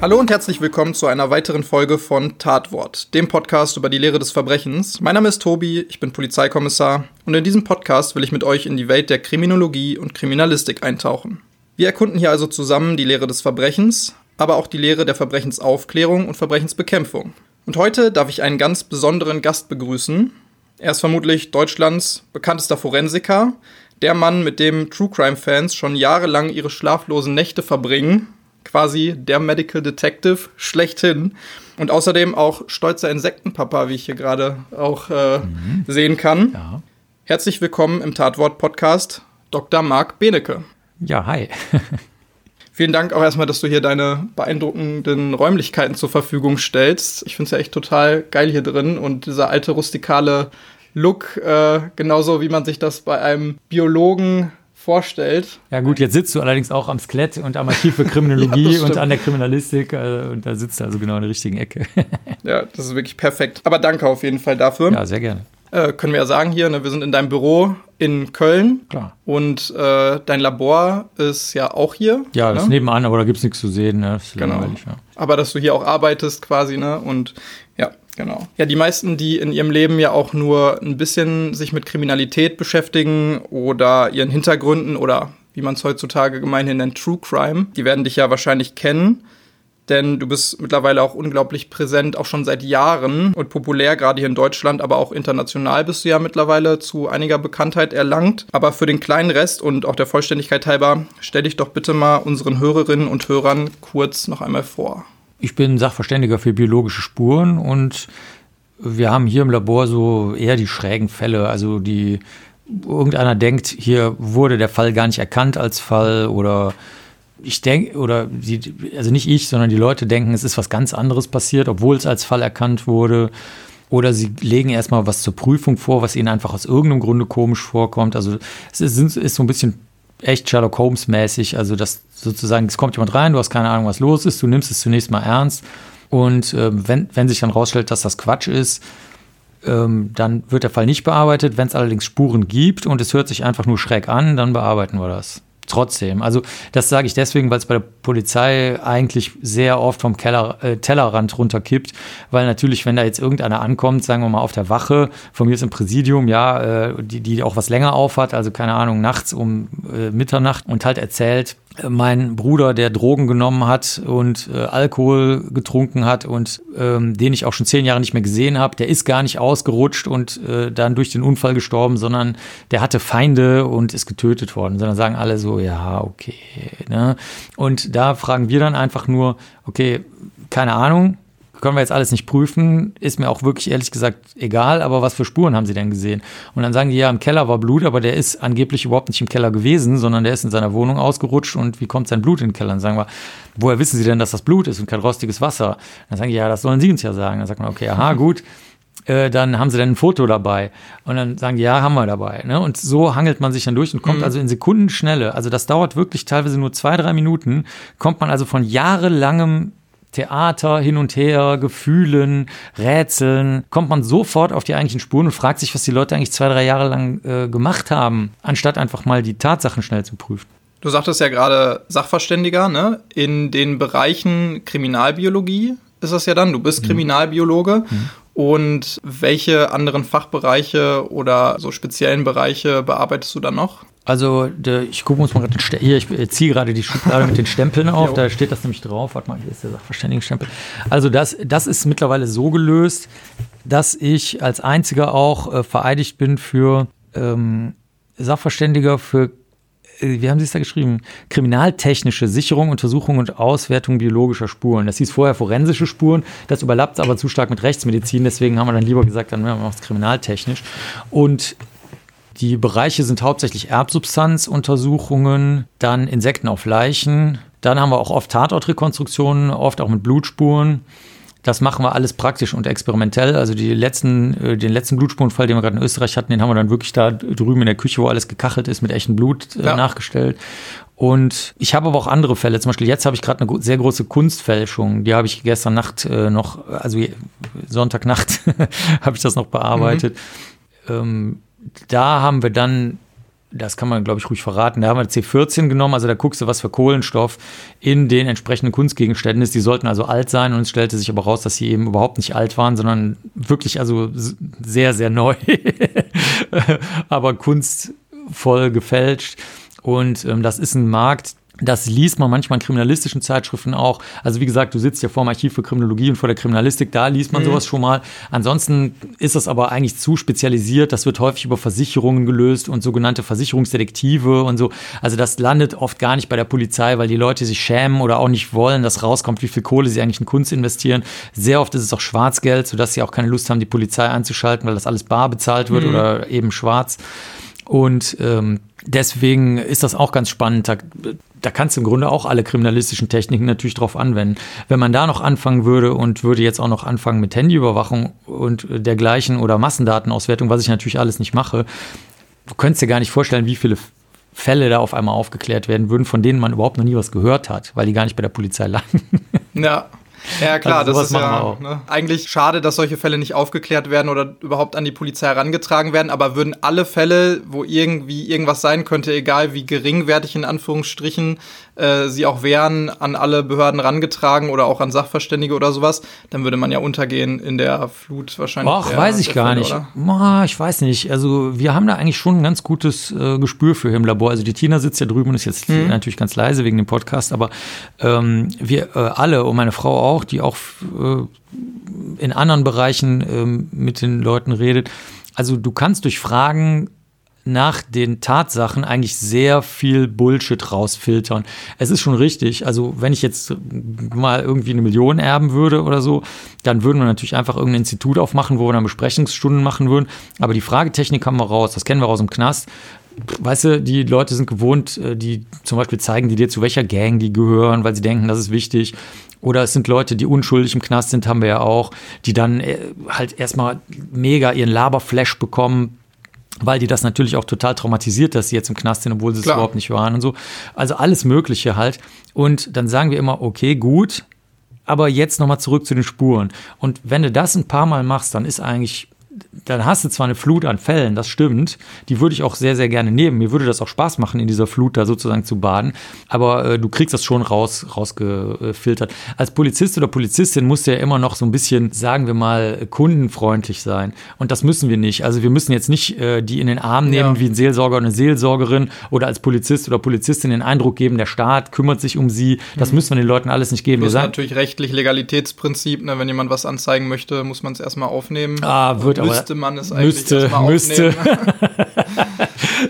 Hallo und herzlich willkommen zu einer weiteren Folge von Tatwort, dem Podcast über die Lehre des Verbrechens. Mein Name ist Tobi, ich bin Polizeikommissar und in diesem Podcast will ich mit euch in die Welt der Kriminologie und Kriminalistik eintauchen. Wir erkunden hier also zusammen die Lehre des Verbrechens, aber auch die Lehre der Verbrechensaufklärung und Verbrechensbekämpfung. Und heute darf ich einen ganz besonderen Gast begrüßen. Er ist vermutlich Deutschlands bekanntester Forensiker, der Mann, mit dem True Crime Fans schon jahrelang ihre schlaflosen Nächte verbringen quasi der Medical Detective schlechthin. Und außerdem auch stolzer Insektenpapa, wie ich hier gerade auch äh, mhm. sehen kann. Ja. Herzlich willkommen im Tatwort-Podcast, Dr. Marc Benecke. Ja, hi. Vielen Dank auch erstmal, dass du hier deine beeindruckenden Räumlichkeiten zur Verfügung stellst. Ich finde es ja echt total geil hier drin und dieser alte rustikale Look, äh, genauso wie man sich das bei einem Biologen vorstellt. Ja gut, jetzt sitzt du allerdings auch am Skelett und am Archiv für Kriminologie ja, und an der Kriminalistik äh, und da sitzt du also genau in der richtigen Ecke. ja, das ist wirklich perfekt. Aber danke auf jeden Fall dafür. Ja, sehr gerne. Äh, können wir ja sagen hier, ne, wir sind in deinem Büro in Köln. Klar. Und äh, dein Labor ist ja auch hier. Ja, das ne? ist nebenan, aber da gibt es nichts zu sehen. Ne? genau. Ja. Aber dass du hier auch arbeitest quasi, ne? Und Genau. Ja, die meisten, die in ihrem Leben ja auch nur ein bisschen sich mit Kriminalität beschäftigen oder ihren Hintergründen oder wie man es heutzutage gemeinhin nennt, True Crime, die werden dich ja wahrscheinlich kennen. Denn du bist mittlerweile auch unglaublich präsent, auch schon seit Jahren und populär, gerade hier in Deutschland, aber auch international bist du ja mittlerweile zu einiger Bekanntheit erlangt. Aber für den kleinen Rest und auch der Vollständigkeit halber, stell dich doch bitte mal unseren Hörerinnen und Hörern kurz noch einmal vor. Ich bin Sachverständiger für biologische Spuren und wir haben hier im Labor so eher die schrägen Fälle, also die irgendeiner denkt, hier wurde der Fall gar nicht erkannt als Fall oder ich denke, oder die, also nicht ich, sondern die Leute denken, es ist was ganz anderes passiert, obwohl es als Fall erkannt wurde. Oder sie legen erstmal was zur Prüfung vor, was ihnen einfach aus irgendeinem Grunde komisch vorkommt. Also es ist, ist so ein bisschen echt Sherlock Holmes-mäßig. Also, dass sozusagen, es kommt jemand rein, du hast keine Ahnung, was los ist, du nimmst es zunächst mal ernst. Und äh, wenn, wenn sich dann rausstellt, dass das Quatsch ist, ähm, dann wird der Fall nicht bearbeitet. Wenn es allerdings Spuren gibt und es hört sich einfach nur schräg an, dann bearbeiten wir das trotzdem. Also das sage ich deswegen, weil es bei der Polizei eigentlich sehr oft vom Keller, äh, Tellerrand runterkippt, weil natürlich, wenn da jetzt irgendeiner ankommt, sagen wir mal auf der Wache, von mir ist im Präsidium, ja, äh, die, die auch was länger aufhat, also keine Ahnung, nachts um äh, Mitternacht und halt erzählt, mein Bruder, der Drogen genommen hat und äh, Alkohol getrunken hat und ähm, den ich auch schon zehn Jahre nicht mehr gesehen habe, der ist gar nicht ausgerutscht und äh, dann durch den Unfall gestorben, sondern der hatte Feinde und ist getötet worden. Sondern sagen alle so, ja, okay. Ne? Und da fragen wir dann einfach nur, okay, keine Ahnung, können wir jetzt alles nicht prüfen, ist mir auch wirklich ehrlich gesagt egal, aber was für Spuren haben sie denn gesehen? Und dann sagen die, ja, im Keller war Blut, aber der ist angeblich überhaupt nicht im Keller gewesen, sondern der ist in seiner Wohnung ausgerutscht und wie kommt sein Blut in den Keller? Dann sagen wir, woher wissen sie denn, dass das Blut ist und kein rostiges Wasser? Dann sagen die, ja, das sollen sie uns ja sagen. Dann sagt man, okay, aha, gut. Äh, dann haben sie dann ein Foto dabei. Und dann sagen die, ja, haben wir dabei. Ne? Und so hangelt man sich dann durch und kommt mhm. also in Sekundenschnelle. Also das dauert wirklich teilweise nur zwei, drei Minuten. Kommt man also von jahrelangem Theater hin und her, Gefühlen, Rätseln, kommt man sofort auf die eigentlichen Spuren und fragt sich, was die Leute eigentlich zwei, drei Jahre lang äh, gemacht haben, anstatt einfach mal die Tatsachen schnell zu prüfen. Du sagtest ja gerade Sachverständiger, ne? In den Bereichen Kriminalbiologie ist das ja dann. Du bist mhm. Kriminalbiologe. Mhm. Und welche anderen Fachbereiche oder so speziellen Bereiche bearbeitest du dann noch? Also, ich gucke uns mal gerade hier, ich ziehe gerade die Schublade mit den Stempeln auf, da steht das nämlich drauf. Warte mal, hier ist der Sachverständigenstempel. Also, das, das ist mittlerweile so gelöst, dass ich als einziger auch äh, vereidigt bin für ähm, Sachverständiger für, äh, wie haben Sie es da geschrieben? Kriminaltechnische Sicherung, Untersuchung und Auswertung biologischer Spuren. Das hieß vorher forensische Spuren, das überlappt aber zu stark mit Rechtsmedizin, deswegen haben wir dann lieber gesagt, dann machen wir es kriminaltechnisch. Und die Bereiche sind hauptsächlich Erbsubstanzuntersuchungen, dann Insekten auf Leichen. Dann haben wir auch oft Tatortrekonstruktionen, oft auch mit Blutspuren. Das machen wir alles praktisch und experimentell. Also die letzten, äh, den letzten Blutspurenfall, den wir gerade in Österreich hatten, den haben wir dann wirklich da drüben in der Küche, wo alles gekachelt ist, mit echtem Blut äh, ja. nachgestellt. Und ich habe aber auch andere Fälle. Zum Beispiel jetzt habe ich gerade eine sehr große Kunstfälschung. Die habe ich gestern Nacht äh, noch, also Sonntagnacht habe ich das noch bearbeitet. Mhm. Ähm, da haben wir dann das kann man, glaube ich, ruhig verraten. Da haben wir C14 genommen, also da guckst du, was für Kohlenstoff in den entsprechenden Kunstgegenständen ist. Die sollten also alt sein und es stellte sich aber raus, dass sie eben überhaupt nicht alt waren, sondern wirklich also sehr, sehr neu. aber kunstvoll gefälscht. Und ähm, das ist ein Markt, das liest man manchmal in kriminalistischen Zeitschriften auch. Also wie gesagt, du sitzt ja vor dem Archiv für Kriminologie und vor der Kriminalistik, da liest man mhm. sowas schon mal. Ansonsten ist das aber eigentlich zu spezialisiert. Das wird häufig über Versicherungen gelöst und sogenannte Versicherungsdetektive und so. Also das landet oft gar nicht bei der Polizei, weil die Leute sich schämen oder auch nicht wollen, dass rauskommt, wie viel Kohle sie eigentlich in Kunst investieren. Sehr oft ist es auch Schwarzgeld, sodass sie auch keine Lust haben, die Polizei einzuschalten, weil das alles bar bezahlt wird mhm. oder eben schwarz. Und ähm, deswegen ist das auch ganz spannend. Da, da kannst du im Grunde auch alle kriminalistischen Techniken natürlich drauf anwenden. Wenn man da noch anfangen würde und würde jetzt auch noch anfangen mit Handyüberwachung und dergleichen oder Massendatenauswertung, was ich natürlich alles nicht mache, du könntest dir gar nicht vorstellen, wie viele Fälle da auf einmal aufgeklärt werden würden, von denen man überhaupt noch nie was gehört hat, weil die gar nicht bei der Polizei landen. Ja, ja, klar, also das ist ja ne, eigentlich schade, dass solche Fälle nicht aufgeklärt werden oder überhaupt an die Polizei herangetragen werden, aber würden alle Fälle, wo irgendwie irgendwas sein könnte, egal wie geringwertig in Anführungsstrichen, äh, sie auch wären, an alle Behörden rangetragen oder auch an Sachverständige oder sowas, dann würde man ja untergehen in der Flut wahrscheinlich. Ach, weiß ich gar Fälle, nicht. Oh, ich weiß nicht. Also wir haben da eigentlich schon ein ganz gutes äh, Gespür für im Labor. Also die Tina sitzt ja drüben und ist jetzt hm. natürlich ganz leise wegen dem Podcast, aber ähm, wir äh, alle und meine Frau auch, die auch äh, in anderen Bereichen ähm, mit den Leuten redet. Also du kannst durch Fragen nach den Tatsachen eigentlich sehr viel Bullshit rausfiltern. Es ist schon richtig. Also, wenn ich jetzt mal irgendwie eine Million erben würde oder so, dann würden wir natürlich einfach irgendein Institut aufmachen, wo wir dann Besprechungsstunden machen würden. Aber die Fragetechnik haben wir raus. Das kennen wir aus dem Knast. Weißt du, die Leute sind gewohnt, äh, die zum Beispiel zeigen die dir, zu welcher Gang die gehören, weil sie denken, das ist wichtig. Oder es sind Leute, die unschuldig im Knast sind, haben wir ja auch, die dann äh, halt erstmal mega ihren Laberflash bekommen, weil die das natürlich auch total traumatisiert, dass sie jetzt im Knast sind, obwohl sie es überhaupt nicht waren und so. Also alles Mögliche halt. Und dann sagen wir immer, okay, gut, aber jetzt nochmal zurück zu den Spuren. Und wenn du das ein paar Mal machst, dann ist eigentlich dann hast du zwar eine Flut an Fällen, das stimmt. Die würde ich auch sehr, sehr gerne nehmen. Mir würde das auch Spaß machen, in dieser Flut da sozusagen zu baden. Aber äh, du kriegst das schon raus, rausgefiltert. Als Polizist oder Polizistin musst du ja immer noch so ein bisschen, sagen wir mal, kundenfreundlich sein. Und das müssen wir nicht. Also wir müssen jetzt nicht äh, die in den Arm nehmen ja. wie ein Seelsorger oder eine Seelsorgerin oder als Polizist oder Polizistin den Eindruck geben, der Staat kümmert sich um sie. Das mhm. müssen wir den Leuten alles nicht geben. Das ist natürlich rechtlich Legalitätsprinzip. Ne? Wenn jemand was anzeigen möchte, muss man es erstmal aufnehmen. Ah, wird aber müsste man es eigentlich müsste, müsste.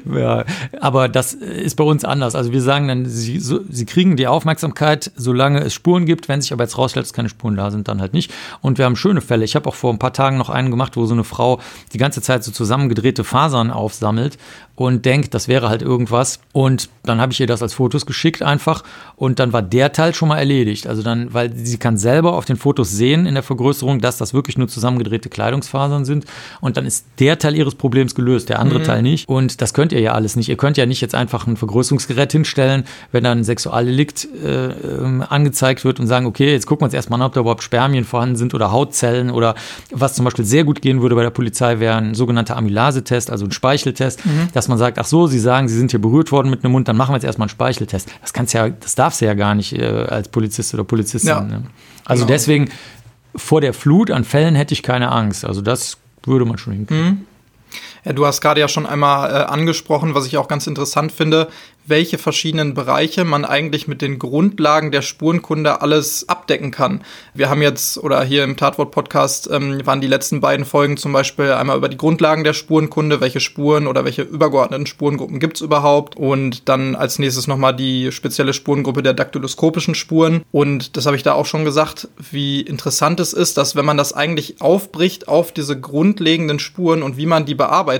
ja, aber das ist bei uns anders. Also wir sagen dann, sie, so, sie kriegen die Aufmerksamkeit, solange es Spuren gibt. Wenn sich aber jetzt rausstellt, dass keine Spuren da sind, dann halt nicht. Und wir haben schöne Fälle. Ich habe auch vor ein paar Tagen noch einen gemacht, wo so eine Frau die ganze Zeit so zusammengedrehte Fasern aufsammelt und denkt, das wäre halt irgendwas. Und dann habe ich ihr das als Fotos geschickt einfach und dann war der Teil schon mal erledigt. Also dann, weil sie kann selber auf den Fotos sehen in der Vergrößerung, dass das wirklich nur zusammengedrehte Kleidungsfasern sind und dann ist der Teil ihres Problems gelöst, der andere mhm. Teil nicht. Und das könnt ihr ja alles nicht. Ihr könnt ja nicht jetzt einfach ein Vergrößerungsgerät hinstellen, wenn dann ein Sexualdelikt äh, ähm, angezeigt wird und sagen, okay, jetzt gucken wir uns erstmal an, ob da überhaupt Spermien vorhanden sind oder Hautzellen oder was zum Beispiel sehr gut gehen würde bei der Polizei, wäre ein sogenannter Amylase-Test, also ein Speicheltest, mhm. Dass man sagt, ach so, Sie sagen, Sie sind hier berührt worden mit einem Mund, dann machen wir jetzt erstmal einen Speicheltest. Das kannst ja, das darfst du ja gar nicht äh, als Polizist oder Polizistin. Ja. Ne? Also genau. deswegen vor der Flut an Fällen hätte ich keine Angst. Also das würde man schon hinkriegen. Mhm. Du hast gerade ja schon einmal äh, angesprochen, was ich auch ganz interessant finde, welche verschiedenen Bereiche man eigentlich mit den Grundlagen der Spurenkunde alles abdecken kann. Wir haben jetzt, oder hier im Tatwort-Podcast ähm, waren die letzten beiden Folgen zum Beispiel einmal über die Grundlagen der Spurenkunde, welche Spuren oder welche übergeordneten Spurengruppen gibt's überhaupt und dann als nächstes nochmal die spezielle Spurengruppe der daktyloskopischen Spuren. Und das habe ich da auch schon gesagt, wie interessant es ist, dass wenn man das eigentlich aufbricht auf diese grundlegenden Spuren und wie man die bearbeitet,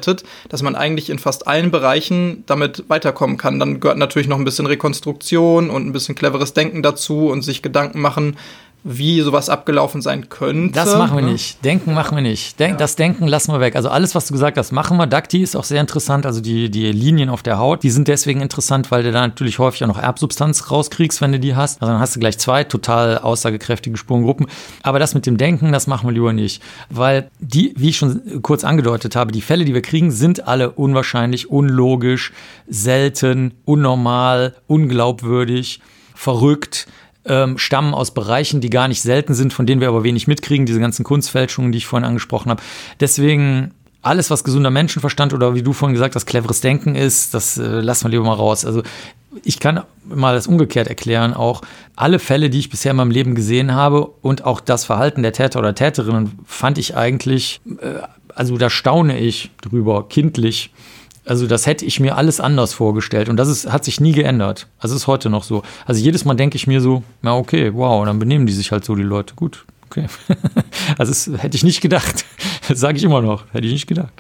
dass man eigentlich in fast allen Bereichen damit weiterkommen kann. Dann gehört natürlich noch ein bisschen Rekonstruktion und ein bisschen cleveres Denken dazu und sich Gedanken machen, wie sowas abgelaufen sein könnte. Das machen wir ne? nicht. Denken machen wir nicht. Denk, ja. Das Denken lassen wir weg. Also alles, was du gesagt hast, machen wir. Dakti ist auch sehr interessant. Also die, die Linien auf der Haut, die sind deswegen interessant, weil du da natürlich häufig auch noch Erbsubstanz rauskriegst, wenn du die hast. Also dann hast du gleich zwei total aussagekräftige Spurengruppen. Aber das mit dem Denken, das machen wir lieber nicht. Weil die, wie ich schon kurz angedeutet habe, die Fälle, die wir kriegen, sind alle unwahrscheinlich, unlogisch, selten, unnormal, unglaubwürdig, verrückt ähm, stammen aus Bereichen, die gar nicht selten sind, von denen wir aber wenig mitkriegen, diese ganzen Kunstfälschungen, die ich vorhin angesprochen habe. Deswegen alles, was gesunder Menschenverstand oder wie du vorhin gesagt hast, cleveres Denken ist, das äh, lassen wir lieber mal raus. Also ich kann mal das umgekehrt erklären, auch alle Fälle, die ich bisher in meinem Leben gesehen habe und auch das Verhalten der Täter oder Täterinnen fand ich eigentlich, äh, also da staune ich drüber, kindlich. Also das hätte ich mir alles anders vorgestellt und das ist, hat sich nie geändert. Also ist heute noch so. Also jedes Mal denke ich mir so, na okay, wow, dann benehmen die sich halt so die Leute. Gut, okay. also das hätte ich nicht gedacht. Das sage ich immer noch, hätte ich nicht gedacht.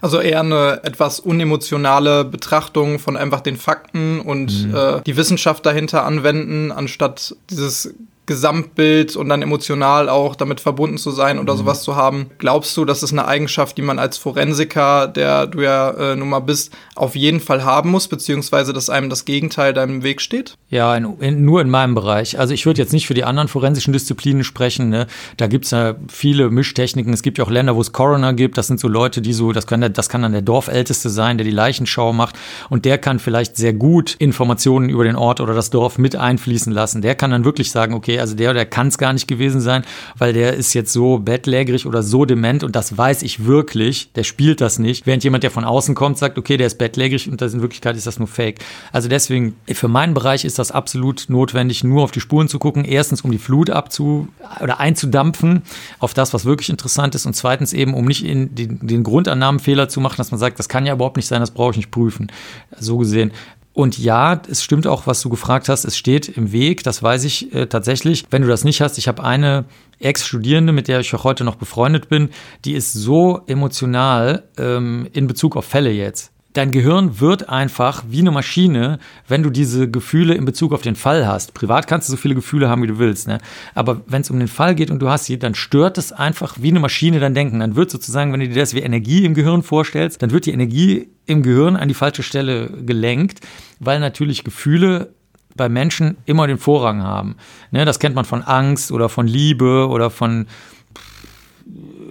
Also eher eine etwas unemotionale Betrachtung von einfach den Fakten und mhm. äh, die Wissenschaft dahinter anwenden, anstatt dieses Gesamtbild und dann emotional auch damit verbunden zu sein oder mhm. sowas zu haben. Glaubst du, das ist eine Eigenschaft, die man als Forensiker, der du ja äh, nun mal bist, auf jeden Fall haben muss, beziehungsweise dass einem das Gegenteil deinem Weg steht? Ja, in, in, nur in meinem Bereich. Also ich würde jetzt nicht für die anderen forensischen Disziplinen sprechen. Ne? Da gibt es ja viele Mischtechniken. Es gibt ja auch Länder, wo es Coroner gibt. Das sind so Leute, die so, das kann, das kann dann der Dorfälteste sein, der die Leichenschau macht. Und der kann vielleicht sehr gut Informationen über den Ort oder das Dorf mit einfließen lassen. Der kann dann wirklich sagen, okay, okay, also der der kann es gar nicht gewesen sein, weil der ist jetzt so bettlägerig oder so dement und das weiß ich wirklich, der spielt das nicht. Während jemand, der von außen kommt, sagt, okay, der ist bettlägerig und das in Wirklichkeit ist das nur Fake. Also deswegen, für meinen Bereich ist das absolut notwendig, nur auf die Spuren zu gucken. Erstens, um die Flut abzu oder einzudampfen auf das, was wirklich interessant ist und zweitens eben, um nicht in den, den Grundannahmenfehler zu machen, dass man sagt, das kann ja überhaupt nicht sein, das brauche ich nicht prüfen. So gesehen und ja, es stimmt auch, was du gefragt hast. Es steht im Weg, das weiß ich äh, tatsächlich. Wenn du das nicht hast, ich habe eine Ex-Studierende, mit der ich auch heute noch befreundet bin, die ist so emotional ähm, in Bezug auf Fälle jetzt dein Gehirn wird einfach wie eine Maschine, wenn du diese Gefühle in Bezug auf den Fall hast. Privat kannst du so viele Gefühle haben, wie du willst, ne? Aber wenn es um den Fall geht und du hast sie, dann stört es einfach wie eine Maschine dein Denken. Dann wird sozusagen, wenn du dir das wie Energie im Gehirn vorstellst, dann wird die Energie im Gehirn an die falsche Stelle gelenkt, weil natürlich Gefühle bei Menschen immer den Vorrang haben. Ne, das kennt man von Angst oder von Liebe oder von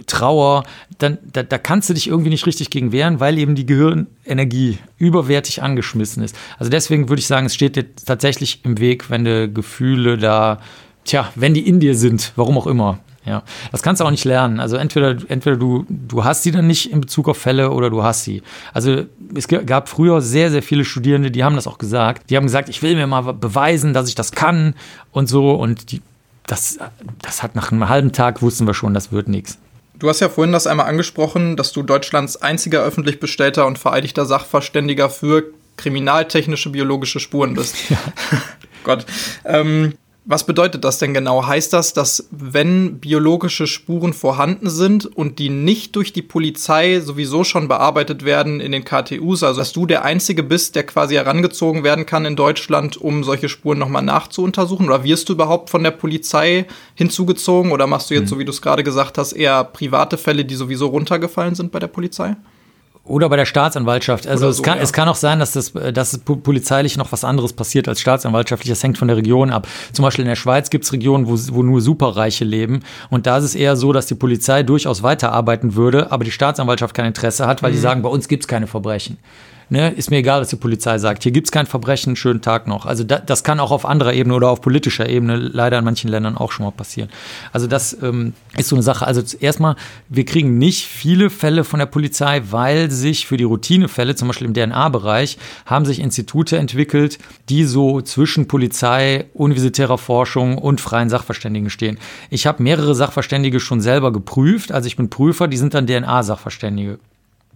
Trauer, dann da, da, kannst du dich irgendwie nicht richtig gegen wehren, weil eben die Gehirnenergie überwertig angeschmissen ist. Also deswegen würde ich sagen, es steht dir tatsächlich im Weg, wenn du Gefühle da, tja, wenn die in dir sind, warum auch immer. Ja, das kannst du auch nicht lernen. Also entweder, entweder du, du hast sie dann nicht in Bezug auf Fälle oder du hast sie. Also es gab früher sehr, sehr viele Studierende, die haben das auch gesagt. Die haben gesagt, ich will mir mal beweisen, dass ich das kann und so. Und die, das, das hat nach einem halben Tag wussten wir schon, das wird nichts. Du hast ja vorhin das einmal angesprochen, dass du Deutschlands einziger öffentlich bestellter und vereidigter Sachverständiger für kriminaltechnische biologische Spuren bist. Ja. Gott. Ähm, was bedeutet das denn genau? Heißt das, dass wenn biologische Spuren vorhanden sind und die nicht durch die Polizei sowieso schon bearbeitet werden in den KTUs, also dass du der Einzige bist, der quasi herangezogen werden kann in Deutschland, um solche Spuren nochmal nachzuuntersuchen? Oder wirst du überhaupt von der Polizei hinzugezogen oder machst du jetzt, mhm. so wie du es gerade gesagt hast, eher private Fälle, die sowieso runtergefallen sind bei der Polizei? Oder bei der Staatsanwaltschaft. Also so, es, kann, ja. es kann auch sein, dass das dass polizeilich noch was anderes passiert als staatsanwaltschaftlich. Das hängt von der Region ab. Zum Beispiel in der Schweiz gibt es Regionen, wo, wo nur Superreiche leben. Und da ist es eher so, dass die Polizei durchaus weiterarbeiten würde, aber die Staatsanwaltschaft kein Interesse hat, weil mhm. die sagen, bei uns gibt es keine Verbrechen. Ne, ist mir egal, was die Polizei sagt. Hier gibt es kein Verbrechen, schönen Tag noch. Also da, das kann auch auf anderer Ebene oder auf politischer Ebene leider in manchen Ländern auch schon mal passieren. Also das ähm, ist so eine Sache. Also erstmal, wir kriegen nicht viele Fälle von der Polizei, weil sich für die Routinefälle, zum Beispiel im DNA-Bereich, haben sich Institute entwickelt, die so zwischen Polizei, universitärer Forschung und freien Sachverständigen stehen. Ich habe mehrere Sachverständige schon selber geprüft. Also ich bin Prüfer, die sind dann DNA-Sachverständige.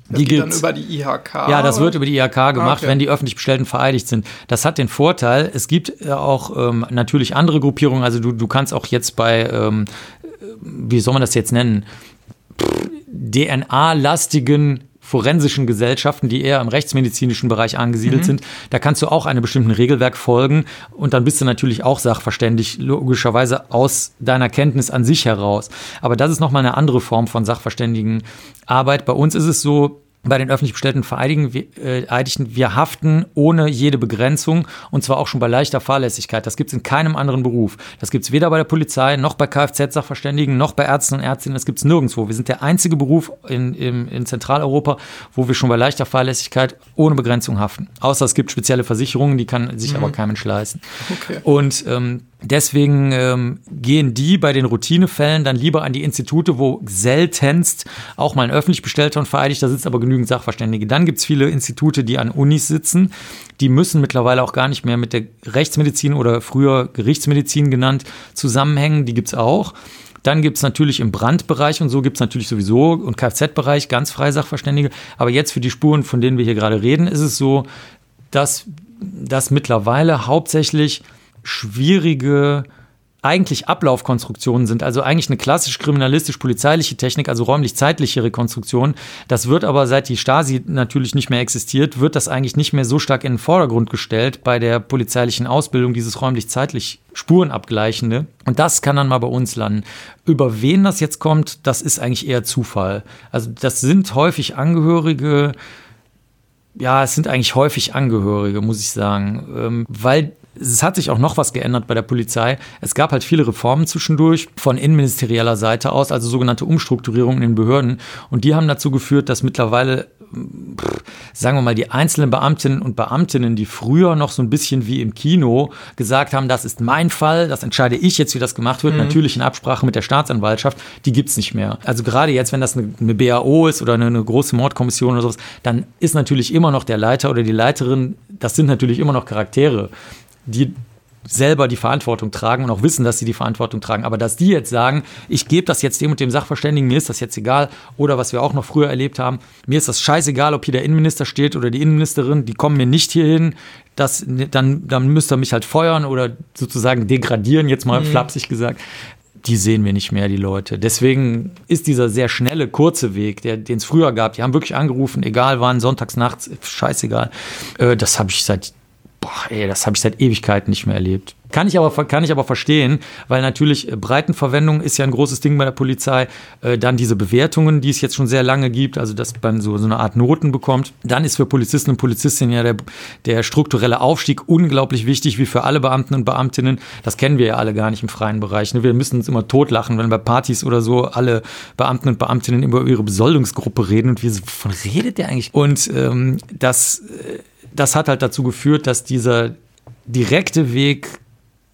Das die geht dann über die IHK. Ja, das wird über die IHK gemacht, ah, okay. wenn die öffentlich Bestellten vereidigt sind. Das hat den Vorteil, es gibt äh, auch ähm, natürlich andere Gruppierungen. Also du, du kannst auch jetzt bei, ähm, wie soll man das jetzt nennen, DNA-lastigen forensischen Gesellschaften, die eher im rechtsmedizinischen Bereich angesiedelt mhm. sind. Da kannst du auch einem bestimmten Regelwerk folgen und dann bist du natürlich auch sachverständig, logischerweise aus deiner Kenntnis an sich heraus. Aber das ist nochmal eine andere Form von Sachverständigenarbeit. Bei uns ist es so, bei den öffentlich bestellten Vereidigten, wir haften ohne jede Begrenzung und zwar auch schon bei leichter Fahrlässigkeit. Das gibt es in keinem anderen Beruf. Das gibt es weder bei der Polizei, noch bei Kfz-Sachverständigen, noch bei Ärzten und Ärztinnen. Das gibt es nirgendwo. Wir sind der einzige Beruf in, in, in, Zentraleuropa, wo wir schon bei leichter Fahrlässigkeit ohne Begrenzung haften. Außer es gibt spezielle Versicherungen, die kann sich mhm. aber kein Mensch leisten. Okay. Und ähm, Deswegen ähm, gehen die bei den Routinefällen dann lieber an die Institute, wo seltenst auch mal ein öffentlich bestellter und vereidigter sitzt, aber genügend Sachverständige. Dann gibt es viele Institute, die an Unis sitzen. Die müssen mittlerweile auch gar nicht mehr mit der Rechtsmedizin oder früher Gerichtsmedizin genannt zusammenhängen. Die gibt es auch. Dann gibt es natürlich im Brandbereich und so gibt es natürlich sowieso und Kfz-Bereich ganz freie Sachverständige. Aber jetzt für die Spuren, von denen wir hier gerade reden, ist es so, dass das mittlerweile hauptsächlich schwierige eigentlich Ablaufkonstruktionen sind, also eigentlich eine klassisch kriminalistisch-polizeiliche Technik, also räumlich-zeitliche Rekonstruktion. Das wird aber seit die Stasi natürlich nicht mehr existiert, wird das eigentlich nicht mehr so stark in den Vordergrund gestellt bei der polizeilichen Ausbildung, dieses räumlich-zeitlich Spurenabgleichende. Und das kann dann mal bei uns landen. Über wen das jetzt kommt, das ist eigentlich eher Zufall. Also das sind häufig Angehörige, ja, es sind eigentlich häufig Angehörige, muss ich sagen, ähm, weil es hat sich auch noch was geändert bei der Polizei. Es gab halt viele Reformen zwischendurch von innenministerieller Seite aus, also sogenannte Umstrukturierungen in den Behörden. Und die haben dazu geführt, dass mittlerweile, pff, sagen wir mal, die einzelnen Beamtinnen und Beamtinnen, die früher noch so ein bisschen wie im Kino gesagt haben, das ist mein Fall, das entscheide ich jetzt, wie das gemacht wird, mhm. natürlich in Absprache mit der Staatsanwaltschaft, die gibt es nicht mehr. Also gerade jetzt, wenn das eine, eine BAO ist oder eine, eine große Mordkommission oder sowas, dann ist natürlich immer noch der Leiter oder die Leiterin, das sind natürlich immer noch Charaktere die selber die Verantwortung tragen und auch wissen, dass sie die Verantwortung tragen. Aber dass die jetzt sagen, ich gebe das jetzt dem und dem Sachverständigen, mir ist das jetzt egal, oder was wir auch noch früher erlebt haben, mir ist das scheißegal, ob hier der Innenminister steht oder die Innenministerin, die kommen mir nicht hierhin, das, dann, dann müsst ihr mich halt feuern oder sozusagen degradieren, jetzt mal mhm. flapsig gesagt. Die sehen wir nicht mehr, die Leute. Deswegen ist dieser sehr schnelle, kurze Weg, den es früher gab, die haben wirklich angerufen, egal wann, sonntags nachts, scheißegal. Äh, das habe ich seit boah, ey, das habe ich seit Ewigkeiten nicht mehr erlebt. Kann ich, aber, kann ich aber verstehen, weil natürlich äh, Breitenverwendung ist ja ein großes Ding bei der Polizei. Äh, dann diese Bewertungen, die es jetzt schon sehr lange gibt, also dass man so, so eine Art Noten bekommt. Dann ist für Polizisten und Polizistinnen ja der, der strukturelle Aufstieg unglaublich wichtig, wie für alle Beamten und Beamtinnen. Das kennen wir ja alle gar nicht im freien Bereich. Ne? Wir müssen uns immer totlachen, wenn bei Partys oder so alle Beamten und Beamtinnen über ihre Besoldungsgruppe reden und wie wovon redet der eigentlich? Und ähm, das äh, das hat halt dazu geführt, dass dieser direkte Weg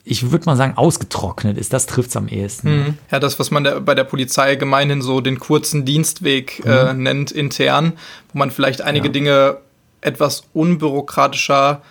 ich würde mal sagen, ausgetrocknet ist. Das trifft es am ehesten. Mhm. Ja, das, was man der, bei der Polizei gemeinhin so den kurzen Dienstweg äh, mhm. nennt, intern, wo man vielleicht einige ja. Dinge etwas unbürokratischer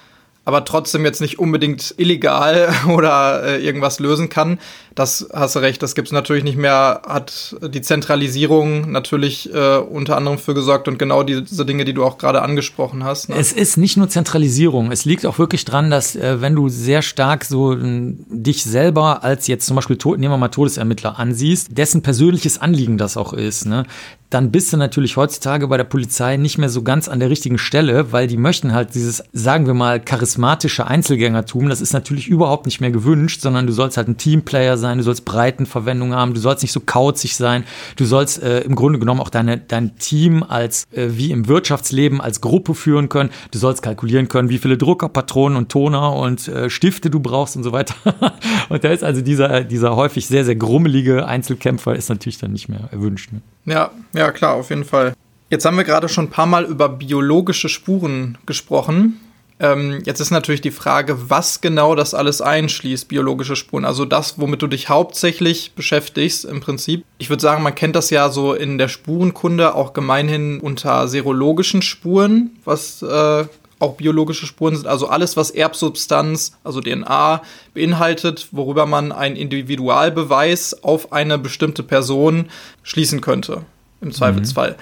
aber trotzdem jetzt nicht unbedingt illegal oder äh, irgendwas lösen kann. Das hast du recht, das gibt es natürlich nicht mehr, hat die Zentralisierung natürlich äh, unter anderem für gesorgt und genau diese Dinge, die du auch gerade angesprochen hast. Ne? Es ist nicht nur Zentralisierung, es liegt auch wirklich dran, dass äh, wenn du sehr stark so äh, dich selber als jetzt zum Beispiel, nehmen wir mal Todesermittler ansiehst, dessen persönliches Anliegen das auch ist, ne? Dann bist du natürlich heutzutage bei der Polizei nicht mehr so ganz an der richtigen Stelle, weil die möchten halt dieses, sagen wir mal, charismatische Einzelgängertum. Das ist natürlich überhaupt nicht mehr gewünscht, sondern du sollst halt ein Teamplayer sein, du sollst Breitenverwendung haben, du sollst nicht so kauzig sein, du sollst äh, im Grunde genommen auch deine, dein Team als, äh, wie im Wirtschaftsleben, als Gruppe führen können. Du sollst kalkulieren können, wie viele Drucker, Patronen und Toner und äh, Stifte du brauchst und so weiter. und da ist also dieser, dieser häufig sehr, sehr grummelige Einzelkämpfer ist natürlich dann nicht mehr erwünscht. Ne? Ja, ja, klar, auf jeden Fall. Jetzt haben wir gerade schon ein paar Mal über biologische Spuren gesprochen. Ähm, jetzt ist natürlich die Frage, was genau das alles einschließt, biologische Spuren. Also das, womit du dich hauptsächlich beschäftigst im Prinzip. Ich würde sagen, man kennt das ja so in der Spurenkunde auch gemeinhin unter serologischen Spuren, was äh, auch biologische Spuren sind. Also alles, was Erbsubstanz, also DNA, beinhaltet, worüber man einen Individualbeweis auf eine bestimmte Person schließen könnte. Im Zweifelsfall. Mhm.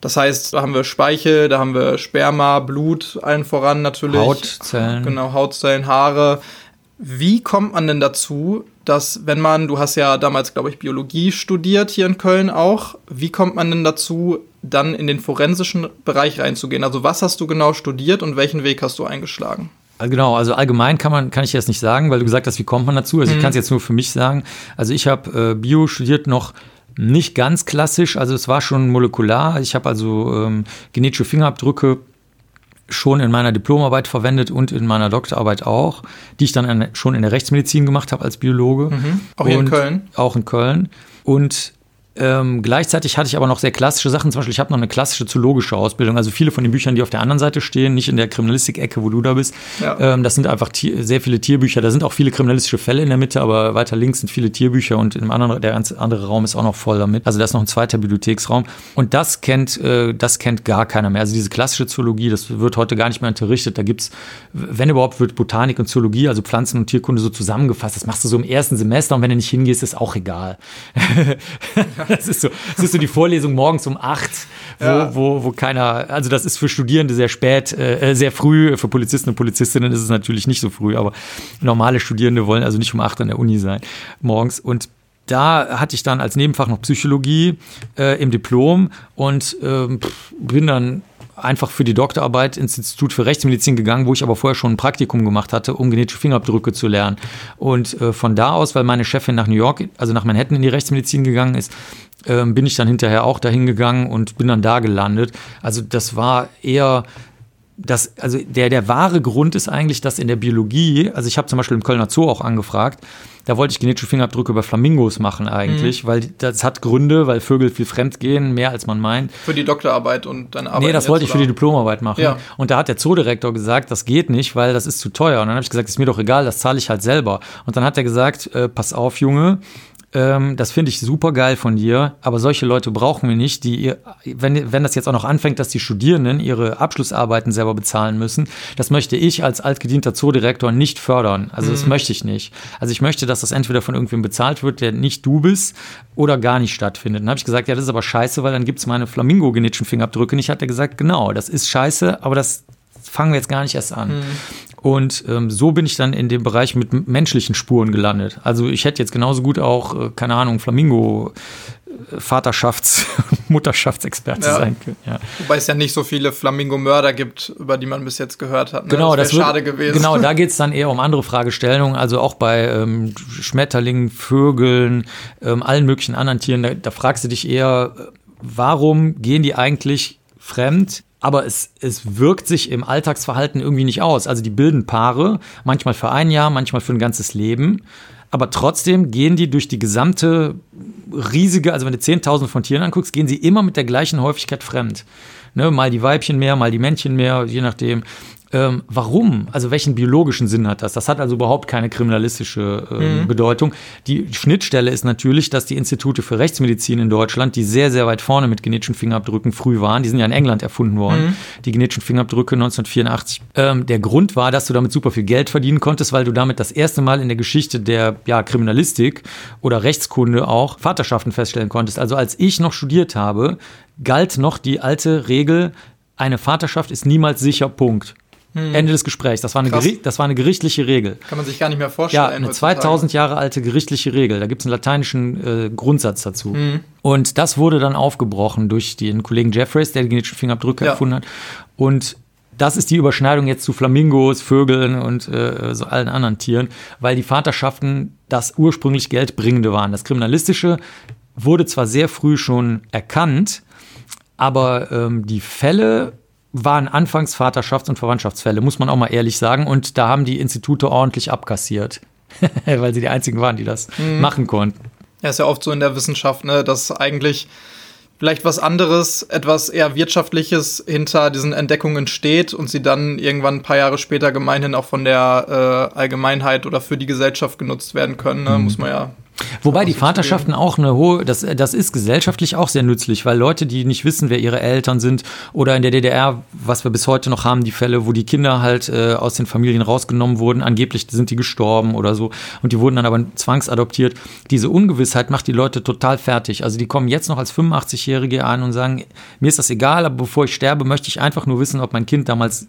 Das heißt, da haben wir Speichel, da haben wir Sperma, Blut, allen voran natürlich. Hautzellen. Genau, Hautzellen, Haare. Wie kommt man denn dazu, dass wenn man, du hast ja damals, glaube ich, Biologie studiert hier in Köln auch, wie kommt man denn dazu, dann in den forensischen Bereich reinzugehen. Also was hast du genau studiert und welchen Weg hast du eingeschlagen? Also genau, also allgemein kann man kann ich das nicht sagen, weil du gesagt hast, wie kommt man dazu? Also mhm. ich kann es jetzt nur für mich sagen. Also ich habe äh, Bio studiert noch nicht ganz klassisch, also es war schon molekular. Ich habe also ähm, genetische Fingerabdrücke schon in meiner Diplomarbeit verwendet und in meiner Doktorarbeit auch, die ich dann schon in der Rechtsmedizin gemacht habe als Biologe. Mhm. Auch hier in Köln? Auch in Köln. Und ähm, gleichzeitig hatte ich aber noch sehr klassische Sachen. Zum Beispiel, ich habe noch eine klassische zoologische Ausbildung. Also viele von den Büchern, die auf der anderen Seite stehen, nicht in der Kriminalistik-Ecke, wo du da bist. Ja. Ähm, das sind einfach sehr viele Tierbücher. Da sind auch viele kriminalistische Fälle in der Mitte, aber weiter links sind viele Tierbücher und im anderen, der andere Raum ist auch noch voll damit. Also da ist noch ein zweiter Bibliotheksraum. Und das kennt, äh, das kennt gar keiner mehr. Also diese klassische Zoologie, das wird heute gar nicht mehr unterrichtet. Da gibt's, wenn überhaupt, wird Botanik und Zoologie, also Pflanzen- und Tierkunde so zusammengefasst. Das machst du so im ersten Semester und wenn du nicht hingehst, ist auch egal. das ist so, das ist so die Vorlesung morgens um acht, wo, ja. wo, wo keiner, also das ist für Studierende sehr spät, äh, sehr früh, für Polizisten und Polizistinnen ist es natürlich nicht so früh, aber normale Studierende wollen also nicht um acht an der Uni sein morgens und da hatte ich dann als Nebenfach noch Psychologie äh, im Diplom und ähm, bin dann einfach für die Doktorarbeit ins Institut für Rechtsmedizin gegangen, wo ich aber vorher schon ein Praktikum gemacht hatte, um genetische Fingerabdrücke zu lernen. Und äh, von da aus, weil meine Chefin nach New York, also nach Manhattan in die Rechtsmedizin gegangen ist, äh, bin ich dann hinterher auch dahin gegangen und bin dann da gelandet. Also das war eher das, also der, der wahre Grund ist eigentlich, dass in der Biologie, also ich habe zum Beispiel im Kölner Zoo auch angefragt, da wollte ich genetische Fingerabdrücke über Flamingos machen eigentlich, mhm. weil das hat Gründe, weil Vögel viel fremd gehen, mehr als man meint. Für die Doktorarbeit und dann Arbeit. Nee, das wollte ich für die Diplomarbeit machen. Ja. Und da hat der Zoodirektor gesagt, das geht nicht, weil das ist zu teuer. Und dann habe ich gesagt, ist mir doch egal, das zahle ich halt selber. Und dann hat er gesagt, äh, pass auf, Junge, ähm, das finde ich super geil von dir, aber solche Leute brauchen wir nicht, die, ihr, wenn, wenn das jetzt auch noch anfängt, dass die Studierenden ihre Abschlussarbeiten selber bezahlen müssen, das möchte ich als altgedienter Zoodirektor nicht fördern. Also das mhm. möchte ich nicht. Also ich möchte, dass das entweder von irgendwem bezahlt wird, der nicht du bist, oder gar nicht stattfindet. Dann habe ich gesagt, ja, das ist aber scheiße, weil dann gibt es meine Flamingo-genetischen Fingerabdrücke nicht. Hat er gesagt, genau, das ist scheiße, aber das fangen wir jetzt gar nicht erst an. Mhm. Und ähm, so bin ich dann in dem Bereich mit menschlichen Spuren gelandet. Also ich hätte jetzt genauso gut auch, äh, keine Ahnung, Flamingo Vaterschafts-, Mutterschaftsexperte ja. sein können. Ja. Wobei es ja nicht so viele Flamingo-Mörder gibt, über die man bis jetzt gehört hat. Ne? Genau, das, das wäre schade gewesen. Genau, da geht es dann eher um andere Fragestellungen. Also auch bei ähm, Schmetterlingen, Vögeln, ähm, allen möglichen anderen Tieren. Da, da fragst du dich eher, äh, warum gehen die eigentlich fremd aber es, es wirkt sich im Alltagsverhalten irgendwie nicht aus. Also die bilden Paare, manchmal für ein Jahr, manchmal für ein ganzes Leben. Aber trotzdem gehen die durch die gesamte riesige, also wenn du 10.000 von Tieren anguckst, gehen sie immer mit der gleichen Häufigkeit fremd. Ne, mal die Weibchen mehr, mal die Männchen mehr, je nachdem. Ähm, warum? Also welchen biologischen Sinn hat das? Das hat also überhaupt keine kriminalistische äh, mhm. Bedeutung. Die Schnittstelle ist natürlich, dass die Institute für Rechtsmedizin in Deutschland, die sehr, sehr weit vorne mit genetischen Fingerabdrücken früh waren, die sind ja in England erfunden worden, mhm. die genetischen Fingerabdrücke 1984. Ähm, der Grund war, dass du damit super viel Geld verdienen konntest, weil du damit das erste Mal in der Geschichte der ja, Kriminalistik oder Rechtskunde auch Vaterschaften feststellen konntest. Also als ich noch studiert habe, galt noch die alte Regel, eine Vaterschaft ist niemals sicher, Punkt. Hm. Ende des Gesprächs. Das war, eine das war eine gerichtliche Regel. Kann man sich gar nicht mehr vorstellen. Ja, eine 2000 Jahre alte gerichtliche Regel. Da gibt es einen lateinischen äh, Grundsatz dazu. Hm. Und das wurde dann aufgebrochen durch den Kollegen Jeffreys, der die genetischen Fingerabdrücke ja. erfunden hat. Und das ist die Überschneidung jetzt zu Flamingos, Vögeln und äh, so allen anderen Tieren, weil die Vaterschaften das ursprünglich Geldbringende waren. Das Kriminalistische wurde zwar sehr früh schon erkannt, aber ähm, die Fälle waren anfangs Vaterschafts- und Verwandtschaftsfälle, muss man auch mal ehrlich sagen. Und da haben die Institute ordentlich abkassiert, weil sie die einzigen waren, die das mhm. machen konnten. Ja, ist ja oft so in der Wissenschaft, ne, dass eigentlich vielleicht was anderes, etwas eher Wirtschaftliches hinter diesen Entdeckungen steht und sie dann irgendwann ein paar Jahre später gemeinhin auch von der äh, Allgemeinheit oder für die Gesellschaft genutzt werden können. Ne? Mhm. Muss man ja Wobei die Vaterschaften auch eine hohe, das, das ist gesellschaftlich auch sehr nützlich, weil Leute, die nicht wissen, wer ihre Eltern sind, oder in der DDR, was wir bis heute noch haben, die Fälle, wo die Kinder halt äh, aus den Familien rausgenommen wurden, angeblich sind die gestorben oder so, und die wurden dann aber zwangsadoptiert. Diese Ungewissheit macht die Leute total fertig. Also die kommen jetzt noch als 85-Jährige an und sagen, mir ist das egal, aber bevor ich sterbe, möchte ich einfach nur wissen, ob mein Kind damals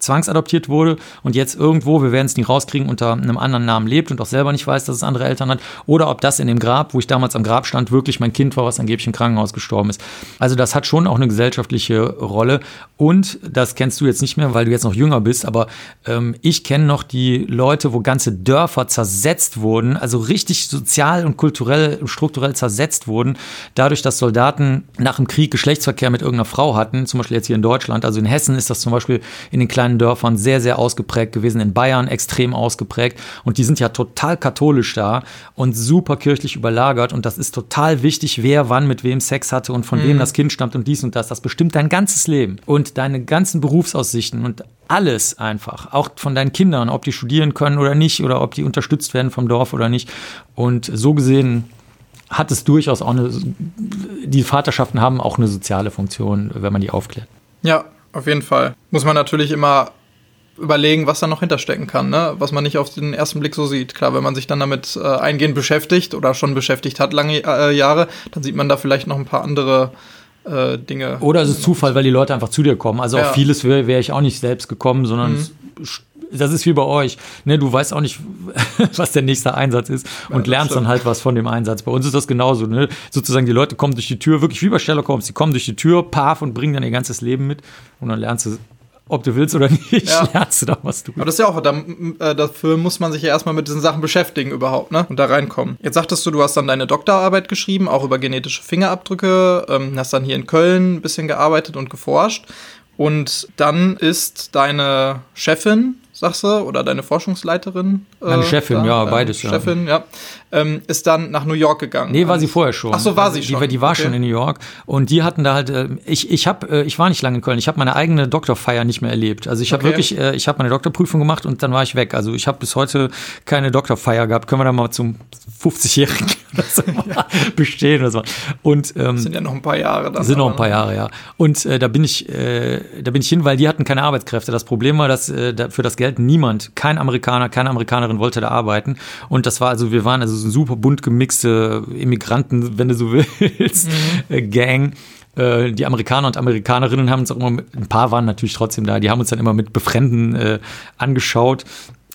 zwangsadoptiert wurde und jetzt irgendwo, wir werden es nie rauskriegen, unter einem anderen Namen lebt und auch selber nicht weiß, dass es andere Eltern hat. Oder ob das in dem Grab, wo ich damals am Grab stand, wirklich mein Kind war, was angeblich im Krankenhaus gestorben ist. Also das hat schon auch eine gesellschaftliche Rolle. Und das kennst du jetzt nicht mehr, weil du jetzt noch jünger bist, aber ähm, ich kenne noch die Leute, wo ganze Dörfer zersetzt wurden, also richtig sozial und kulturell und strukturell zersetzt wurden, dadurch, dass Soldaten nach dem Krieg Geschlechtsverkehr mit irgendeiner Frau hatten, zum Beispiel jetzt hier in Deutschland. Also in Hessen ist das zum Beispiel in den kleinen Dörfern sehr, sehr ausgeprägt gewesen, in Bayern extrem ausgeprägt. Und die sind ja total katholisch da und super kirchlich überlagert. Und das ist total wichtig, wer wann mit wem Sex hatte und von mhm. wem das Kind stammt und dies und das. Das bestimmt dein ganzes Leben und deine ganzen Berufsaussichten und alles einfach. Auch von deinen Kindern, ob die studieren können oder nicht oder ob die unterstützt werden vom Dorf oder nicht. Und so gesehen hat es durchaus auch eine, die Vaterschaften haben auch eine soziale Funktion, wenn man die aufklärt. Ja, auf jeden Fall. Muss man natürlich immer überlegen, was da noch hinterstecken kann, ne? was man nicht auf den ersten Blick so sieht. Klar, wenn man sich dann damit äh, eingehend beschäftigt oder schon beschäftigt hat lange äh, Jahre, dann sieht man da vielleicht noch ein paar andere äh, Dinge. Oder es ist Zufall, weil die Leute einfach zu dir kommen. Also ja. auf vieles wäre wär ich auch nicht selbst gekommen, sondern mhm das ist wie bei euch. Ne, du weißt auch nicht, was der nächste Einsatz ist und ja, lernst stimmt. dann halt was von dem Einsatz. Bei uns ist das genauso. Ne? Sozusagen, die Leute kommen durch die Tür, wirklich wie bei Sherlock Holmes, die kommen durch die Tür, paf, und bringen dann ihr ganzes Leben mit. Und dann lernst du ob du willst oder nicht, ja. lernst du da was du. Aber das ist ja auch, da, äh, dafür muss man sich ja erstmal mit diesen Sachen beschäftigen überhaupt, ne? Und da reinkommen. Jetzt sagtest du, du hast dann deine Doktorarbeit geschrieben, auch über genetische Fingerabdrücke, ähm, hast dann hier in Köln ein bisschen gearbeitet und geforscht. Und dann ist deine Chefin sagst du, oder deine Forschungsleiterin. Meine äh, Chefin, da, ja, beides, ja. Chefin, ja. Ähm, ist dann nach New York gegangen. Nee, war sie vorher schon. Ach so, war sie schon. Die, die war okay. schon in New York. Und die hatten da halt, äh, ich, ich hab, äh, ich war nicht lange in Köln. Ich habe meine eigene Doktorfeier nicht mehr erlebt. Also ich habe okay. wirklich, äh, ich habe meine Doktorprüfung gemacht und dann war ich weg. Also ich habe bis heute keine Doktorfeier gehabt. Können wir da mal zum 50-Jährigen so ja. bestehen oder so. Und, ähm, das sind ja noch ein paar Jahre. Dann sind noch ein paar Jahre, ja. Und da bin ich, da bin ich hin, weil die hatten keine Arbeitskräfte. Das Problem war, dass äh, für das Geld niemand, kein Amerikaner, keine Amerikanerin wollte da arbeiten. Und das war also, wir waren also so super bunt gemixte Immigranten, wenn du so willst, mhm. Äh, Gang äh, die Amerikaner und Amerikanerinnen haben uns auch immer, mit, ein paar waren natürlich trotzdem da, die haben uns dann immer mit Befremden äh, angeschaut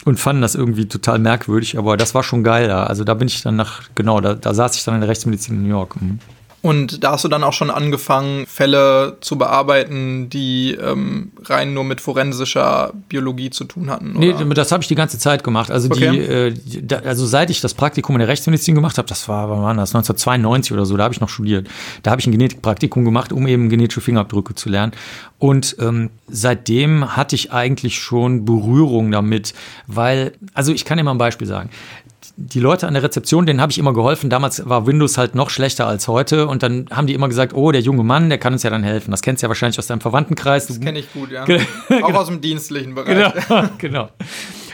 und fanden das irgendwie total merkwürdig, aber das war schon geil da. Also da bin ich dann nach, genau, da, da saß ich dann in der Rechtsmedizin in New York. Mhm. Und da hast du dann auch schon angefangen, Fälle zu bearbeiten, die ähm, rein nur mit forensischer Biologie zu tun hatten? Oder? Nee, das habe ich die ganze Zeit gemacht. Also, okay. die, äh, die, also seit ich das Praktikum in der Rechtsmedizin gemacht habe, das war, wann war das? 1992 oder so, da habe ich noch studiert. Da habe ich ein Genetikpraktikum gemacht, um eben genetische Fingerabdrücke zu lernen. Und ähm, seitdem hatte ich eigentlich schon Berührung damit, weil, also ich kann dir mal ein Beispiel sagen die Leute an der Rezeption, denen habe ich immer geholfen. Damals war Windows halt noch schlechter als heute. Und dann haben die immer gesagt, oh, der junge Mann, der kann uns ja dann helfen. Das kennst du ja wahrscheinlich aus deinem Verwandtenkreis. Das kenne ich gut, ja. Auch aus dem dienstlichen Bereich. Genau, genau.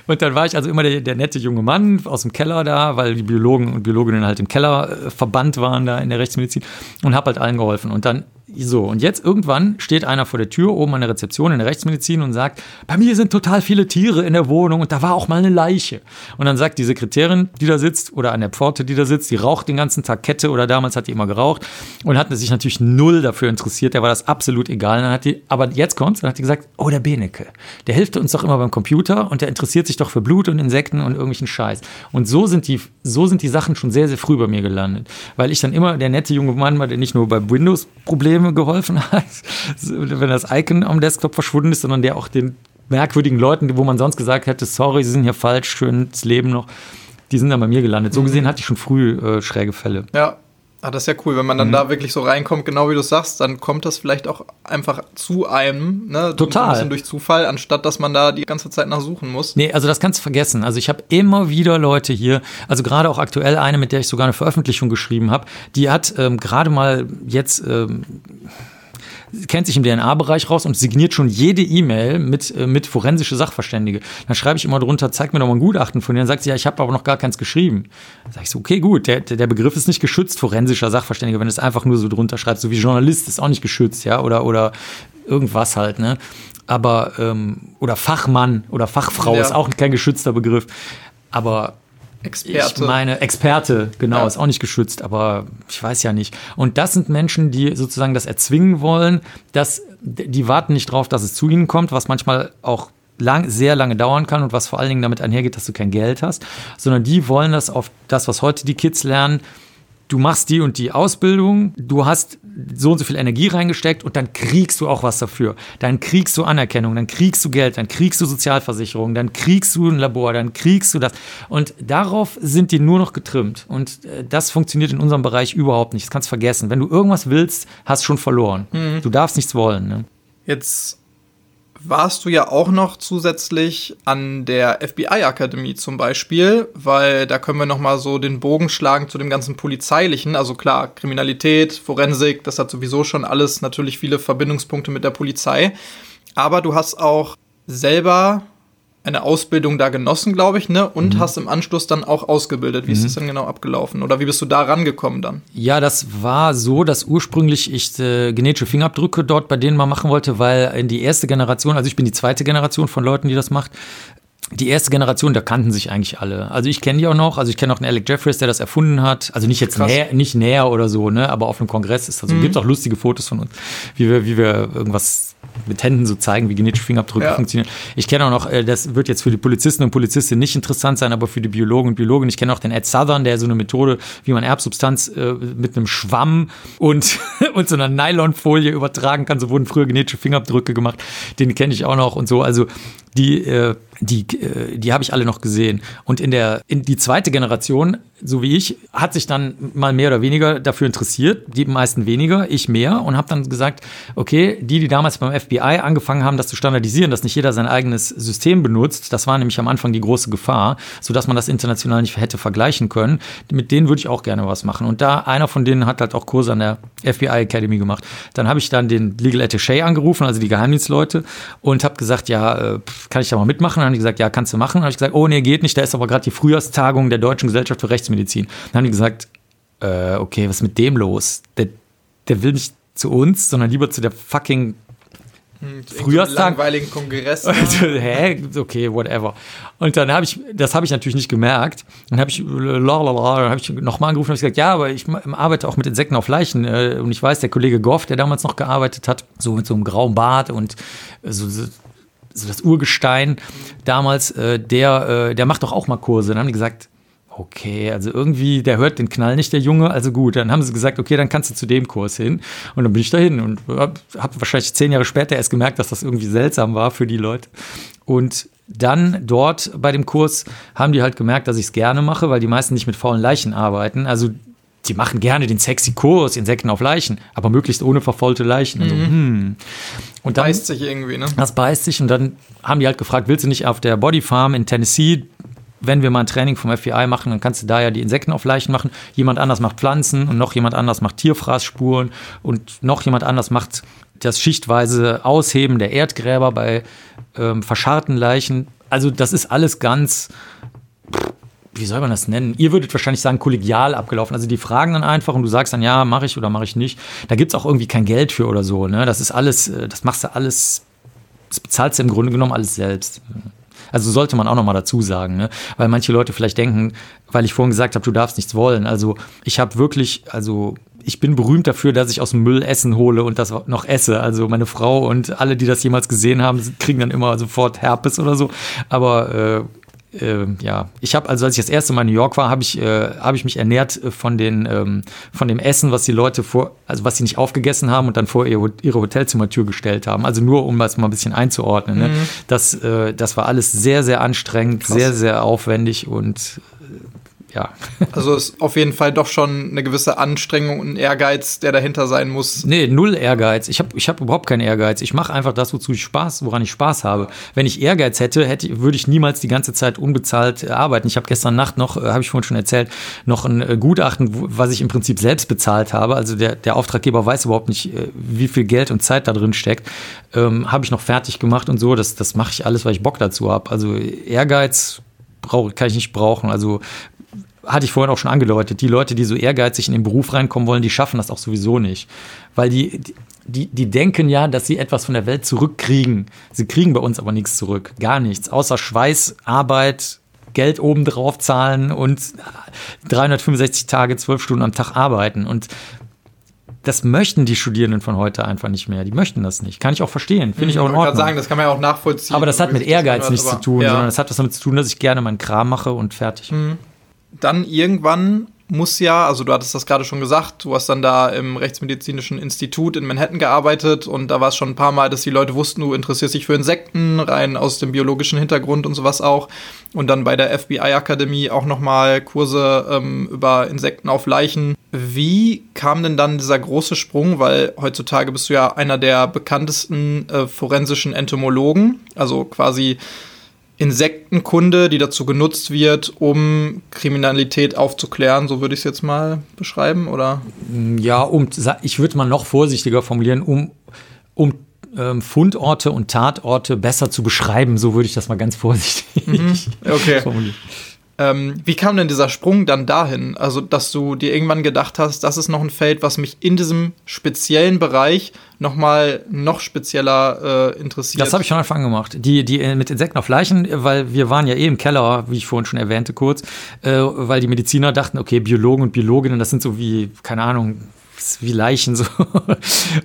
Und dann war ich also immer der, der, nette junge Mann aus dem Keller da, weil die Biologen und Biologinnen halt im Keller äh, verbannt waren da in der Rechtsmedizin und habe halt allen geholfen. Und dann so, und jetzt irgendwann steht einer vor der Tür oben an der Rezeption in der Rechtsmedizin und sagt, bei mir sind total viele Tiere in der Wohnung und da war auch mal eine Leiche. Und dann sagt die Sekretärin, die da sitzt, oder an der Pforte, die da sitzt, die raucht den ganzen Tag Kette oder damals hat die immer geraucht und hat sich natürlich null dafür interessiert, der war das absolut egal. dann hat die, aber jetzt kommt's, dann hat die gesagt, oh, der Benecke, der hilft uns doch immer beim Computer und der interessiert sich doch für Blut und Insekten und irgendwelchen Scheiß. Und so sind die, so sind die Sachen schon sehr, sehr früh bei mir gelandet. Weil ich dann immer der nette junge Mann war, der nicht nur bei Windows Probleme Probleme geholfen hat, wenn das Icon am Desktop verschwunden ist, sondern der auch den merkwürdigen Leuten, wo man sonst gesagt hätte, sorry, sie sind hier falsch, schönes Leben noch, die sind dann bei mir gelandet. So mhm. gesehen hatte ich schon früh äh, schräge Fälle. Ja, Ah, das ist ja cool, wenn man dann mhm. da wirklich so reinkommt, genau wie du sagst, dann kommt das vielleicht auch einfach zu einem, ne? Total. ein bisschen durch Zufall, anstatt dass man da die ganze Zeit nachsuchen muss. Nee, also das kannst du vergessen. Also ich habe immer wieder Leute hier, also gerade auch aktuell eine, mit der ich sogar eine Veröffentlichung geschrieben habe, die hat ähm, gerade mal jetzt ähm, kennt sich im DNA-Bereich raus und signiert schon jede E-Mail mit, äh, mit forensische Sachverständige. Dann schreibe ich immer drunter, zeig mir doch mal ein Gutachten von dir. Dann sagt sie, ja, ich habe aber noch gar keins geschrieben. Dann sage ich so, okay, gut, der, der Begriff ist nicht geschützt, forensischer Sachverständiger, wenn du es einfach nur so drunter schreibst, so wie Journalist ist auch nicht geschützt, ja, oder, oder irgendwas halt, ne? Aber, ähm, oder Fachmann oder Fachfrau ja. ist auch kein geschützter Begriff. Aber Experte. Ich meine, Experte, genau, ja. ist auch nicht geschützt, aber ich weiß ja nicht. Und das sind Menschen, die sozusagen das erzwingen wollen, dass die warten nicht drauf, dass es zu ihnen kommt, was manchmal auch lang, sehr lange dauern kann und was vor allen Dingen damit einhergeht, dass du kein Geld hast, sondern die wollen das auf das, was heute die Kids lernen, du machst die und die Ausbildung, du hast so und so viel Energie reingesteckt und dann kriegst du auch was dafür. Dann kriegst du Anerkennung, dann kriegst du Geld, dann kriegst du Sozialversicherung, dann kriegst du ein Labor, dann kriegst du das. Und darauf sind die nur noch getrimmt. Und äh, das funktioniert in unserem Bereich überhaupt nicht. Das kannst du vergessen. Wenn du irgendwas willst, hast du schon verloren. Mhm. Du darfst nichts wollen. Ne? Jetzt warst du ja auch noch zusätzlich an der FBI-Akademie zum Beispiel, weil da können wir noch mal so den Bogen schlagen zu dem ganzen Polizeilichen. Also klar, Kriminalität, Forensik, das hat sowieso schon alles natürlich viele Verbindungspunkte mit der Polizei. Aber du hast auch selber eine Ausbildung da genossen, glaube ich, ne? Und mhm. hast im Anschluss dann auch ausgebildet. Wie mhm. ist das denn genau abgelaufen? Oder wie bist du da rangekommen dann? Ja, das war so, dass ursprünglich ich äh, genetische Fingerabdrücke dort bei denen mal machen wollte, weil in die erste Generation, also ich bin die zweite Generation von Leuten, die das macht, die erste Generation, da kannten sich eigentlich alle. Also ich kenne die auch noch, also ich kenne auch einen Alec Jeffries, der das erfunden hat. Also nicht jetzt näher, nicht näher oder so, ne, aber auf einem Kongress ist das so. Mhm. Gibt auch lustige Fotos von uns, wie wir, wie wir irgendwas mit Händen so zeigen, wie genetische Fingerabdrücke ja. funktionieren. Ich kenne auch noch, äh, das wird jetzt für die Polizisten und Polizistinnen nicht interessant sein, aber für die Biologen und Biologen. Ich kenne auch den Ed Southern, der so eine Methode, wie man Erbsubstanz äh, mit einem Schwamm und, und so einer Nylonfolie übertragen kann. So wurden früher genetische Fingerabdrücke gemacht. Den kenne ich auch noch und so. Also die, äh, die, äh, die habe ich alle noch gesehen. Und in der, in die zweite Generation, so wie ich, hat sich dann mal mehr oder weniger dafür interessiert, die meisten weniger, ich mehr, und habe dann gesagt, okay, die, die damals beim FBI angefangen haben, das zu standardisieren, dass nicht jeder sein eigenes System benutzt, das war nämlich am Anfang die große Gefahr, sodass man das international nicht hätte vergleichen können. Mit denen würde ich auch gerne was machen. Und da einer von denen hat halt auch Kurse an der FBI Academy gemacht. Dann habe ich dann den Legal Attaché angerufen, also die Geheimdienstleute, und habe gesagt, ja, äh, kann ich da mal mitmachen? Dann haben die gesagt, ja, kannst du machen. Dann habe ich gesagt, oh nee, geht nicht, da ist aber gerade die Frühjahrstagung der Deutschen Gesellschaft für Rechtsmedizin. Dann haben die gesagt, äh, okay, was ist mit dem los? Der, der will nicht zu uns, sondern lieber zu der fucking hm, Frühjahrstag. langweiligen Kongress. Hä? Okay, whatever. Und dann habe ich, das habe ich natürlich nicht gemerkt. Dann habe ich, lalalala, dann habe ich nochmal angerufen und gesagt, ja, aber ich arbeite auch mit Insekten auf Leichen. Äh, und ich weiß, der Kollege Goff, der damals noch gearbeitet hat, so mit so einem grauen Bart und so, so so das Urgestein damals, äh, der, äh, der macht doch auch mal Kurse. Dann haben die gesagt, okay, also irgendwie, der hört den Knall nicht, der Junge, also gut. Dann haben sie gesagt, okay, dann kannst du zu dem Kurs hin. Und dann bin ich dahin und habe hab wahrscheinlich zehn Jahre später erst gemerkt, dass das irgendwie seltsam war für die Leute. Und dann dort bei dem Kurs haben die halt gemerkt, dass ich es gerne mache, weil die meisten nicht mit faulen Leichen arbeiten. Also die machen gerne den sexy Kurs, Insekten auf Leichen, aber möglichst ohne verfaulte Leichen. Also, mhm. Also, hm. Und dann, beißt sich irgendwie, ne? Das beißt sich und dann haben die halt gefragt, willst du nicht auf der Body Farm in Tennessee, wenn wir mal ein Training vom FBI machen, dann kannst du da ja die Insekten auf Leichen machen. Jemand anders macht Pflanzen und noch jemand anders macht Tierfraßspuren und noch jemand anders macht das schichtweise Ausheben der Erdgräber bei ähm, verscharrten Leichen. Also das ist alles ganz wie soll man das nennen? Ihr würdet wahrscheinlich sagen, kollegial abgelaufen. Also die fragen dann einfach und du sagst dann, ja, mache ich oder mache ich nicht. Da gibt es auch irgendwie kein Geld für oder so. Ne? Das ist alles, äh, das machst du alles, das bezahlst du im Grunde genommen alles selbst. Also sollte man auch noch mal dazu sagen, ne? weil manche Leute vielleicht denken, weil ich vorhin gesagt habe, du darfst nichts wollen. Also ich habe wirklich, also ich bin berühmt dafür, dass ich aus dem Müll Essen hole und das noch esse. Also meine Frau und alle, die das jemals gesehen haben, kriegen dann immer sofort Herpes oder so. Aber äh, äh, ja, ich habe, also als ich das erste Mal in New York war, habe ich, äh, hab ich mich ernährt äh, von, den, ähm, von dem Essen, was die Leute vor, also was sie nicht aufgegessen haben und dann vor ihre, ihre Hotelzimmertür gestellt haben. Also nur, um das mal ein bisschen einzuordnen. Ne? Mhm. Das, äh, das war alles sehr, sehr anstrengend, Krass. sehr, sehr aufwendig und ja. Also ist auf jeden Fall doch schon eine gewisse Anstrengung und Ehrgeiz, der dahinter sein muss. Nee, null Ehrgeiz. Ich habe ich hab überhaupt keinen Ehrgeiz. Ich mache einfach das, wozu ich Spaß, woran ich Spaß habe. Wenn ich Ehrgeiz hätte, hätte würde ich niemals die ganze Zeit unbezahlt arbeiten. Ich habe gestern Nacht noch, äh, habe ich vorhin schon erzählt, noch ein äh, Gutachten, was ich im Prinzip selbst bezahlt habe. Also der, der Auftraggeber weiß überhaupt nicht, äh, wie viel Geld und Zeit da drin steckt. Ähm, habe ich noch fertig gemacht und so. Das, das mache ich alles, weil ich Bock dazu habe. Also Ehrgeiz brauche, kann ich nicht brauchen. Also hatte ich vorhin auch schon angedeutet, die Leute, die so ehrgeizig in den Beruf reinkommen wollen, die schaffen das auch sowieso nicht. Weil die, die, die denken ja, dass sie etwas von der Welt zurückkriegen. Sie kriegen bei uns aber nichts zurück. Gar nichts. Außer Schweiß, Arbeit, Geld obendrauf zahlen und 365 Tage, zwölf Stunden am Tag arbeiten. Und das möchten die Studierenden von heute einfach nicht mehr. Die möchten das nicht. Kann ich auch verstehen. Finde ich auch in Ordnung. Ich sagen, das kann man ja auch nachvollziehen. Aber das hat mit Ehrgeiz nichts zu tun, ja. sondern das hat was damit zu tun, dass ich gerne meinen Kram mache und fertig. Mhm. Dann irgendwann muss ja, also du hattest das gerade schon gesagt, du hast dann da im Rechtsmedizinischen Institut in Manhattan gearbeitet und da war es schon ein paar Mal, dass die Leute wussten, du interessierst dich für Insekten, rein aus dem biologischen Hintergrund und sowas auch. Und dann bei der FBI-Akademie auch nochmal Kurse ähm, über Insekten auf Leichen. Wie kam denn dann dieser große Sprung? Weil heutzutage bist du ja einer der bekanntesten äh, forensischen Entomologen, also quasi Insektenkunde, die dazu genutzt wird, um Kriminalität aufzuklären, so würde ich es jetzt mal beschreiben, oder? Ja, um, ich würde mal noch vorsichtiger formulieren, um, um ähm, Fundorte und Tatorte besser zu beschreiben, so würde ich das mal ganz vorsichtig mhm. okay. formulieren. Ähm, wie kam denn dieser Sprung dann dahin? Also, dass du dir irgendwann gedacht hast, das ist noch ein Feld, was mich in diesem speziellen Bereich noch mal noch spezieller äh, interessiert. Das habe ich von Anfang gemacht. Die, die äh, mit Insekten auf Leichen, weil wir waren ja eh im Keller, wie ich vorhin schon erwähnte kurz, äh, weil die Mediziner dachten, okay, Biologen und Biologinnen, das sind so wie, keine Ahnung, wie Leichen so.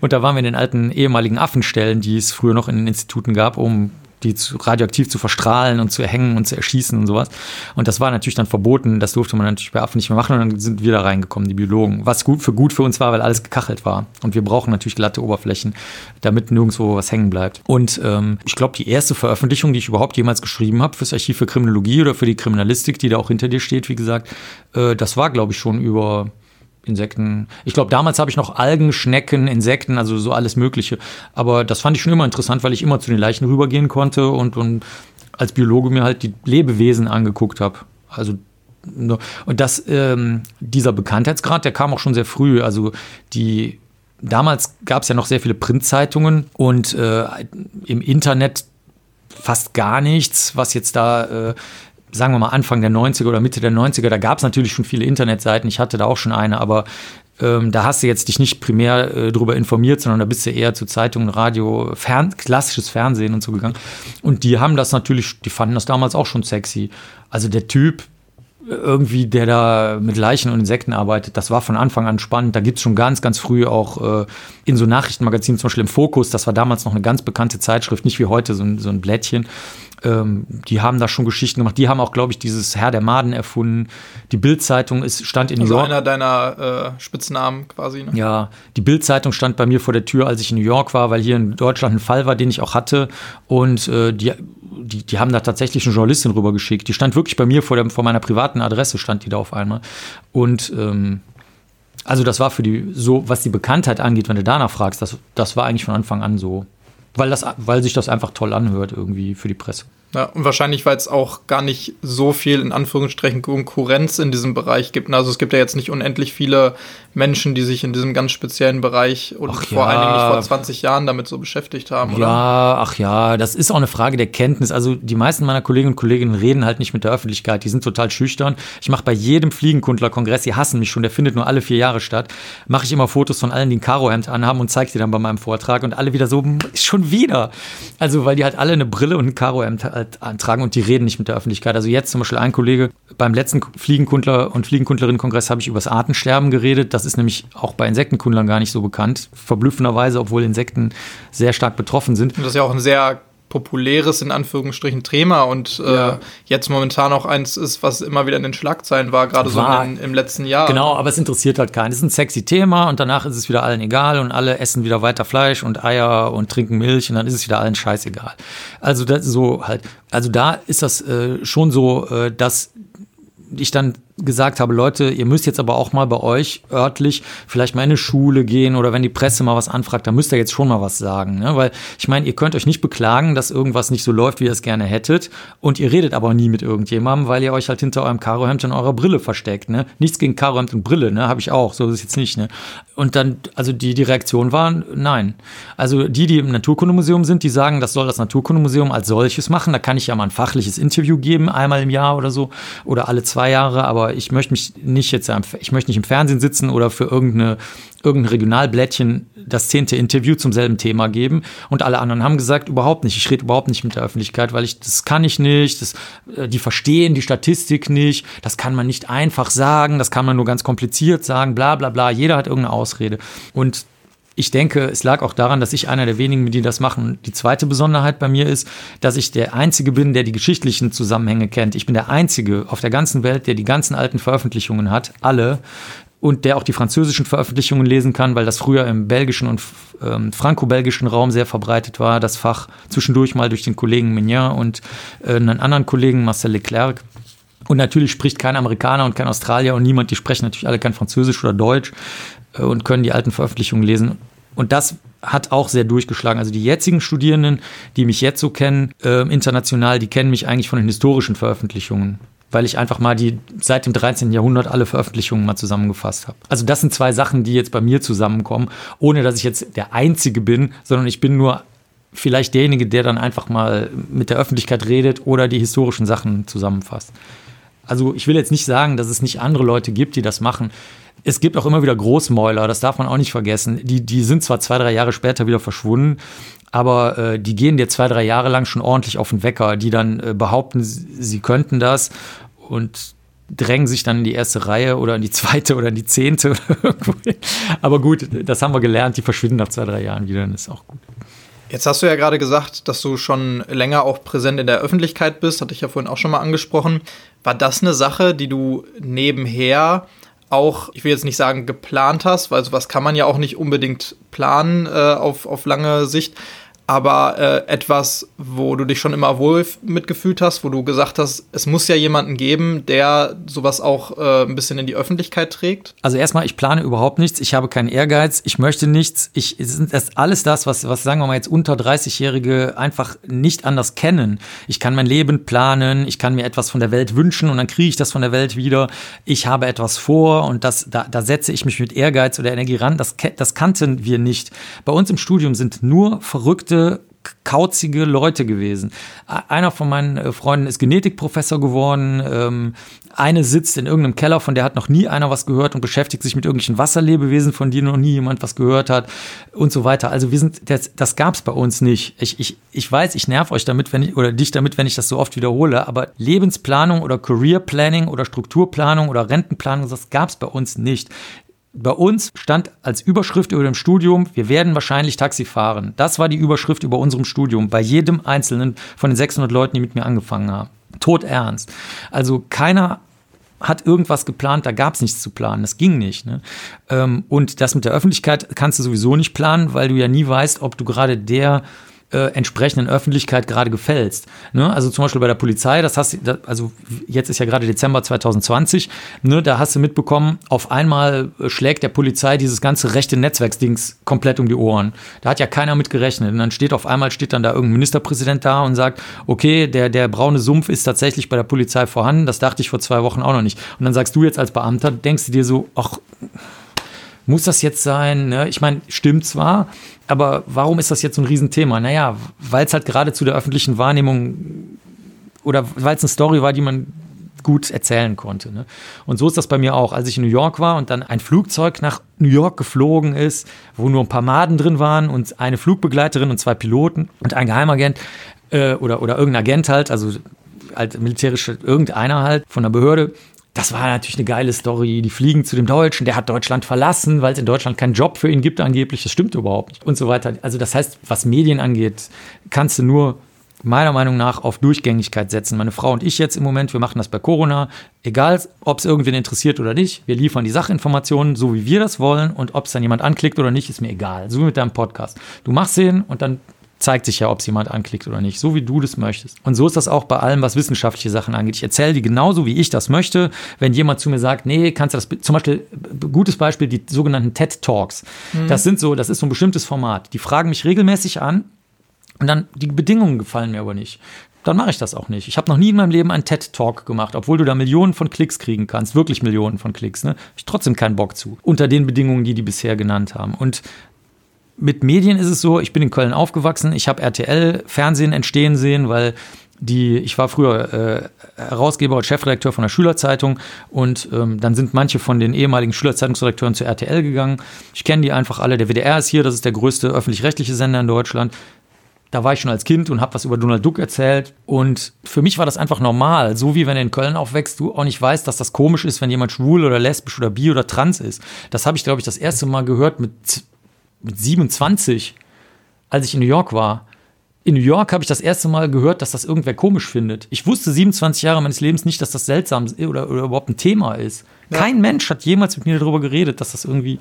Und da waren wir in den alten ehemaligen Affenstellen, die es früher noch in den Instituten gab, um die zu, radioaktiv zu verstrahlen und zu erhängen und zu erschießen und sowas. Und das war natürlich dann verboten. Das durfte man natürlich bei Affen nicht mehr machen. Und dann sind wir da reingekommen, die Biologen. Was gut für gut für uns war, weil alles gekachelt war. Und wir brauchen natürlich glatte Oberflächen, damit nirgendwo was hängen bleibt. Und ähm, ich glaube, die erste Veröffentlichung, die ich überhaupt jemals geschrieben habe fürs Archiv für Kriminologie oder für die Kriminalistik, die da auch hinter dir steht, wie gesagt, äh, das war, glaube ich, schon über Insekten. Ich glaube, damals habe ich noch Algen, Schnecken, Insekten, also so alles Mögliche. Aber das fand ich schon immer interessant, weil ich immer zu den Leichen rübergehen konnte und, und als Biologe mir halt die Lebewesen angeguckt habe. Also und das, ähm, dieser Bekanntheitsgrad, der kam auch schon sehr früh. Also die damals gab es ja noch sehr viele Printzeitungen und äh, im Internet fast gar nichts, was jetzt da äh, sagen wir mal Anfang der 90er oder Mitte der 90er, da gab es natürlich schon viele Internetseiten, ich hatte da auch schon eine, aber ähm, da hast du jetzt dich nicht primär äh, darüber informiert, sondern da bist du eher zu Zeitungen, Radio, Fern klassisches Fernsehen und so gegangen. Und die haben das natürlich, die fanden das damals auch schon sexy. Also der Typ, irgendwie, der da mit Leichen und Insekten arbeitet, das war von Anfang an spannend. Da gibt es schon ganz, ganz früh auch äh, in so Nachrichtenmagazinen, zum Beispiel im Fokus, das war damals noch eine ganz bekannte Zeitschrift, nicht wie heute so ein, so ein Blättchen ähm, die haben da schon Geschichten gemacht. Die haben auch, glaube ich, dieses Herr der Maden erfunden. Die Bildzeitung stand in also New York. einer deiner äh, Spitznamen quasi. Ne? Ja, die Bildzeitung stand bei mir vor der Tür, als ich in New York war, weil hier in Deutschland ein Fall war, den ich auch hatte. Und äh, die, die, die haben da tatsächlich eine Journalistin rübergeschickt. Die stand wirklich bei mir vor, der, vor meiner privaten Adresse, stand die da auf einmal. Und ähm, also das war für die, so was die Bekanntheit angeht, wenn du danach fragst, das, das war eigentlich von Anfang an so. Weil, das, weil sich das einfach toll anhört irgendwie für die Presse. Ja, und wahrscheinlich, weil es auch gar nicht so viel in Anführungsstrichen Konkurrenz in diesem Bereich gibt. Also es gibt ja jetzt nicht unendlich viele Menschen, die sich in diesem ganz speziellen Bereich und ach vor ja. allen Dingen nicht vor 20 Jahren damit so beschäftigt haben, oder? Ja, ach ja, das ist auch eine Frage der Kenntnis. Also die meisten meiner Kolleginnen und Kollegen reden halt nicht mit der Öffentlichkeit, die sind total schüchtern. Ich mache bei jedem Fliegenkundler-Kongress, die hassen mich schon, der findet nur alle vier Jahre statt, mache ich immer Fotos von allen, die ein Karohemd anhaben und zeige die dann bei meinem Vortrag und alle wieder so, schon wieder. Also weil die halt alle eine Brille und ein Karohemd halt antragen und die reden nicht mit der Öffentlichkeit. Also jetzt zum Beispiel ein Kollege, beim letzten Fliegenkundler- und Fliegenkundlerinnen-Kongress habe ich über das Artensterben geredet. Das ist nämlich auch bei Insektenkundlern gar nicht so bekannt. Verblüffenderweise, obwohl Insekten sehr stark betroffen sind. Und das ist ja auch ein sehr populäres, in Anführungsstrichen, Thema und äh, ja. jetzt momentan auch eins ist, was immer wieder in den Schlagzeilen war, gerade so in, im letzten Jahr. Genau, aber es interessiert halt keinen. Es ist ein sexy Thema und danach ist es wieder allen egal und alle essen wieder weiter Fleisch und Eier und trinken Milch und dann ist es wieder allen scheißegal. Also das so halt, also da ist das äh, schon so, äh, dass ich dann gesagt habe, Leute, ihr müsst jetzt aber auch mal bei euch örtlich vielleicht mal in eine Schule gehen oder wenn die Presse mal was anfragt, dann müsst ihr jetzt schon mal was sagen. Ne? Weil ich meine, ihr könnt euch nicht beklagen, dass irgendwas nicht so läuft, wie ihr es gerne hättet und ihr redet aber nie mit irgendjemandem, weil ihr euch halt hinter eurem Karohemd und eurer Brille versteckt. Ne? Nichts gegen Karohemd und Brille, ne? habe ich auch, so ist es jetzt nicht. Ne? Und dann, also die, die Reaktion war, nein. Also die, die im Naturkundemuseum sind, die sagen, das soll das Naturkundemuseum als solches machen. Da kann ich ja mal ein fachliches Interview geben, einmal im Jahr oder so oder alle zwei Jahre, aber ich möchte mich nicht jetzt, ich möchte nicht im Fernsehen sitzen oder für irgendeine, irgendein Regionalblättchen das zehnte Interview zum selben Thema geben. Und alle anderen haben gesagt, überhaupt nicht. Ich rede überhaupt nicht mit der Öffentlichkeit, weil ich, das kann ich nicht. Das, äh, die verstehen die Statistik nicht. Das kann man nicht einfach sagen. Das kann man nur ganz kompliziert sagen. Bla, bla, bla. Jeder hat irgendeine Ausrede. Und ich denke, es lag auch daran, dass ich einer der wenigen bin, die das machen. Die zweite Besonderheit bei mir ist, dass ich der Einzige bin, der die geschichtlichen Zusammenhänge kennt. Ich bin der Einzige auf der ganzen Welt, der die ganzen alten Veröffentlichungen hat, alle, und der auch die französischen Veröffentlichungen lesen kann, weil das früher im belgischen und ähm, franco-belgischen Raum sehr verbreitet war, das Fach zwischendurch mal durch den Kollegen Mignon und äh, einen anderen Kollegen, Marcel Leclerc. Und natürlich spricht kein Amerikaner und kein Australier und niemand, die sprechen natürlich alle kein Französisch oder Deutsch äh, und können die alten Veröffentlichungen lesen. Und das hat auch sehr durchgeschlagen. Also die jetzigen Studierenden, die mich jetzt so kennen, äh, international, die kennen mich eigentlich von den historischen Veröffentlichungen, weil ich einfach mal die seit dem 13. Jahrhundert alle Veröffentlichungen mal zusammengefasst habe. Also das sind zwei Sachen, die jetzt bei mir zusammenkommen, ohne dass ich jetzt der Einzige bin, sondern ich bin nur vielleicht derjenige, der dann einfach mal mit der Öffentlichkeit redet oder die historischen Sachen zusammenfasst. Also ich will jetzt nicht sagen, dass es nicht andere Leute gibt, die das machen. Es gibt auch immer wieder Großmäuler, das darf man auch nicht vergessen. Die, die sind zwar zwei, drei Jahre später wieder verschwunden, aber äh, die gehen dir zwei, drei Jahre lang schon ordentlich auf den Wecker, die dann äh, behaupten, sie, könnten das und drängen sich dann in die erste Reihe oder in die zweite oder in die zehnte. aber gut, das haben wir gelernt, die verschwinden nach zwei, drei Jahren wieder, dann ist auch gut. Jetzt hast du ja gerade gesagt, dass du schon länger auch präsent in der Öffentlichkeit bist, hatte ich ja vorhin auch schon mal angesprochen. War das eine Sache, die du nebenher auch, ich will jetzt nicht sagen geplant hast, weil sowas kann man ja auch nicht unbedingt planen äh, auf, auf lange Sicht, aber äh, etwas, wo du dich schon immer wohl mitgefühlt hast, wo du gesagt hast, es muss ja jemanden geben, der sowas auch äh, ein bisschen in die Öffentlichkeit trägt? Also erstmal, ich plane überhaupt nichts, ich habe keinen Ehrgeiz, ich möchte nichts. Ich sind das alles das, was, was sagen wir mal jetzt unter 30-Jährige einfach nicht anders kennen. Ich kann mein Leben planen, ich kann mir etwas von der Welt wünschen und dann kriege ich das von der Welt wieder. Ich habe etwas vor und das, da, da setze ich mich mit Ehrgeiz oder Energie ran. Das, das kannten wir nicht. Bei uns im Studium sind nur verrückte nette, kauzige Leute gewesen. Einer von meinen äh, Freunden ist Genetikprofessor geworden. Ähm, eine sitzt in irgendeinem Keller, von der hat noch nie einer was gehört und beschäftigt sich mit irgendwelchen Wasserlebewesen, von denen noch nie jemand was gehört hat und so weiter. Also wir sind, das, das gab es bei uns nicht. Ich, ich, ich weiß, ich nerv euch damit, wenn ich, oder dich damit, wenn ich das so oft wiederhole, aber Lebensplanung oder Career Planning oder Strukturplanung oder Rentenplanung, das gab es bei uns nicht bei uns stand als Überschrift über dem Studium, wir werden wahrscheinlich Taxi fahren. Das war die Überschrift über unserem Studium, bei jedem einzelnen von den 600 Leuten, die mit mir angefangen haben. Todernst. Also keiner hat irgendwas geplant, da gab es nichts zu planen, das ging nicht. Ne? Ähm, und das mit der Öffentlichkeit kannst du sowieso nicht planen, weil du ja nie weißt, ob du gerade der äh, entsprechenden Öffentlichkeit gerade gefällst. Ne? Also zum Beispiel bei der Polizei, das hast du, also jetzt ist ja gerade Dezember 2020, ne, da hast du mitbekommen, auf einmal schlägt der Polizei dieses ganze rechte Netzwerksdings komplett um die Ohren. Da hat ja keiner mit gerechnet. Und dann steht auf einmal steht dann da irgendein Ministerpräsident da und sagt, okay, der, der braune Sumpf ist tatsächlich bei der Polizei vorhanden. Das dachte ich vor zwei Wochen auch noch nicht. Und dann sagst du jetzt als Beamter, denkst du dir so, ach, muss das jetzt sein? Ne? Ich meine, stimmt zwar, aber warum ist das jetzt so ein Riesenthema? Naja, weil es halt gerade zu der öffentlichen Wahrnehmung oder weil es eine Story war, die man gut erzählen konnte. Ne? Und so ist das bei mir auch. Als ich in New York war und dann ein Flugzeug nach New York geflogen ist, wo nur ein paar Maden drin waren und eine Flugbegleiterin und zwei Piloten und ein Geheimagent äh, oder, oder irgendein Agent halt, also halt militärische, irgendeiner halt von der Behörde, das war natürlich eine geile Story. Die fliegen zu dem Deutschen, der hat Deutschland verlassen, weil es in Deutschland keinen Job für ihn gibt, angeblich. Das stimmt überhaupt nicht. Und so weiter. Also, das heißt, was Medien angeht, kannst du nur meiner Meinung nach auf Durchgängigkeit setzen. Meine Frau und ich jetzt im Moment, wir machen das bei Corona. Egal, ob es irgendwen interessiert oder nicht, wir liefern die Sachinformationen, so wie wir das wollen. Und ob es dann jemand anklickt oder nicht, ist mir egal. So wie mit deinem Podcast. Du machst den und dann zeigt sich ja, ob es jemand anklickt oder nicht, so wie du das möchtest. Und so ist das auch bei allem, was wissenschaftliche Sachen angeht. Ich erzähle die genauso, wie ich das möchte. Wenn jemand zu mir sagt, nee, kannst du das, zum Beispiel, gutes Beispiel, die sogenannten TED Talks. Mhm. Das sind so, das ist so ein bestimmtes Format. Die fragen mich regelmäßig an und dann, die Bedingungen gefallen mir aber nicht. Dann mache ich das auch nicht. Ich habe noch nie in meinem Leben einen TED Talk gemacht, obwohl du da Millionen von Klicks kriegen kannst, wirklich Millionen von Klicks. Ne? Ich trotzdem keinen Bock zu. Unter den Bedingungen, die die bisher genannt haben. Und mit Medien ist es so, ich bin in Köln aufgewachsen, ich habe RTL Fernsehen entstehen sehen, weil die, ich war früher äh, Herausgeber und Chefredakteur von der Schülerzeitung und ähm, dann sind manche von den ehemaligen Schülerzeitungsredakteuren zur RTL gegangen. Ich kenne die einfach alle. Der WDR ist hier, das ist der größte öffentlich-rechtliche Sender in Deutschland. Da war ich schon als Kind und habe was über Donald Duck erzählt. Und für mich war das einfach normal. So wie wenn du in Köln aufwächst, du auch nicht weißt, dass das komisch ist, wenn jemand schwul oder lesbisch oder bi oder trans ist. Das habe ich, glaube ich, das erste Mal gehört mit, mit 27, als ich in New York war in New York habe ich das erste Mal gehört, dass das irgendwer komisch findet. Ich wusste 27 Jahre meines Lebens nicht, dass das seltsam oder, oder überhaupt ein Thema ist. Ja. Kein Mensch hat jemals mit mir darüber geredet, dass das irgendwie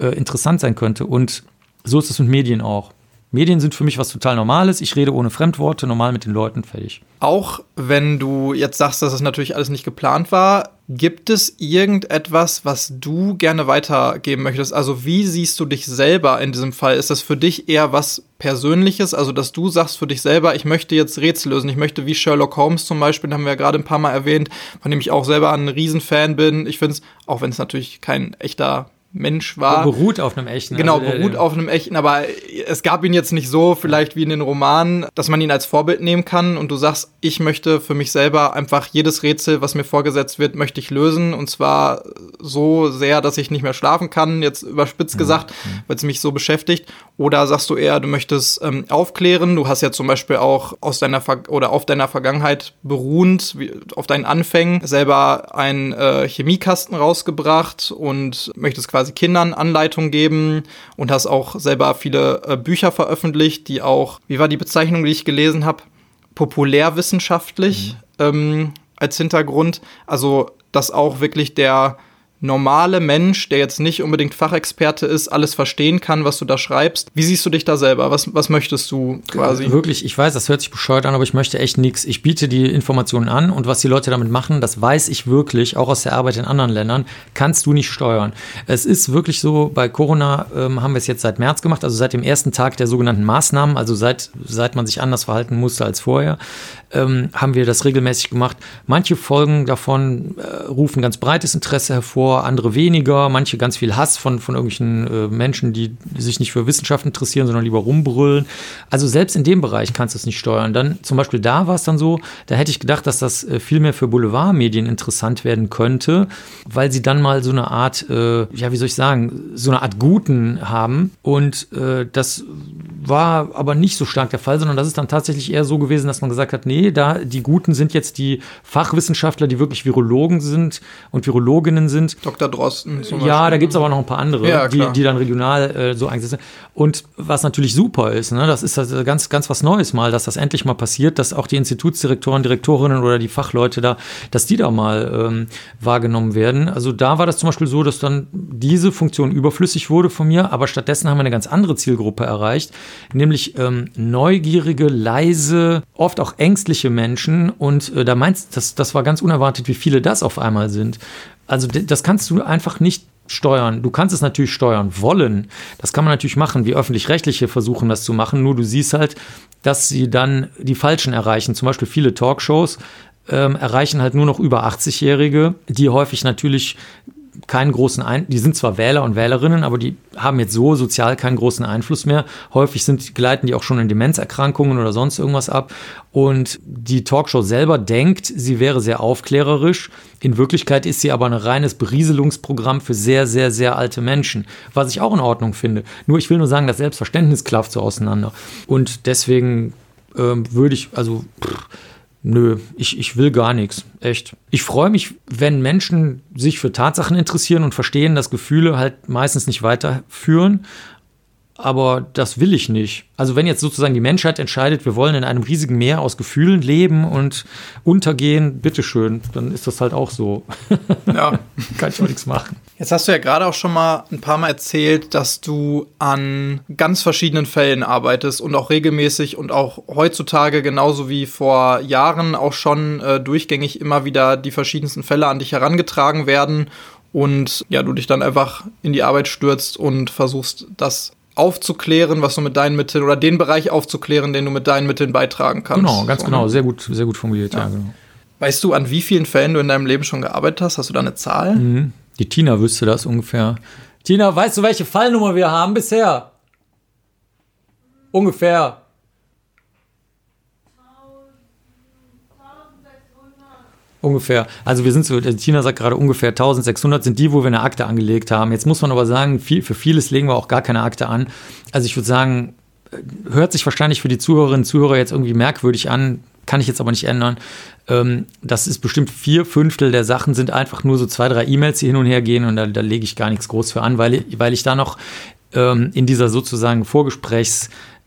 äh, interessant sein könnte. Und so ist es mit Medien auch. Medien sind für mich was total Normales. Ich rede ohne Fremdworte, normal mit den Leuten, fertig. Auch wenn du jetzt sagst, dass das natürlich alles nicht geplant war, gibt es irgendetwas, was du gerne weitergeben möchtest? Also wie siehst du dich selber in diesem Fall? Ist das für dich eher was Persönliches? Also dass du sagst für dich selber, ich möchte jetzt Rätsel lösen. Ich möchte wie Sherlock Holmes zum Beispiel, haben wir ja gerade ein paar Mal erwähnt, von dem ich auch selber ein Riesenfan bin. Ich finde es, auch wenn es natürlich kein echter Mensch war. Beruht auf einem echten. Genau, also beruht auf einem echten, aber es gab ihn jetzt nicht so, vielleicht wie in den Romanen, dass man ihn als Vorbild nehmen kann und du sagst, ich möchte für mich selber einfach jedes Rätsel, was mir vorgesetzt wird, möchte ich lösen und zwar so sehr, dass ich nicht mehr schlafen kann, jetzt überspitzt mhm. gesagt, mhm. weil es mich so beschäftigt. Oder sagst du eher, du möchtest ähm, aufklären, du hast ja zum Beispiel auch aus deiner Ver oder auf deiner Vergangenheit beruhend, wie, auf deinen Anfängen selber einen äh, Chemiekasten rausgebracht und möchtest quasi quasi Kindern Anleitungen geben und hast auch selber viele äh, Bücher veröffentlicht, die auch, wie war die Bezeichnung, die ich gelesen habe? Populärwissenschaftlich mhm. ähm, als Hintergrund. Also, dass auch wirklich der normale Mensch, der jetzt nicht unbedingt Fachexperte ist, alles verstehen kann, was du da schreibst. Wie siehst du dich da selber? Was, was möchtest du quasi? Wirklich, ich weiß, das hört sich bescheuert an, aber ich möchte echt nichts. Ich biete die Informationen an und was die Leute damit machen, das weiß ich wirklich, auch aus der Arbeit in anderen Ländern, kannst du nicht steuern. Es ist wirklich so, bei Corona ähm, haben wir es jetzt seit März gemacht, also seit dem ersten Tag der sogenannten Maßnahmen, also seit, seit man sich anders verhalten musste als vorher, ähm, haben wir das regelmäßig gemacht. Manche Folgen davon äh, rufen ganz breites Interesse hervor, andere weniger, manche ganz viel Hass von, von irgendwelchen äh, Menschen, die, sich nicht für Wissenschaft interessieren, sondern lieber rumbrüllen. Also selbst in dem Bereich kannst du es nicht steuern. Dann zum Beispiel da war es dann so, da hätte ich gedacht, dass das äh, viel mehr für Boulevardmedien interessant werden könnte, weil sie dann mal so eine Art, äh, ja, wie soll ich sagen, so eine Art Guten haben. Und äh, das war aber nicht so stark der Fall, sondern das ist dann tatsächlich eher so gewesen, dass man gesagt hat, nee, da die Guten sind jetzt die Fachwissenschaftler, die wirklich Virologen sind und Virologinnen sind. Dr. Drosten zum Beispiel. Ja, da gibt es aber noch ein paar andere, ja, die, die dann regional äh, so eingesetzt sind. Und was natürlich super ist, ne, das ist also ganz, ganz was Neues mal, dass das endlich mal passiert, dass auch die Institutsdirektoren, Direktorinnen oder die Fachleute da, dass die da mal ähm, wahrgenommen werden. Also da war das zum Beispiel so, dass dann diese Funktion überflüssig wurde von mir, aber stattdessen haben wir eine ganz andere Zielgruppe erreicht, nämlich ähm, neugierige, leise, oft auch ängstliche Menschen. Und äh, da meinst das, das war ganz unerwartet, wie viele das auf einmal sind. Also das kannst du einfach nicht steuern. Du kannst es natürlich steuern wollen. Das kann man natürlich machen, wie öffentlich-rechtliche versuchen das zu machen. Nur du siehst halt, dass sie dann die Falschen erreichen. Zum Beispiel viele Talkshows ähm, erreichen halt nur noch über 80-Jährige, die häufig natürlich keinen großen Einfluss, die sind zwar Wähler und Wählerinnen, aber die haben jetzt so sozial keinen großen Einfluss mehr. Häufig sind, gleiten die auch schon in Demenzerkrankungen oder sonst irgendwas ab. Und die Talkshow selber denkt, sie wäre sehr aufklärerisch. In Wirklichkeit ist sie aber ein reines Berieselungsprogramm für sehr, sehr, sehr alte Menschen, was ich auch in Ordnung finde. Nur ich will nur sagen, das Selbstverständnis klafft so auseinander. Und deswegen ähm, würde ich, also pff, Nö, ich, ich will gar nichts. Echt. Ich freue mich, wenn Menschen sich für Tatsachen interessieren und verstehen, dass Gefühle halt meistens nicht weiterführen. Aber das will ich nicht. Also wenn jetzt sozusagen die Menschheit entscheidet, wir wollen in einem riesigen Meer aus Gefühlen leben und untergehen, bitteschön, dann ist das halt auch so. Ja. Kann ich auch nichts machen. Jetzt hast du ja gerade auch schon mal ein paar Mal erzählt, dass du an ganz verschiedenen Fällen arbeitest und auch regelmäßig und auch heutzutage genauso wie vor Jahren auch schon äh, durchgängig immer wieder die verschiedensten Fälle an dich herangetragen werden und ja, du dich dann einfach in die Arbeit stürzt und versuchst, das aufzuklären, was du mit deinen Mitteln oder den Bereich aufzuklären, den du mit deinen Mitteln beitragen kannst. Genau, ganz so, genau, ne? sehr gut, sehr gut formuliert, ja. ja. genau. Weißt du, an wie vielen Fällen du in deinem Leben schon gearbeitet hast? Hast du da eine Zahl? Mhm. Die Tina wüsste das ungefähr. Tina, weißt du, welche Fallnummer wir haben bisher? Ungefähr. Ungefähr. Also wir sind so, Tina sagt gerade ungefähr 1600 sind die, wo wir eine Akte angelegt haben. Jetzt muss man aber sagen, viel, für vieles legen wir auch gar keine Akte an. Also ich würde sagen, hört sich wahrscheinlich für die Zuhörerinnen und Zuhörer jetzt irgendwie merkwürdig an, kann ich jetzt aber nicht ändern. Ähm, das ist bestimmt vier Fünftel der Sachen sind einfach nur so zwei, drei E-Mails, die hin und her gehen und da, da lege ich gar nichts groß für an, weil, weil ich da noch ähm, in dieser sozusagen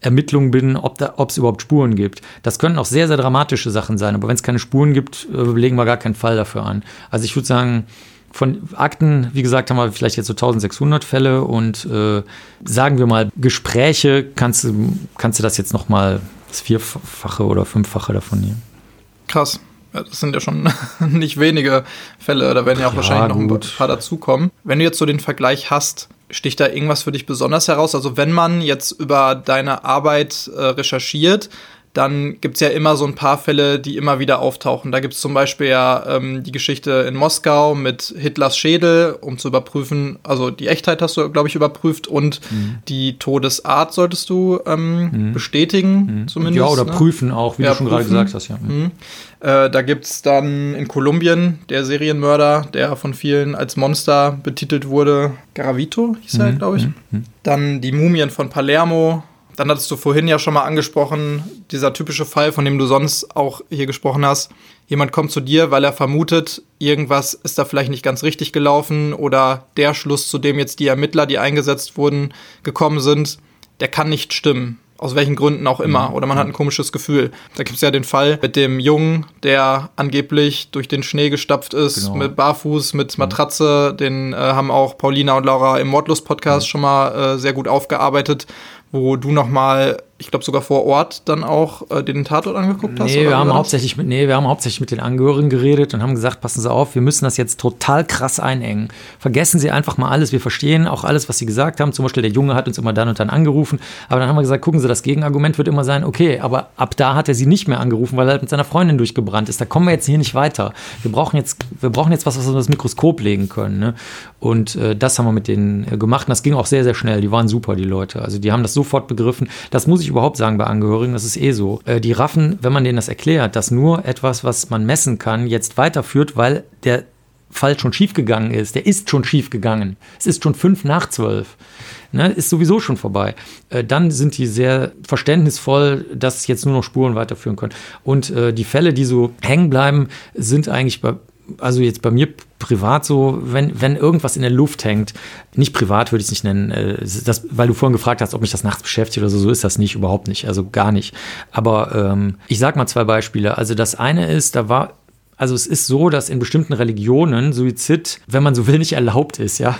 Vorgesprächsermittlung bin, ob es überhaupt Spuren gibt. Das können auch sehr, sehr dramatische Sachen sein, aber wenn es keine Spuren gibt, äh, legen wir gar keinen Fall dafür an. Also ich würde sagen, von Akten, wie gesagt, haben wir vielleicht jetzt so 1600 Fälle und äh, sagen wir mal, Gespräche, kannst du, kannst du das jetzt nochmal das Vierfache oder Fünffache davon nehmen. Krass. Das sind ja schon nicht wenige Fälle, da werden ja auch ja, wahrscheinlich noch gut. ein paar dazukommen. Wenn du jetzt so den Vergleich hast, sticht da irgendwas für dich besonders heraus? Also wenn man jetzt über deine Arbeit äh, recherchiert, dann gibt es ja immer so ein paar Fälle, die immer wieder auftauchen. Da gibt es zum Beispiel ja ähm, die Geschichte in Moskau mit Hitlers Schädel, um zu überprüfen, also die Echtheit hast du, glaube ich, überprüft und mhm. die Todesart solltest du ähm, mhm. bestätigen, mhm. zumindest. Ja, oder ne? prüfen auch, wie ja, du schon gerade gesagt hast, ja. Mhm. Äh, da gibt es dann in Kolumbien der Serienmörder, der von vielen als Monster betitelt wurde. Garavito hieß er, mhm. glaube ich. Mhm. Dann die Mumien von Palermo, dann hattest du vorhin ja schon mal angesprochen, dieser typische Fall, von dem du sonst auch hier gesprochen hast. Jemand kommt zu dir, weil er vermutet, irgendwas ist da vielleicht nicht ganz richtig gelaufen oder der Schluss, zu dem jetzt die Ermittler, die eingesetzt wurden, gekommen sind, der kann nicht stimmen. Aus welchen Gründen auch immer. Mhm. Oder man hat ein komisches Gefühl. Da gibt es ja den Fall mit dem Jungen, der angeblich durch den Schnee gestapft ist, genau. mit Barfuß, mit Matratze. Den äh, haben auch Paulina und Laura im Mordlust-Podcast ja. schon mal äh, sehr gut aufgearbeitet wo du nochmal ich glaube sogar vor Ort dann auch äh, den Tatort angeguckt hast? Nee, wir haben hauptsächlich mit, nee, wir haben hauptsächlich mit den Angehörigen geredet und haben gesagt, passen Sie auf, wir müssen das jetzt total krass einengen. Vergessen Sie einfach mal alles, wir verstehen auch alles, was Sie gesagt haben. Zum Beispiel der Junge hat uns immer dann und dann angerufen, aber dann haben wir gesagt, gucken Sie, das Gegenargument wird immer sein, okay, aber ab da hat er sie nicht mehr angerufen, weil er halt mit seiner Freundin durchgebrannt ist. Da kommen wir jetzt hier nicht weiter. Wir brauchen jetzt, wir brauchen jetzt was, was wir das Mikroskop legen können. Ne? Und äh, das haben wir mit denen äh, gemacht und das ging auch sehr, sehr schnell. Die waren super, die Leute. Also die haben das sofort begriffen. Das muss ich überhaupt sagen bei Angehörigen, das ist eh so. Äh, die raffen, wenn man denen das erklärt, dass nur etwas, was man messen kann, jetzt weiterführt, weil der Fall schon schiefgegangen ist. Der ist schon schiefgegangen. Es ist schon fünf nach zwölf. Ne, ist sowieso schon vorbei. Äh, dann sind die sehr verständnisvoll, dass jetzt nur noch Spuren weiterführen können. Und äh, die Fälle, die so hängen bleiben, sind eigentlich bei also jetzt bei mir privat so, wenn, wenn irgendwas in der Luft hängt, nicht privat würde ich es nicht nennen, äh, das, weil du vorhin gefragt hast, ob mich das nachts beschäftigt oder so, so ist das nicht, überhaupt nicht, also gar nicht. Aber ähm, ich sag mal zwei Beispiele. Also das eine ist, da war also es ist so, dass in bestimmten Religionen Suizid, wenn man so will, nicht erlaubt ist, ja.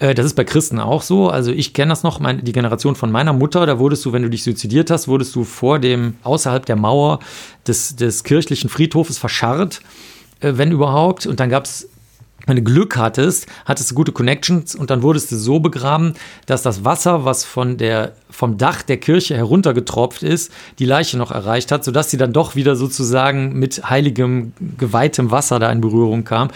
Äh, das ist bei Christen auch so. Also ich kenne das noch, mein, die Generation von meiner Mutter, da wurdest du, wenn du dich suizidiert hast, wurdest du vor dem, außerhalb der Mauer des, des kirchlichen Friedhofes verscharrt wenn überhaupt. Und dann gab es wenn du Glück hattest, hattest du gute Connections und dann wurdest du so begraben, dass das Wasser, was von der, vom Dach der Kirche heruntergetropft ist, die Leiche noch erreicht hat, sodass sie dann doch wieder sozusagen mit heiligem, geweihtem Wasser da in Berührung kam.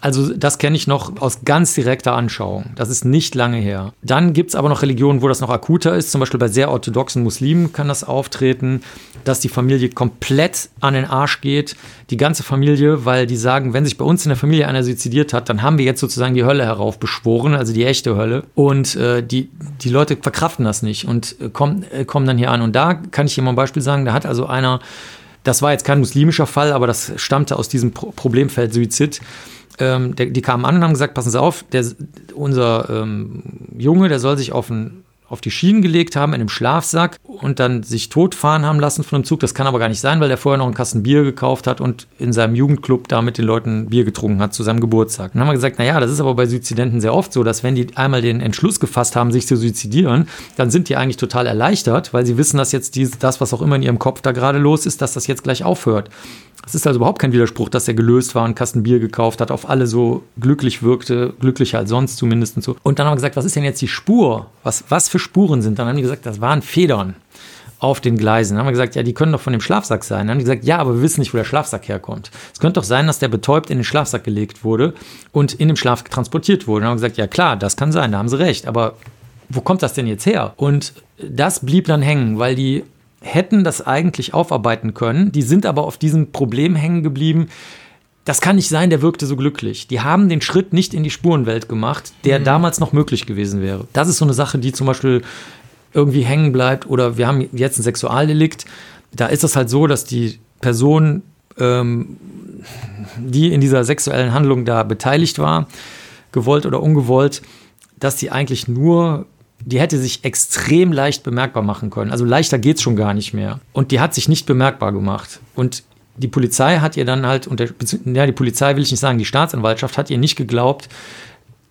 Also das kenne ich noch aus ganz direkter Anschauung. Das ist nicht lange her. Dann gibt es aber noch Religionen, wo das noch akuter ist. Zum Beispiel bei sehr orthodoxen Muslimen kann das auftreten, dass die Familie komplett an den Arsch geht. Die ganze Familie, weil die sagen, wenn sich bei uns in der Familie einer suizidiert hat, dann haben wir jetzt sozusagen die Hölle heraufbeschworen, also die echte Hölle. Und äh, die, die Leute verkraften das nicht und äh, kommen, äh, kommen dann hier an. Und da kann ich dir mal ein Beispiel sagen, da hat also einer, das war jetzt kein muslimischer Fall, aber das stammte aus diesem Pro Problemfeld Suizid ähm, der, die kamen an und haben gesagt, passen Sie auf, der, unser ähm, Junge, der soll sich auf ein auf die Schienen gelegt haben in einem Schlafsack und dann sich totfahren haben lassen von einem Zug. Das kann aber gar nicht sein, weil der vorher noch einen Kasten Bier gekauft hat und in seinem Jugendclub da mit den Leuten Bier getrunken hat zu seinem Geburtstag. dann haben wir gesagt, naja, das ist aber bei Suizidenten sehr oft so, dass wenn die einmal den Entschluss gefasst haben, sich zu suizidieren, dann sind die eigentlich total erleichtert, weil sie wissen, dass jetzt dies, das, was auch immer in ihrem Kopf da gerade los ist, dass das jetzt gleich aufhört. Es ist also überhaupt kein Widerspruch, dass er gelöst war, einen Kasten Bier gekauft hat, auf alle so glücklich wirkte, glücklicher als sonst zumindest und so. Und dann haben wir gesagt, was ist denn jetzt die Spur? Was, was für Spuren sind? Dann haben die gesagt, das waren Federn auf den Gleisen. Dann haben wir gesagt, ja, die können doch von dem Schlafsack sein. Dann haben die gesagt, ja, aber wir wissen nicht, wo der Schlafsack herkommt. Es könnte doch sein, dass der betäubt in den Schlafsack gelegt wurde und in dem Schlaf transportiert wurde. Dann haben wir gesagt, ja klar, das kann sein, da haben sie recht. Aber wo kommt das denn jetzt her? Und das blieb dann hängen, weil die hätten das eigentlich aufarbeiten können. Die sind aber auf diesem Problem hängen geblieben. Das kann nicht sein, der wirkte so glücklich. Die haben den Schritt nicht in die Spurenwelt gemacht, der mhm. damals noch möglich gewesen wäre. Das ist so eine Sache, die zum Beispiel irgendwie hängen bleibt. Oder wir haben jetzt ein Sexualdelikt. Da ist es halt so, dass die Person, ähm, die in dieser sexuellen Handlung da beteiligt war, gewollt oder ungewollt, dass die eigentlich nur die hätte sich extrem leicht bemerkbar machen können. Also leichter geht es schon gar nicht mehr. Und die hat sich nicht bemerkbar gemacht. Und die Polizei hat ihr dann halt, und der, ja, die Polizei will ich nicht sagen, die Staatsanwaltschaft hat ihr nicht geglaubt,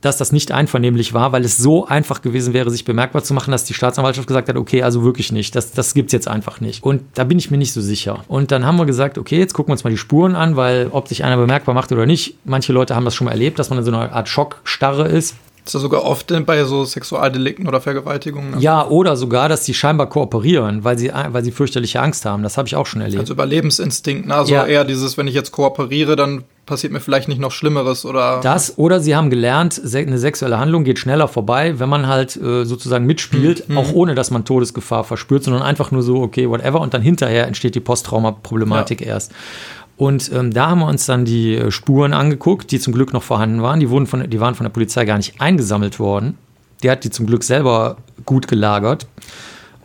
dass das nicht einvernehmlich war, weil es so einfach gewesen wäre, sich bemerkbar zu machen, dass die Staatsanwaltschaft gesagt hat, okay, also wirklich nicht, das, das gibt es jetzt einfach nicht. Und da bin ich mir nicht so sicher. Und dann haben wir gesagt, okay, jetzt gucken wir uns mal die Spuren an, weil ob sich einer bemerkbar macht oder nicht, manche Leute haben das schon mal erlebt, dass man in so einer Art Schockstarre ist. Das ist ja sogar oft bei so Sexualdelikten oder Vergewaltigungen. Ne? Ja, oder sogar, dass die scheinbar kooperieren, weil sie, weil sie fürchterliche Angst haben. Das habe ich auch schon erlebt. Also Überlebensinstinkt, ne? Also ja. eher dieses, wenn ich jetzt kooperiere, dann passiert mir vielleicht nicht noch Schlimmeres oder. Das, oder sie haben gelernt, eine sexuelle Handlung geht schneller vorbei, wenn man halt äh, sozusagen mitspielt, mhm. auch ohne dass man Todesgefahr verspürt, sondern einfach nur so, okay, whatever, und dann hinterher entsteht die Posttraumaproblematik ja. erst. Und ähm, da haben wir uns dann die äh, Spuren angeguckt, die zum Glück noch vorhanden waren. Die, wurden von, die waren von der Polizei gar nicht eingesammelt worden. Der hat die zum Glück selber gut gelagert.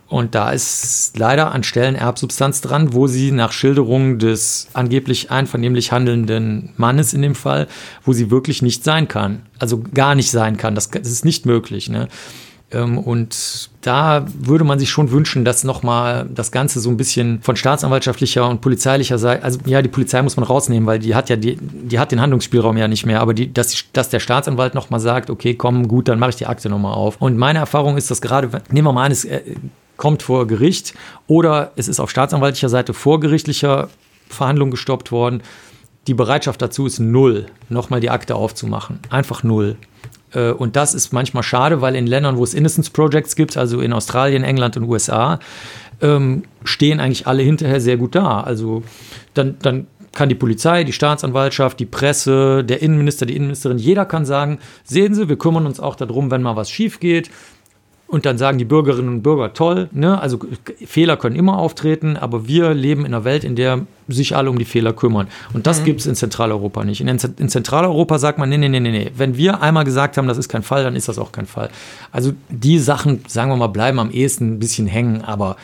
Und da ist leider an Stellen Erbsubstanz dran, wo sie nach Schilderung des angeblich einvernehmlich handelnden Mannes in dem Fall, wo sie wirklich nicht sein kann. Also gar nicht sein kann. Das, das ist nicht möglich. Ne? Ähm, und da würde man sich schon wünschen, dass nochmal das Ganze so ein bisschen von staatsanwaltschaftlicher und polizeilicher Seite, also ja, die Polizei muss man rausnehmen, weil die hat ja die, die hat den Handlungsspielraum ja nicht mehr, aber die, dass, dass der Staatsanwalt nochmal sagt, okay, komm, gut, dann mache ich die Akte nochmal auf. Und meine Erfahrung ist, dass gerade, nehmen wir mal an, es äh, kommt vor Gericht oder es ist auf staatsanwaltlicher Seite vorgerichtlicher Verhandlung gestoppt worden. Die Bereitschaft dazu ist null, nochmal die Akte aufzumachen. Einfach null. Äh, und das ist manchmal schade, weil in Ländern, wo es Innocence Projects gibt, also in Australien, England und USA, ähm, stehen eigentlich alle hinterher sehr gut da. Also dann, dann kann die Polizei, die Staatsanwaltschaft, die Presse, der Innenminister, die Innenministerin, jeder kann sagen, sehen Sie, wir kümmern uns auch darum, wenn mal was schief geht. Und dann sagen die Bürgerinnen und Bürger, toll, ne? also Fehler können immer auftreten, aber wir leben in einer Welt, in der sich alle um die Fehler kümmern. Und das mhm. gibt es in Zentraleuropa nicht. In, in, Zentraleuropa sagt man, nee, nee, nee, nee. Wenn wir einmal gesagt haben, das ist kein Fall, dann ist das auch kein Fall. Also die Sachen, sagen wir mal, bleiben am ehesten ein bisschen hängen, aber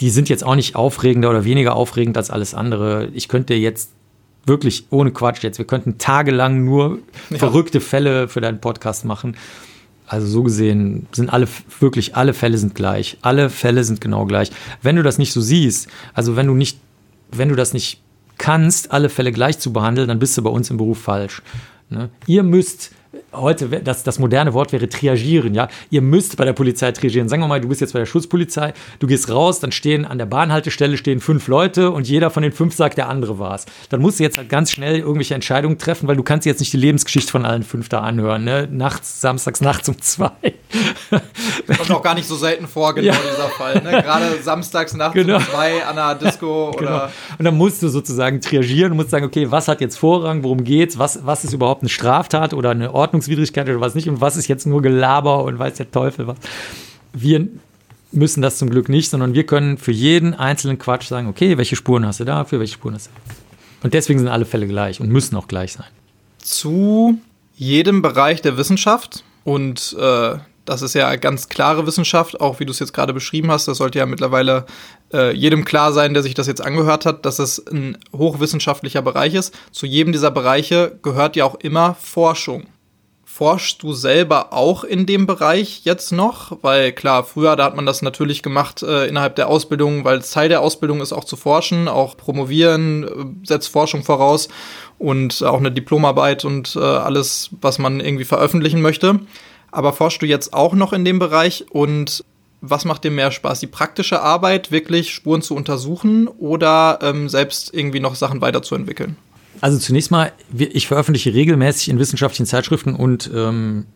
die sind jetzt auch nicht aufregender oder weniger aufregend als alles andere. Ich könnte jetzt wirklich ohne Quatsch jetzt, wir könnten tagelang nur ja. verrückte Fälle für deinen Podcast machen. Also so gesehen sind alle, wirklich alle Fälle sind gleich. Alle Fälle sind genau gleich. Wenn du das nicht so siehst, also wenn du nicht, wenn du das nicht kannst, alle Fälle gleich zu behandeln, dann bist du bei uns im Beruf falsch. Ne? Ihr müsst heute, das, das moderne Wort wäre triagieren, ja. Ihr müsst bei der Polizei triagieren. Sagen wir mal, du bist jetzt bei der Schutzpolizei, du gehst raus, dann stehen an der Bahnhaltestelle stehen fünf Leute und jeder von den fünf sagt, der andere war's. Dann musst du jetzt halt ganz schnell irgendwelche Entscheidungen treffen, weil du kannst jetzt nicht die Lebensgeschichte von allen fünf da anhören, ne? Nachts, samstags nachts um zwei. Kommt auch gar nicht so selten vor, genau ja. dieser Fall, ne? Gerade samstags nachts genau. um zwei an einer Disco genau. oder. Und dann musst du sozusagen triagieren, musst sagen, okay, was hat jetzt Vorrang, worum geht's, was, was ist überhaupt eine Straftat oder eine Ordnungswidrigkeit oder was nicht und was ist jetzt nur Gelaber und weiß der Teufel was. Wir müssen das zum Glück nicht, sondern wir können für jeden einzelnen Quatsch sagen, okay, welche Spuren hast du da, für welche Spuren hast du. Und deswegen sind alle Fälle gleich und müssen auch gleich sein. Zu jedem Bereich der Wissenschaft und äh, das ist ja ganz klare Wissenschaft, auch wie du es jetzt gerade beschrieben hast. Das sollte ja mittlerweile äh, jedem klar sein, der sich das jetzt angehört hat, dass es ein hochwissenschaftlicher Bereich ist. Zu jedem dieser Bereiche gehört ja auch immer Forschung. Forschst du selber auch in dem Bereich jetzt noch? Weil klar, früher, da hat man das natürlich gemacht äh, innerhalb der Ausbildung, weil Teil der Ausbildung ist auch zu forschen, auch promovieren, äh, setzt Forschung voraus und auch eine Diplomarbeit und äh, alles, was man irgendwie veröffentlichen möchte. Aber forschst du jetzt auch noch in dem Bereich und was macht dir mehr Spaß? Die praktische Arbeit, wirklich Spuren zu untersuchen oder ähm, selbst irgendwie noch Sachen weiterzuentwickeln? Also zunächst mal, ich veröffentliche regelmäßig in wissenschaftlichen Zeitschriften und ähm,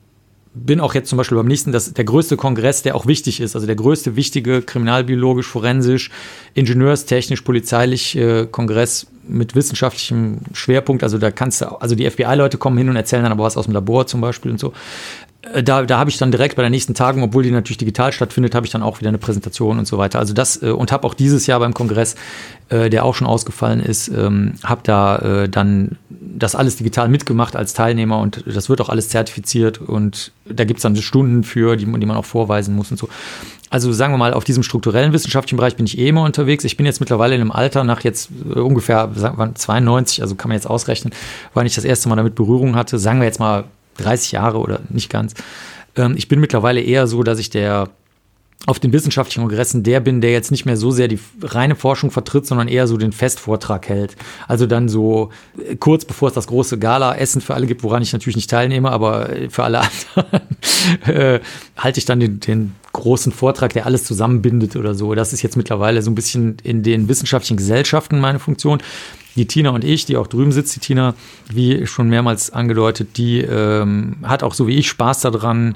bin auch jetzt zum Beispiel beim nächsten, das, der größte Kongress, der auch wichtig ist, also der größte wichtige kriminalbiologisch, forensisch, ingenieurstechnisch, polizeilich äh, Kongress mit wissenschaftlichem Schwerpunkt. Also da kannst du, also die FBI-Leute kommen hin und erzählen dann aber was aus dem Labor zum Beispiel und so. Äh, da, da habe ich dann direkt bei der nächsten Tagung, obwohl die natürlich digital stattfindet, habe ich dann auch wieder eine Präsentation und so weiter. Also das äh, und habe auch dieses Jahr beim Kongress, äh, der auch schon ausgefallen ist, ähm, habe da dann das alles digital mitgemacht als Teilnehmer und das wird auch alles zertifiziert und da gibt es dann Stunden für, die, die man auch vorweisen muss und so. Also sagen wir mal, auf diesem strukturellen wissenschaftlichen Bereich bin ich eh immer unterwegs. Ich bin jetzt mittlerweile in einem Alter nach jetzt äh, ungefähr 92, also kann man jetzt ausrechnen, wann ich das erste Mal damit Berührung hatte. Sagen wir jetzt mal 30 Jahre oder nicht ganz. Ähm, ich bin mittlerweile eher so, dass ich der auf den wissenschaftlichen Kongressen der bin, der jetzt nicht mehr so sehr die reine Forschung vertritt, sondern eher so den Festvortrag hält. Also dann so äh, kurz bevor es das große Gala-Essen für alle gibt, woran ich natürlich nicht teilnehme, aber äh, für alle anderen äh, halte ich dann den, den großen Vortrag, der alles zusammenbindet oder so. Das ist jetzt mittlerweile so ein bisschen in den wissenschaftlichen Gesellschaften meine Funktion. Die Tina und ich, die auch drüben sitzt, die Tina, wie schon mehrmals angedeutet, die ähm, hat auch so wie ich Spaß daran,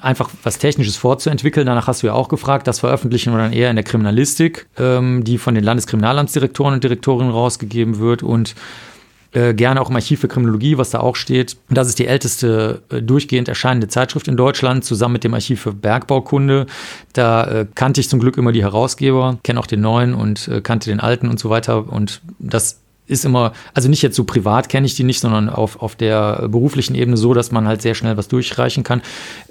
einfach was Technisches vorzuentwickeln. Danach hast du ja auch gefragt. Das veröffentlichen wir dann eher in der Kriminalistik, ähm, die von den Landeskriminalamtsdirektoren und Direktorinnen rausgegeben wird und äh, gerne auch im Archiv für Kriminologie, was da auch steht. Das ist die älteste äh, durchgehend erscheinende Zeitschrift in Deutschland, zusammen mit dem Archiv für Bergbaukunde. Da äh, kannte ich zum Glück immer die Herausgeber, kenne auch den neuen und äh, kannte den alten und so weiter. Und das ist immer, also nicht jetzt so privat kenne ich die nicht, sondern auf, auf der beruflichen Ebene so, dass man halt sehr schnell was durchreichen kann.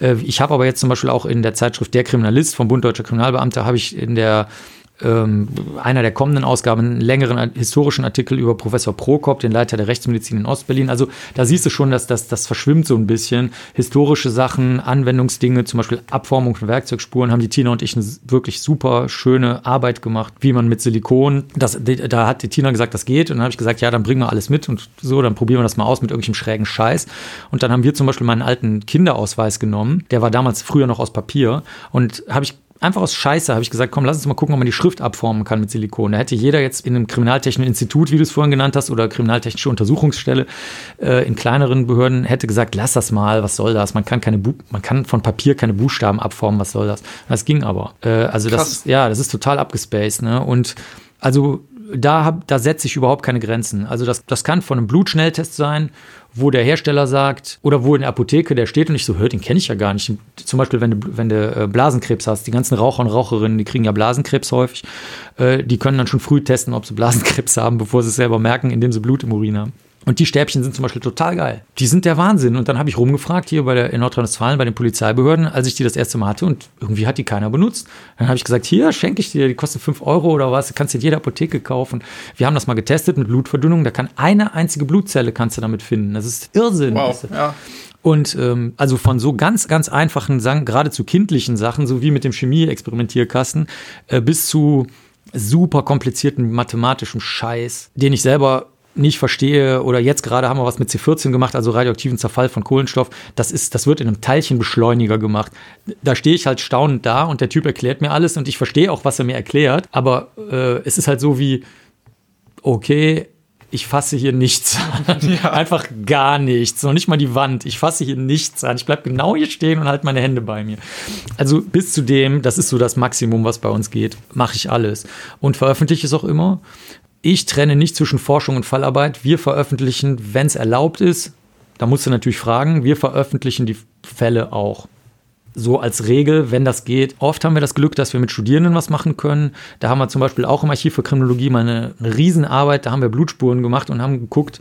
Äh, ich habe aber jetzt zum Beispiel auch in der Zeitschrift Der Kriminalist vom Bund Deutscher Kriminalbeamte, habe ich in der ähm, einer der kommenden Ausgaben einen längeren historischen Artikel über Professor Prokop, den Leiter der Rechtsmedizin in Ostberlin. Also da siehst du schon, dass das, das verschwimmt so ein bisschen. Historische Sachen, Anwendungsdinge, zum Beispiel Abformung von Werkzeugspuren, haben die Tina und ich eine wirklich super schöne Arbeit gemacht, wie man mit Silikon, das, da hat die Tina gesagt, das geht. Und dann habe ich gesagt, ja, dann bringen wir alles mit und so, dann probieren wir das mal aus mit irgendwelchem schrägen Scheiß. Und dann haben wir zum Beispiel meinen alten Kinderausweis genommen, der war damals früher noch aus Papier und habe ich einfach aus Scheiße habe ich gesagt, komm, lass uns mal gucken, ob man die Schrift abformen kann mit Silikon. Da hätte jeder jetzt in einem kriminaltechnischen Institut, wie du es vorhin genannt hast, oder kriminaltechnische Untersuchungsstelle äh, in kleineren Behörden, hätte gesagt, lass das mal, was soll das? Man kann keine, Bu man kann von Papier keine Buchstaben abformen, was soll das? Das ging aber. Äh, also Krass. das, ja, das ist total abgespaced, ne? Und also da, hab, da setze ich überhaupt keine Grenzen. Also das, das kann von einem Blutschnelltest sein wo der Hersteller sagt, oder wo in der Apotheke der steht und ich so, hör, den kenne ich ja gar nicht. Zum Beispiel, wenn du, wenn du äh, Blasenkrebs hast, die ganzen Raucher und Raucherinnen, die kriegen ja Blasenkrebs häufig, äh, die können dann schon früh testen, ob sie Blasenkrebs haben, bevor sie es selber merken, indem sie Blut im Urin haben. Und die Stäbchen sind zum Beispiel total geil. Die sind der Wahnsinn. Und dann habe ich rumgefragt hier bei der, in Nordrhein-Westfalen bei den Polizeibehörden, als ich die das erste Mal hatte und irgendwie hat die keiner benutzt. Dann habe ich gesagt, hier schenke ich dir, die kosten 5 Euro oder was, kannst du in jeder Apotheke kaufen. Wir haben das mal getestet mit Blutverdünnung, da kann eine einzige Blutzelle kannst du damit finden. Das ist Irrsinn. Wow, ja. Und ähm, also von so ganz, ganz einfachen Sachen, geradezu kindlichen Sachen, so wie mit dem Chemie-Experimentierkasten, äh, bis zu super komplizierten mathematischen Scheiß, den ich selber nicht verstehe, oder jetzt gerade haben wir was mit C14 gemacht, also radioaktiven Zerfall von Kohlenstoff, das ist, das wird in einem Teilchenbeschleuniger gemacht. Da stehe ich halt staunend da und der Typ erklärt mir alles und ich verstehe auch, was er mir erklärt, aber äh, es ist halt so wie, okay, ich fasse hier nichts an. Ja. Einfach gar nichts. Noch nicht mal die Wand. Ich fasse hier nichts an. Ich bleibe genau hier stehen und halte meine Hände bei mir. Also bis zu dem, das ist so das Maximum, was bei uns geht, mache ich alles. Und veröffentliche es auch immer. Ich trenne nicht zwischen Forschung und Fallarbeit. Wir veröffentlichen, wenn es erlaubt ist, da musst du natürlich fragen, wir veröffentlichen die Fälle auch. So als Regel, wenn das geht. Oft haben wir das Glück, dass wir mit Studierenden was machen können. Da haben wir zum Beispiel auch im Archiv für Kriminologie mal eine, Riesenarbeit. Da haben wir Blutspuren gemacht und haben geguckt,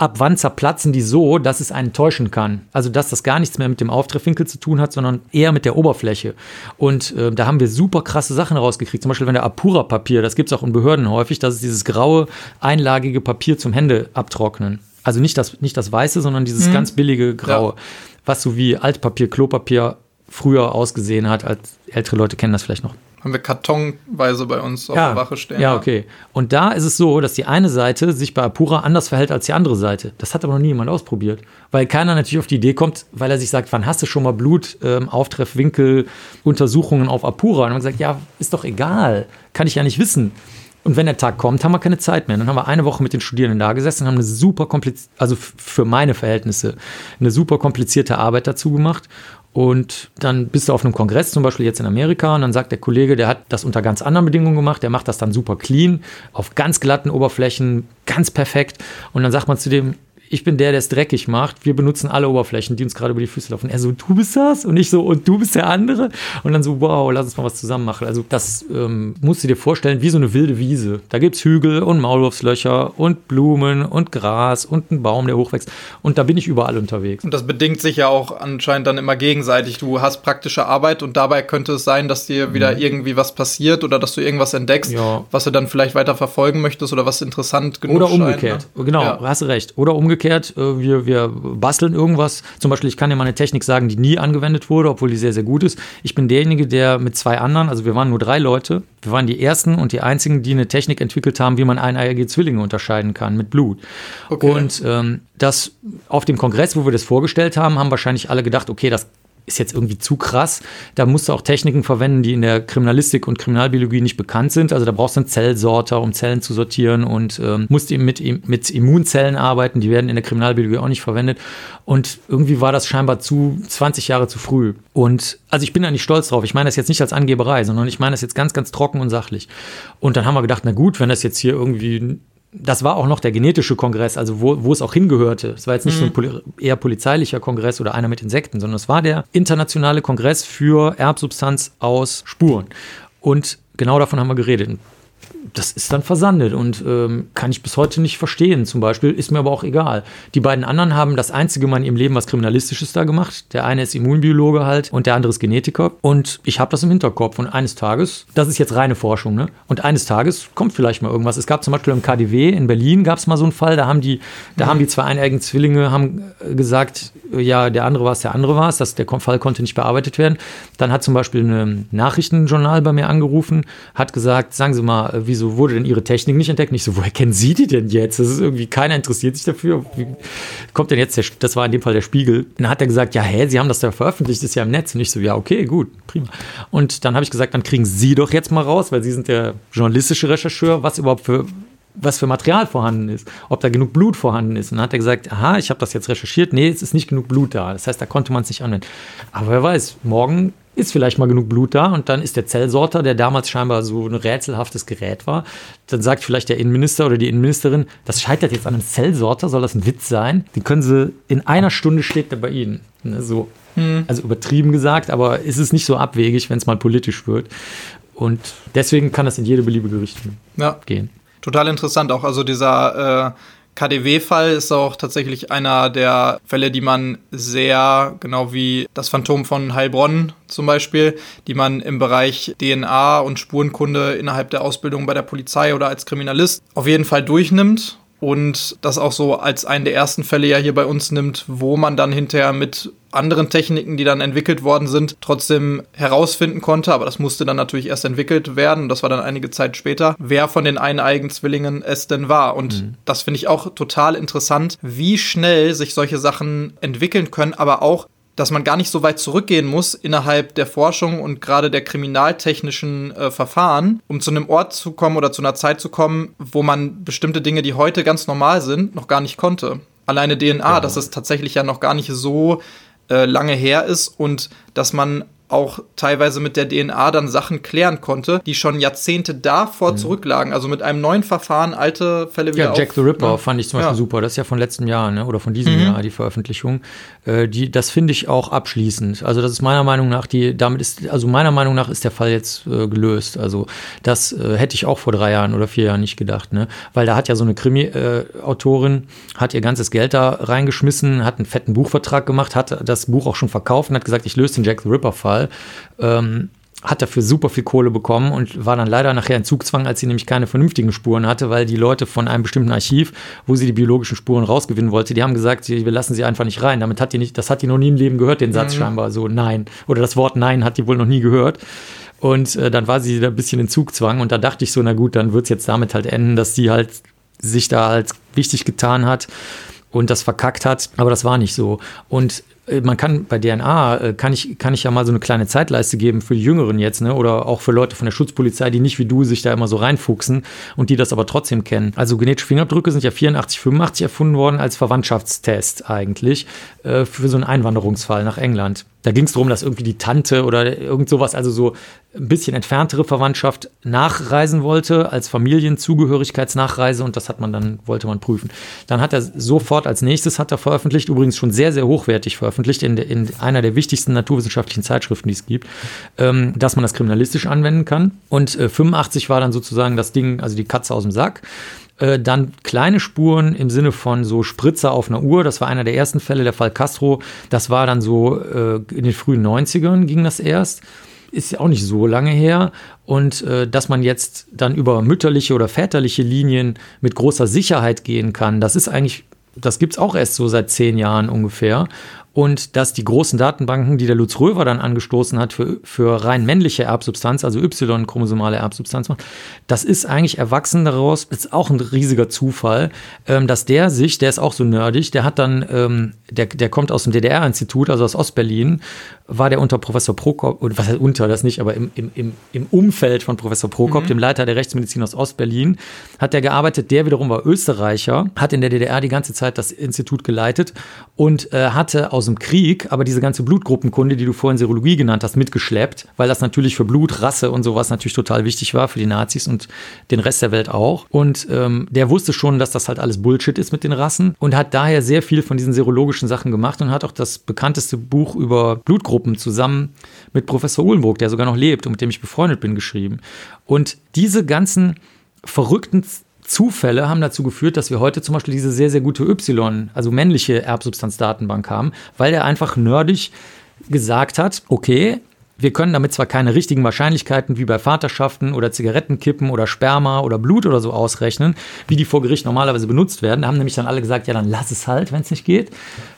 ab wann zerplatzen die so, dass es einen täuschen kann. Also dass das gar nichts mehr mit dem Auftreffwinkel zu tun hat, sondern eher mit der Oberfläche. Und äh, da haben wir super krasse Sachen rausgekriegt. Zum Beispiel, wenn der Apura-Papier, das gibt es auch in Behörden häufig, das ist dieses graue, einlagige Papier zum Hände abtrocknen. Also nicht das, nicht das weiße, sondern dieses mhm. ganz billige Graue, ja. was so wie Altpapier, Klopapier früher ausgesehen hat. Als ältere Leute kennen das vielleicht noch haben wir kartonweise bei uns auf ja, der Wache stehen. Ja, okay. Und da ist es so, dass die eine Seite sich bei Apura anders verhält als die andere Seite. Das hat aber noch nie jemand ausprobiert. Weil keiner natürlich auf die Idee kommt, weil er sich sagt, wann hast du schon mal Blut, ähm, Auftreffwinkel, Untersuchungen auf Apura? Und man sagt, ja, ist doch egal. Kann ich ja nicht wissen. Und wenn der Tag kommt, haben wir keine Zeit mehr. Dann haben wir eine Woche mit den Studierenden da gesessen und haben eine super komplizierte, also für meine Verhältnisse, eine super komplizierte Arbeit dazu gemacht. Und dann bist du auf einem Kongress, zum Beispiel jetzt in Amerika, und dann sagt der Kollege, der hat das unter ganz anderen Bedingungen gemacht, der macht das dann super clean, auf ganz glatten Oberflächen, ganz perfekt. Und dann sagt man zu dem, ich bin der, der es dreckig macht. Wir benutzen alle Oberflächen, die uns gerade über die Füße laufen. Er so, du bist das? Und ich so, und du bist der andere? Und dann so, wow, lass uns mal was zusammen machen. Also das ähm, musst du dir vorstellen, wie so eine wilde Wiese. Da gibt es Hügel und Maulwurfslöcher und Blumen und Gras und einen Baum, der hochwächst. Und da bin ich überall unterwegs. Und das bedingt sich ja auch anscheinend dann immer gegenseitig. Du hast praktische Arbeit und dabei könnte es sein, dass dir wieder mhm. irgendwie was passiert oder dass du irgendwas entdeckst, ja. was du dann vielleicht weiter verfolgen möchtest oder was interessant genug Oder umgekehrt. Scheint, ne? Genau, ja. hast recht. Oder umgekehrt, äh, wir, wir basteln irgendwas. Zum Beispiel, ich kann dir mal eine Technik sagen, die nie angewendet wurde, obwohl die sehr, sehr gut ist. Ich bin derjenige, der mit zwei anderen, also wir waren nur drei Leute, wir waren die ersten und die einzigen, die eine Technik entwickelt haben, wie man eineiige Zwillinge unterscheiden kann mit Blut. Okay. Und ähm, das auf dem Kongress, wo wir das vorgestellt haben, haben wahrscheinlich alle gedacht, okay, das ist jetzt irgendwie zu krass. Da musst du auch Techniken verwenden, die in der Kriminalistik und Kriminalbiologie nicht bekannt sind. Also da brauchst du einen Zellsorter, um Zellen zu sortieren und ähm, musst eben mit, mit Immunzellen arbeiten. Die werden in der Kriminalbiologie auch nicht verwendet. Und irgendwie war das scheinbar zu 20 Jahre zu früh. Und also ich bin da nicht stolz drauf. Ich meine das jetzt nicht als Angeberei, sondern ich meine das jetzt ganz, ganz trocken und sachlich. Und dann haben wir gedacht, na gut, wenn das jetzt hier irgendwie das war auch noch der genetische Kongress, also wo, wo es auch hingehörte. Es war jetzt nicht mhm. so ein poli eher polizeilicher Kongress oder einer mit Insekten, sondern es war der internationale Kongress für Erbsubstanz aus Spuren. Und genau davon haben wir geredet das ist dann versandet und ähm, kann ich bis heute nicht verstehen. Zum Beispiel ist mir aber auch egal. Die beiden anderen haben das einzige Mal in ihrem Leben was Kriminalistisches da gemacht. Der eine ist Immunbiologe halt und der andere ist Genetiker. Und ich habe das im Hinterkopf. Und eines Tages, das ist jetzt reine Forschung, ne? Und eines Tages kommt vielleicht mal irgendwas. Es gab zum Beispiel im KDW in Berlin gab es mal so einen Fall, da haben die, da mhm. haben die zwei eineigen Zwillinge haben äh, gesagt, ja, der andere war es, der andere war es. Der Fall konnte nicht bearbeitet werden. Dann hat zum Beispiel ein Nachrichtenjournal bei mir angerufen, hat gesagt, sagen Sie mal, wieso wieso wurde denn Ihre Technik nicht entdeckt? Nicht so, woher kennen Sie die denn jetzt? Das ist irgendwie, keiner interessiert sich dafür. Wie kommt denn jetzt der, das war in dem Fall der Spiegel. Dann hat er gesagt, ja, hä, Sie haben das da veröffentlicht, ist ja im Netz. Und ich so, ja, okay, gut, prima. Und dann habe ich gesagt, dann kriegen Sie doch jetzt mal raus, weil Sie sind der journalistische Rechercheur, was überhaupt für was für Material vorhanden ist, ob da genug Blut vorhanden ist. Und dann hat er gesagt, aha, ich habe das jetzt recherchiert, nee, es ist nicht genug Blut da. Das heißt, da konnte man es nicht anwenden. Aber wer weiß, morgen ist vielleicht mal genug Blut da und dann ist der Zellsorter, der damals scheinbar so ein rätselhaftes Gerät war, dann sagt vielleicht der Innenminister oder die Innenministerin, das scheitert jetzt an einem Zellsorter, soll das ein Witz sein? Den können sie, in einer Stunde steht der bei Ihnen. Ne, so. Hm. Also übertrieben gesagt, aber ist es nicht so abwegig, wenn es mal politisch wird. Und deswegen kann das in jede beliebige Richtung ja. gehen. Total interessant auch, also dieser äh KDW-Fall ist auch tatsächlich einer der Fälle, die man sehr, genau wie das Phantom von Heilbronn zum Beispiel, die man im Bereich DNA und Spurenkunde innerhalb der Ausbildung bei der Polizei oder als Kriminalist auf jeden Fall durchnimmt und das auch so als einen der ersten Fälle ja hier bei uns nimmt, wo man dann hinterher mit anderen Techniken, die dann entwickelt worden sind, trotzdem herausfinden konnte, aber das musste dann natürlich erst entwickelt werden, das war dann einige Zeit später, wer von den eineigen Zwillingen es denn war. Und mhm. das finde ich auch total interessant, wie schnell sich solche Sachen entwickeln können, aber auch dass man gar nicht so weit zurückgehen muss innerhalb der Forschung und gerade der kriminaltechnischen äh, Verfahren, um zu einem Ort zu kommen oder zu einer Zeit zu kommen, wo man bestimmte Dinge, die heute ganz normal sind, noch gar nicht konnte. Alleine DNA, genau. dass es tatsächlich ja noch gar nicht so äh, lange her ist und dass man auch teilweise mit der DNA dann Sachen klären konnte, die schon Jahrzehnte davor mhm. zurücklagen. Also mit einem neuen Verfahren alte Fälle wieder. Ja, Jack auf, the Ripper ne? fand ich zum Beispiel ja. super. Das ist ja von letztem Jahr ne? oder von diesem mhm. Jahr die Veröffentlichung. Äh, die, das finde ich auch abschließend. Also das ist meiner Meinung nach die, damit ist, also meiner Meinung nach ist der Fall jetzt äh, gelöst. Also das äh, hätte ich auch vor drei Jahren oder vier Jahren nicht gedacht, ne? Weil da hat ja so eine Krimi-Autorin hat ihr ganzes Geld da reingeschmissen, hat einen fetten Buchvertrag gemacht, hat das Buch auch schon verkauft und hat gesagt, ich löse den Jack the Ripper-Fall. Fall. Ähm, hat dafür super viel Kohle bekommen und war dann leider nachher in Zugzwang, als sie nämlich keine vernünftigen Spuren hatte, weil die Leute von einem bestimmten Archiv, wo sie die biologischen Spuren rausgewinnen wollte, die haben gesagt, wir lassen sie einfach nicht rein. Damit hat die nicht, das hat die noch nie im Leben gehört, den Satz mhm. scheinbar so nein. Oder das Wort nein hat die wohl noch nie gehört. Und äh, dann war sie da ein bisschen in Zugzwang und da dachte ich so, na gut, dann wird es jetzt damit halt enden, dass sie halt sich da halt wichtig getan hat und das verkackt hat, aber das war nicht so. Und man kann bei DNA, äh, kann ich, kann ich ja mal so eine kleine Zeitleiste geben für die Jüngeren jetzt, ne? Oder auch für Leute von der Schutzpolizei, die nicht wie du sich da immer so reinfuchsen und die das aber trotzdem kennen. Also genetische Fingerabdrücke sind ja 84, 85 erfunden worden als Verwandtschaftstest eigentlich äh, für so einen Einwanderungsfall nach England. Da ging es darum, dass irgendwie die Tante oder irgend sowas, also so ein bisschen entferntere Verwandtschaft nachreisen wollte als Familienzugehörigkeitsnachreise und das hat man dann, wollte man prüfen. Dann hat er sofort als nächstes hat er veröffentlicht, übrigens schon sehr, sehr hochwertig veröffentlicht, in, in einer der wichtigsten naturwissenschaftlichen Zeitschriften, die es gibt, ähm, dass man das kriminalistisch anwenden kann. Und äh, 85 war dann sozusagen das Ding, also die Katze aus dem Sack. Äh, dann kleine Spuren im Sinne von so Spritzer auf einer Uhr. Das war einer der ersten Fälle, der Fall Castro. Das war dann so äh, in den frühen 90ern ging das erst. Ist ja auch nicht so lange her. Und äh, dass man jetzt dann über mütterliche oder väterliche Linien mit großer Sicherheit gehen kann, das ist eigentlich, das gibt es auch erst so seit zehn Jahren ungefähr und dass die großen Datenbanken, die der Lutz Röver dann angestoßen hat für, für rein männliche Erbsubstanz, also Y-chromosomale Erbsubstanz, das ist eigentlich erwachsen daraus, ist auch ein riesiger Zufall, ähm, dass der sich, der ist auch so nerdig, der hat dann, ähm, der, der kommt aus dem DDR-Institut, also aus Ostberlin, war der unter Professor Prokop, was heißt unter, das nicht, aber im, im, im Umfeld von Professor Prokop, mhm. dem Leiter der Rechtsmedizin aus Ostberlin, hat der gearbeitet, der wiederum war Österreicher, hat in der DDR die ganze Zeit das Institut geleitet und äh, hatte aus dem Krieg aber diese ganze Blutgruppenkunde, die du vorhin Serologie genannt hast, mitgeschleppt, weil das natürlich für Blut, Rasse und sowas natürlich total wichtig war für die Nazis und den Rest der Welt auch. Und ähm, der wusste schon, dass das halt alles Bullshit ist mit den Rassen und hat daher sehr viel von diesen serologischen Sachen gemacht und hat auch das bekannteste Buch über Blutgruppen Gruppen zusammen mit Professor Uhlenburg, der sogar noch lebt und mit dem ich befreundet bin, geschrieben. Und diese ganzen verrückten Zufälle haben dazu geführt, dass wir heute zum Beispiel diese sehr, sehr gute Y, also männliche Erbsubstanzdatenbank haben, weil er einfach nerdig gesagt hat, okay, wir können damit zwar keine richtigen Wahrscheinlichkeiten wie bei Vaterschaften oder Zigarettenkippen oder Sperma oder Blut oder so ausrechnen, wie die vor Gericht normalerweise benutzt werden. Da haben nämlich dann alle gesagt, ja, dann lass es halt, wenn es nicht geht.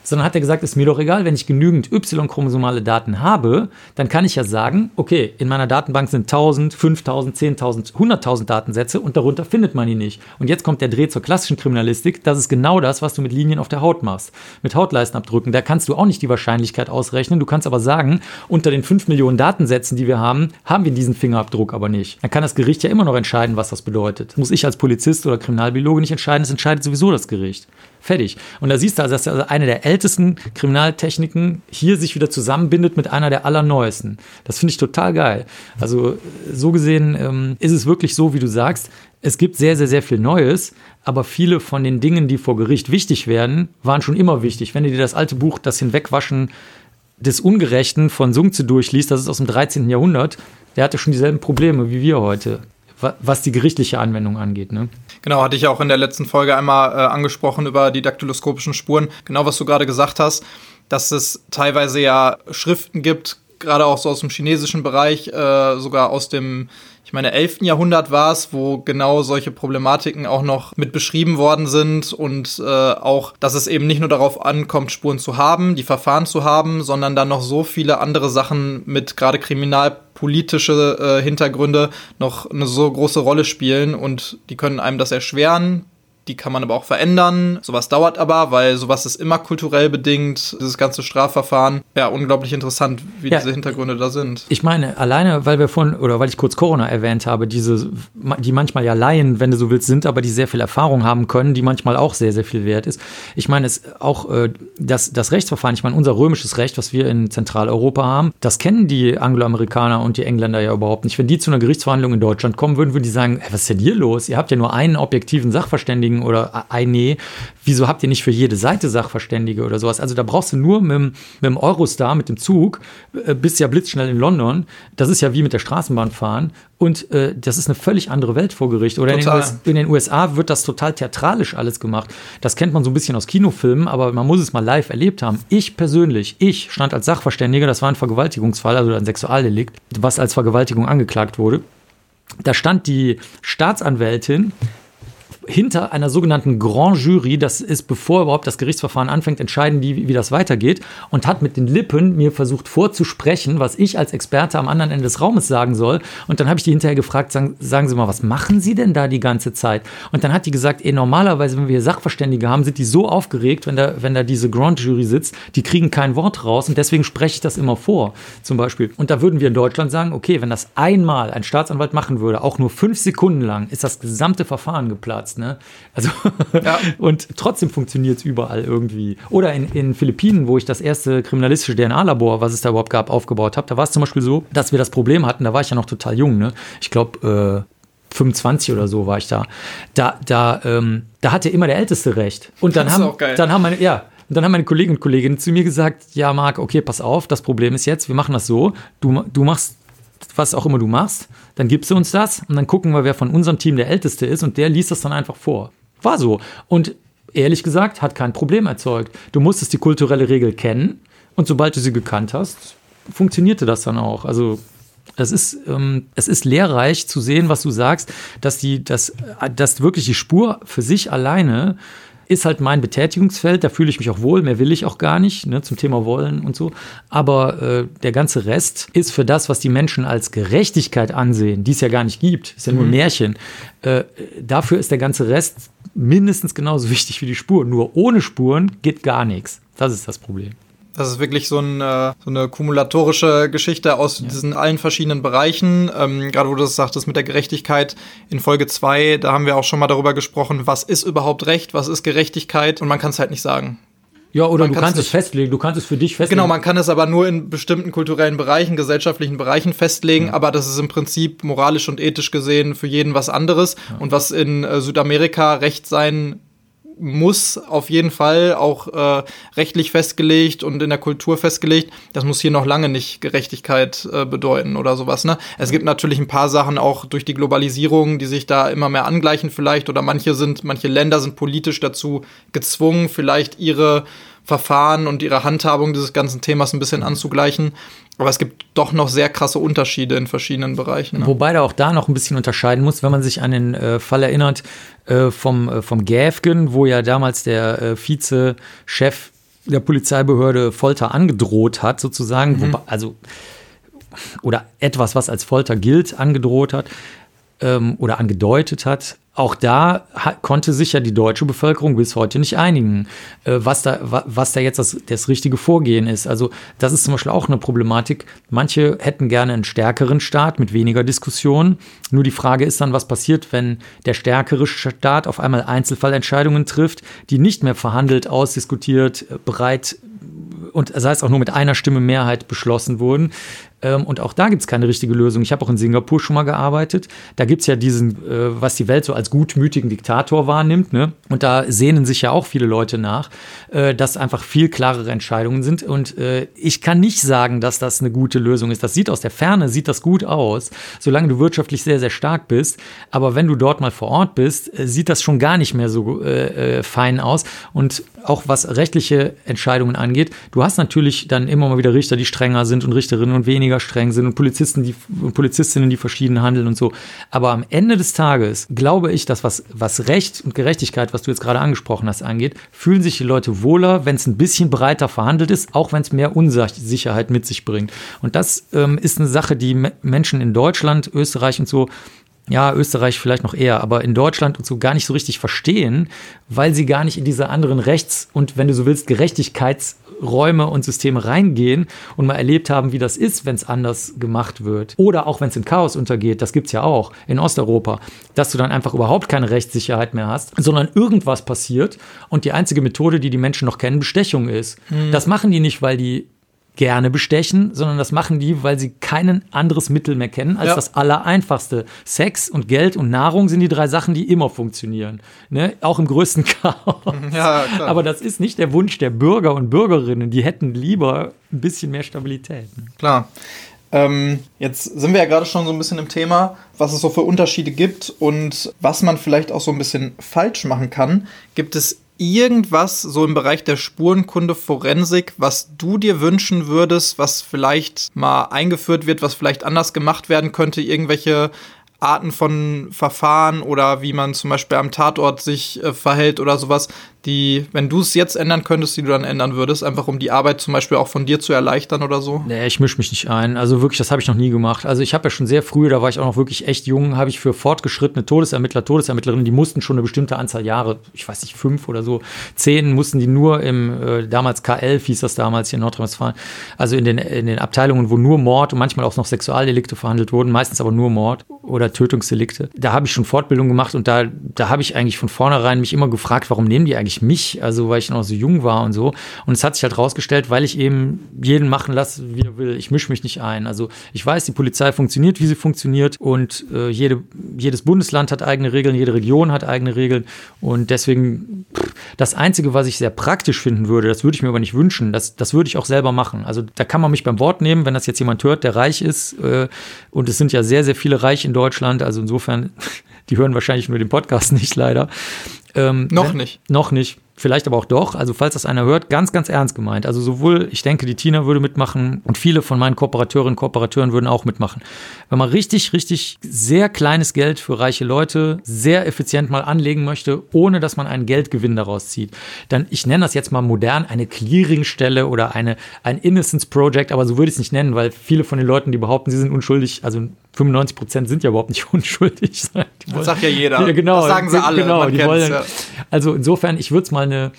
Sondern hat er gesagt, ist mir doch egal, wenn ich genügend Y-chromosomale Daten habe, dann kann ich ja sagen, okay, in meiner Datenbank sind 1000, 5000, 10.000, 100.000 Datensätze und darunter findet man die nicht. Und jetzt kommt der Dreh zur klassischen Kriminalistik. Das ist genau das, was du mit Linien auf der Haut machst. Mit Hautleistenabdrücken. Da kannst du auch nicht die Wahrscheinlichkeit ausrechnen. Du kannst aber sagen, unter den 5 Millionen Millionen Datensätzen, die wir haben, haben wir diesen Fingerabdruck aber nicht. Dann kann das Gericht ja immer noch entscheiden, was das bedeutet. Muss ich als Polizist oder Kriminalbiologe nicht entscheiden, das entscheidet sowieso das Gericht. Fertig. Und da siehst du also, dass also eine der ältesten Kriminaltechniken hier sich wieder zusammenbindet mit einer der allerneuesten. Das finde ich total geil. Also so gesehen ähm, ist es wirklich so, wie du sagst, es gibt sehr, sehr, sehr viel Neues, aber viele von den Dingen, die vor Gericht wichtig werden, waren schon immer wichtig. Wenn du dir das alte Buch, das Hinwegwaschen des Ungerechten von Sungze durchliest, das ist aus dem 13. Jahrhundert, der hatte schon dieselben Probleme wie wir heute, was die gerichtliche Anwendung angeht. Ne? Genau, hatte ich auch in der letzten Folge einmal äh, angesprochen über die daktyloskopischen Spuren. Genau, was du gerade gesagt hast, dass es teilweise ja Schriften gibt, gerade auch so aus dem chinesischen Bereich, äh, sogar aus dem ich meine, 11. Jahrhundert war es, wo genau solche Problematiken auch noch mit beschrieben worden sind und äh, auch, dass es eben nicht nur darauf ankommt, Spuren zu haben, die Verfahren zu haben, sondern dann noch so viele andere Sachen mit gerade kriminalpolitische äh, Hintergründe noch eine so große Rolle spielen und die können einem das erschweren, die kann man aber auch verändern. Sowas dauert aber, weil sowas ist immer kulturell bedingt, dieses ganze Strafverfahren. Ja, unglaublich interessant, wie ja, diese Hintergründe da sind. Ich meine, alleine, weil wir vorhin, oder weil ich kurz Corona erwähnt habe, diese, die manchmal ja Laien, wenn du so willst, sind, aber die sehr viel Erfahrung haben können, die manchmal auch sehr, sehr viel wert ist. Ich meine, es auch äh, das, das Rechtsverfahren, ich meine, unser römisches Recht, was wir in Zentraleuropa haben, das kennen die Angloamerikaner und die Engländer ja überhaupt nicht. Wenn die zu einer Gerichtsverhandlung in Deutschland kommen würden, würden die sagen, hey, was ist denn hier los? Ihr habt ja nur einen objektiven Sachverständigen Sachverständigen oder eine, wieso habt ihr nicht für jede Seite Sachverständige oder sowas? Also da brauchst du nur mit, mit dem Eurostar, mit dem Zug, äh, bist ja blitzschnell in London. Das ist ja wie mit der Straßenbahn fahren. Und äh, das ist eine völlig andere Welt vor Gericht. Oder in den, US, in den, USA wird das total theatralisch alles gemacht. Das kennt man so ein bisschen aus Kinofilmen, aber man muss es mal live erlebt haben. Ich persönlich, ich stand als Sachverständiger, das war ein Vergewaltigungsfall, also ein Sexualdelikt, was als Vergewaltigung angeklagt wurde. Da stand die Staatsanwältin hinter einer sogenannten Grand Jury, das ist bevor überhaupt das Gerichtsverfahren anfängt, entscheiden die, wie, das weitergeht und hat mit den Lippen mir versucht vorzusprechen, was ich als Experte am anderen Ende des Raumes sagen soll. Und dann habe ich die hinterher gefragt, sagen, sagen Sie mal, was machen Sie denn da die ganze Zeit? Und dann hat die gesagt, ey, normalerweise, wenn wir Sachverständige haben, sind die so aufgeregt, wenn da, wenn da diese Grand Jury sitzt, die kriegen kein Wort raus und deswegen spreche ich das immer vor, zum Beispiel. Und da würden wir in Deutschland sagen, okay, wenn das einmal ein Staatsanwalt machen würde, auch nur fünf Sekunden lang, ist das gesamte Verfahren geplatzt. Ne? Also, ja. und trotzdem funktioniert es überall irgendwie. Oder in, in Philippinen, wo ich das erste kriminalistische DNA-Labor, was es da überhaupt gab, aufgebaut habe, da war es zum Beispiel so, dass wir das Problem hatten, da war ich ja noch total jung, ne? Ich glaube, äh, 25 oder so war ich da. Da, da, ähm, da hatte immer der Älteste recht. Und dann haben, dann haben meine, ja, und dann haben meine Kollegen und Kolleginnen zu mir gesagt, ja, Marc, okay, pass auf, das Problem ist jetzt, wir machen das so, du, du machst was auch immer du machst, dann gibst du uns das und dann gucken wir, wer von unserem Team der Älteste ist und der liest das dann einfach vor. War so. Und ehrlich gesagt, hat kein Problem erzeugt. Du musstest die kulturelle Regel kennen und sobald du sie gekannt hast, funktionierte das dann auch. Also es ist, ähm, es ist lehrreich zu sehen, was du sagst, dass, die, dass, dass wirklich die Spur für sich alleine ist halt mein Betätigungsfeld, da fühle ich mich auch wohl, mehr will ich auch gar nicht, ne, zum Thema Wollen und so. Aber äh, der ganze Rest ist für das, was die Menschen als Gerechtigkeit ansehen, die es ja gar nicht gibt, ist ja nur ein mhm. Märchen. Äh, dafür ist der ganze Rest mindestens genauso wichtig wie die Spuren. Nur ohne Spuren geht gar nichts. Das ist das Problem. Das ist wirklich so, ein, äh, so eine kumulatorische Geschichte aus ja. diesen allen verschiedenen Bereichen. Ähm, gerade wo du das sagtest mit der Gerechtigkeit in Folge 2, da haben wir auch schon mal darüber gesprochen, was ist überhaupt Recht, was ist Gerechtigkeit und man kann es halt nicht sagen. Ja, oder man du kannst es festlegen, du kannst es für dich festlegen. Genau, man kann es aber nur in bestimmten kulturellen Bereichen, gesellschaftlichen Bereichen festlegen, ja. aber das ist im Prinzip moralisch und ethisch gesehen für jeden was anderes. Ja. Und was in äh, Südamerika Recht sein muss auf jeden Fall auch äh, rechtlich festgelegt und in der Kultur festgelegt. Das muss hier noch lange nicht Gerechtigkeit äh, bedeuten oder sowas. Ne? Es gibt natürlich ein paar Sachen auch durch die Globalisierung, die sich da immer mehr angleichen vielleicht oder manche sind, manche Länder sind politisch dazu gezwungen, vielleicht ihre Verfahren und ihre Handhabung dieses ganzen Themas ein bisschen anzugleichen. Aber es gibt doch noch sehr krasse Unterschiede in verschiedenen Bereichen. Ne? Wobei da auch da noch ein bisschen unterscheiden muss, wenn man sich an den äh, Fall erinnert äh, vom, äh, vom Gäfgen, wo ja damals der äh, Vize-Chef der Polizeibehörde Folter angedroht hat, sozusagen. Mhm. Wobei, also, oder etwas, was als Folter gilt, angedroht hat ähm, oder angedeutet hat auch da konnte sich ja die deutsche Bevölkerung bis heute nicht einigen, äh, was da, was da jetzt das, das richtige Vorgehen ist. Also das ist zum Beispiel auch eine Problematik. Manche hätten gerne einen stärkeren Staat mit weniger Diskussionen. Nur die Frage ist dann, was passiert, wenn der stärkere Staat auf einmal Einzelfallentscheidungen trifft, die nicht mehr verhandelt, ausdiskutiert, äh, bereit und sei es auch nur mit einer Stimme Mehrheit beschlossen wurden. Ähm, und auch da gibt es keine richtige Lösung. Ich habe auch in Singapur schon mal gearbeitet. Da gibt es ja diesen, äh, was die Welt so als gutmütigen Diktator wahrnimmt. Ne? Und da sehnen sich ja auch viele Leute nach, äh, dass einfach viel klarere Entscheidungen sind. Und äh, ich kann nicht sagen, dass das eine gute Lösung ist. Das sieht aus der Ferne, sieht das gut aus, solange du wirtschaftlich sehr, sehr stark bist. Aber wenn du dort mal vor Ort bist, äh, sieht das schon gar nicht mehr so äh, äh, fein aus. Und auch was rechtliche Entscheidungen angeht, du hast natürlich dann immer mal wieder Richter, die strenger sind und Richterinnen und weniger streng sind und Polizisten, die und Polizistinnen, die verschieden handeln und so. Aber am Ende des Tages glaube ich, dass was, was Recht und Gerechtigkeit, was du jetzt gerade angesprochen hast, angeht, fühlen sich die Leute wohler, wenn es ein bisschen breiter verhandelt ist, auch wenn es mehr Unsicherheit mit sich bringt. Und das ähm, ist eine Sache, die Menschen in Deutschland, Österreich und so ja, Österreich vielleicht noch eher, aber in Deutschland und so gar nicht so richtig verstehen, weil sie gar nicht in diese anderen Rechts- und, wenn du so willst, Gerechtigkeitsräume und Systeme reingehen und mal erlebt haben, wie das ist, wenn es anders gemacht wird. Oder auch wenn es in Chaos untergeht, das gibt es ja auch in Osteuropa, dass du dann einfach überhaupt keine Rechtssicherheit mehr hast, sondern irgendwas passiert und die einzige Methode, die die Menschen noch kennen, Bestechung ist. Mhm. Das machen die nicht, weil die gerne bestechen, sondern das machen die, weil sie kein anderes Mittel mehr kennen als ja. das Allereinfachste. Sex und Geld und Nahrung sind die drei Sachen, die immer funktionieren. Ne? Auch im größten Chaos. Ja. Aber das ist nicht der Wunsch der Bürger und Bürgerinnen. Die hätten lieber ein bisschen mehr Stabilität. Klar. Ähm, jetzt sind wir ja gerade schon so ein bisschen im Thema, was es so für Unterschiede gibt und was man vielleicht auch so ein bisschen falsch machen kann. Gibt es irgendwas so im Bereich der Spurenkunde, Forensik, was du dir wünschen würdest, was vielleicht mal eingeführt wird, was vielleicht anders gemacht werden könnte? Irgendwelche Arten von Verfahren oder wie man zum Beispiel am Tatort sich äh, verhält oder sowas, die, wenn du es jetzt ändern könntest, die du dann ändern würdest, einfach um die Arbeit zum Beispiel auch von dir zu erleichtern oder so? Nee, ich mische mich nicht ein. Also wirklich, das habe ich noch nie gemacht. Also ich habe ja schon sehr früh, da war ich auch noch wirklich echt jung, habe ich für fortgeschrittene Todesermittler, Todesermittlerinnen, die mussten schon eine bestimmte Anzahl Jahre, ich weiß nicht, fünf oder so, zehn, mussten die nur im, äh, damals K11 hieß das damals hier in Nordrhein-Westfalen, also in den, in den Abteilungen, wo nur Mord und manchmal auch noch Sexualdelikte verhandelt wurden, meistens aber nur Mord oder Tötungsdelikte. Da habe ich schon Fortbildung gemacht und da, da habe ich eigentlich von vornherein mich immer gefragt, warum nehmen die eigentlich mich? Also weil ich noch so jung war und so. Und es hat sich halt rausgestellt, weil ich eben jeden machen lasse, wie er will. Ich mische mich nicht ein. Also ich weiß, die Polizei funktioniert, wie sie funktioniert und äh, jede, jedes Bundesland hat eigene Regeln, jede Region hat eigene Regeln und deswegen pff, das Einzige, was ich sehr praktisch finden würde, das würde ich mir aber nicht wünschen, das, das würde ich auch selber machen. Also da kann man mich beim Wort nehmen, wenn das jetzt jemand hört, der reich ist äh, und es sind ja sehr, sehr viele reich in Deutschland, also insofern, die hören wahrscheinlich nur den Podcast nicht leider. Ähm, noch wenn, nicht. Noch nicht vielleicht aber auch doch. Also falls das einer hört, ganz, ganz ernst gemeint. Also sowohl, ich denke, die Tina würde mitmachen und viele von meinen Kooperateurinnen und Kooperateuren würden auch mitmachen. Wenn man richtig, richtig sehr kleines Geld für reiche Leute sehr effizient mal anlegen möchte, ohne dass man einen Geldgewinn daraus zieht, dann, ich nenne das jetzt mal modern, eine Clearingstelle oder eine, ein Innocence Project, aber so würde ich es nicht nennen, weil viele von den Leuten, die behaupten, sie sind unschuldig, also 95 Prozent sind ja überhaupt nicht unschuldig. Das sagt ja jeder. Ja, genau, das sagen sie alle. Genau, die wollen, Also insofern, ich würde es mal eine,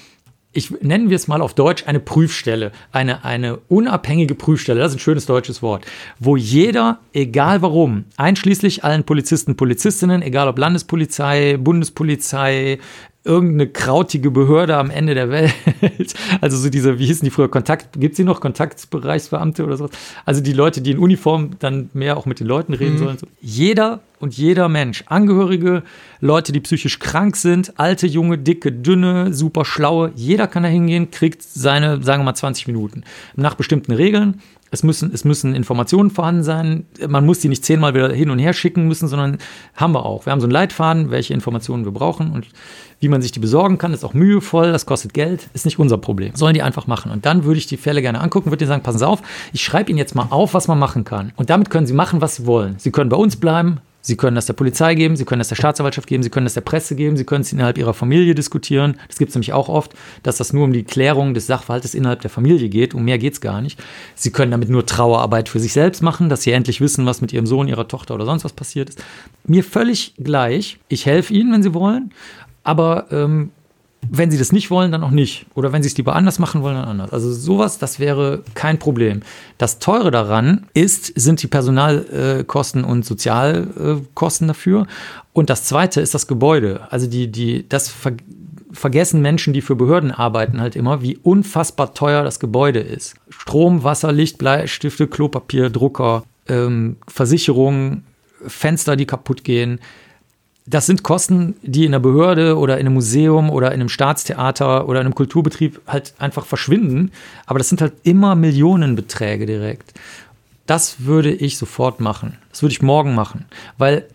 ich nennen wir es mal auf Deutsch eine Prüfstelle, eine, eine unabhängige Prüfstelle, das ist ein schönes deutsches Wort, wo jeder, egal warum, einschließlich allen Polizisten, Polizistinnen, egal ob Landespolizei, Bundespolizei, irgendeine krautige Behörde am Ende der Welt. Also so diese, wie hießen die früher, Kontakt, gibt es die noch, Kontaktbereichsbeamte oder so? Also die Leute, die in Uniform dann mehr auch mit den Leuten reden mhm. sollen. Jeder und jeder Mensch, Angehörige, Leute, die psychisch krank sind, alte, junge, dicke, dünne, super schlaue, jeder kann da hingehen, kriegt seine, sagen wir mal, 20 Minuten. Nach bestimmten Regeln. Es müssen, es müssen Informationen vorhanden sein. Man muss die nicht zehnmal wieder hin und her schicken müssen, sondern haben wir auch. Wir haben so einen Leitfaden, welche Informationen wir brauchen und wie man sich die besorgen kann, ist auch mühevoll, das kostet Geld, ist nicht unser Problem. Sollen die einfach machen. Und dann würde ich die Fälle gerne angucken, würde dir sagen, passen Sie auf, ich schreibe Ihnen jetzt mal auf, was man machen kann. Und damit können Sie machen, was Sie wollen. Sie können bei uns bleiben, Sie können das der Polizei geben, Sie können das der Staatsanwaltschaft geben, Sie können das der Presse geben, Sie können es innerhalb Ihrer Familie diskutieren. Das gibt es nämlich auch oft, dass das nur um die Klärung des Sachverhaltes innerhalb der Familie geht. Um mehr geht es gar nicht. Sie können damit nur Trauerarbeit für sich selbst machen, dass Sie endlich wissen, was mit Ihrem Sohn, Ihrer Tochter oder sonst was passiert ist. Mir völlig gleich. Ich helfe Ihnen, wenn Sie wollen. Aber ähm, wenn sie das nicht wollen, dann auch nicht. Oder wenn sie es lieber anders machen wollen, dann anders. Also sowas, das wäre kein Problem. Das Teure daran ist, sind die Personalkosten und Sozialkosten dafür. Und das Zweite ist das Gebäude. Also die, die, das ver vergessen Menschen, die für Behörden arbeiten, halt immer, wie unfassbar teuer das Gebäude ist. Strom, Wasser, Licht, Bleistifte, Klopapier, Drucker, ähm, Versicherungen, Fenster, die kaputt gehen das sind Kosten, die in der Behörde oder in einem Museum oder in einem Staatstheater oder in einem Kulturbetrieb halt einfach verschwinden. Aber das sind halt immer Millionenbeträge direkt. Das würde ich sofort machen. Das würde ich morgen machen. Weil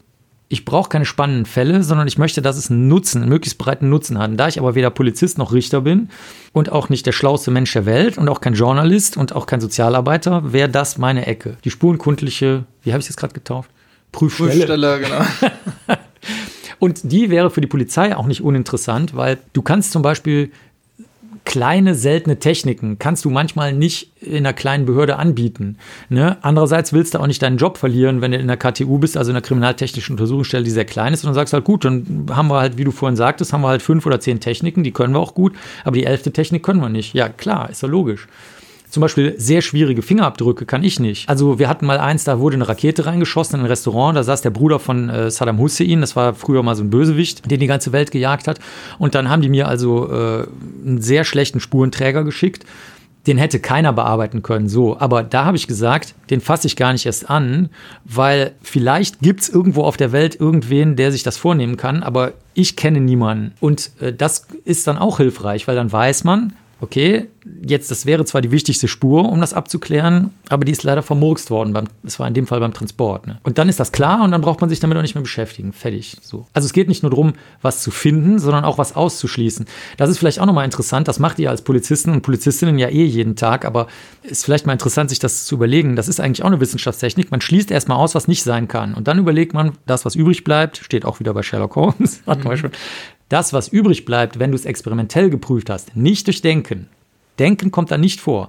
ich brauche keine spannenden Fälle, sondern ich möchte, dass es einen Nutzen, einen möglichst breiten Nutzen hat. Und da ich aber weder Polizist noch Richter bin und auch nicht der schlauste Mensch der Welt und auch kein Journalist und auch kein Sozialarbeiter, wäre das meine Ecke. Die spurenkundliche, wie habe ich das gerade getauft? Prüfstelle. Prüfstelle, genau. Und die wäre für die Polizei auch nicht uninteressant, weil du kannst zum Beispiel kleine, seltene Techniken kannst du manchmal nicht in einer kleinen Behörde anbieten. Ne? Andererseits willst du auch nicht deinen Job verlieren, wenn du in der KTU bist, also in der kriminaltechnischen Untersuchungsstelle, die sehr klein ist, und dann sagst du halt, gut, dann haben wir halt, wie du vorhin sagtest, haben wir halt fünf oder zehn Techniken, die können wir auch gut, aber die elfte Technik können wir nicht. Ja, klar, ist ja logisch. Zum Beispiel sehr schwierige Fingerabdrücke kann ich nicht. Also wir hatten mal eins, da wurde eine Rakete reingeschossen in ein Restaurant, da saß der Bruder von äh, Saddam Hussein, das war früher mal so ein Bösewicht, den die ganze Welt gejagt hat. Und dann haben die mir also äh, einen sehr schlechten Spurenträger geschickt. Den hätte keiner bearbeiten können, so. Aber da habe ich gesagt, den fasse ich gar nicht erst an, weil vielleicht gibt es irgendwo auf der Welt irgendwen, der sich das vornehmen kann, aber ich kenne niemanden. Und äh, das ist dann auch hilfreich, weil dann weiß man, okay, jetzt, das wäre zwar die wichtigste Spur, um das abzuklären, aber die ist leider vermurkst worden. Beim, das war in dem Fall beim Transport. Ne? Und dann ist das klar und dann braucht man sich damit auch nicht mehr beschäftigen. Fertig. So. Also es geht nicht nur darum, was zu finden, sondern auch was auszuschließen. Das ist vielleicht auch nochmal interessant. Das macht ihr als Polizisten und Polizistinnen ja eh jeden Tag, aber ist vielleicht mal interessant, sich das zu überlegen. Das ist eigentlich auch eine Wissenschaftstechnik. Man schließt erstmal aus, was nicht sein kann. Und dann überlegt man, das, was übrig bleibt, steht auch wieder bei Sherlock Holmes, hat man mhm. schon Das, was übrig bleibt, wenn du es experimentell geprüft hast, nicht durch Denken. Denken kommt da nicht vor.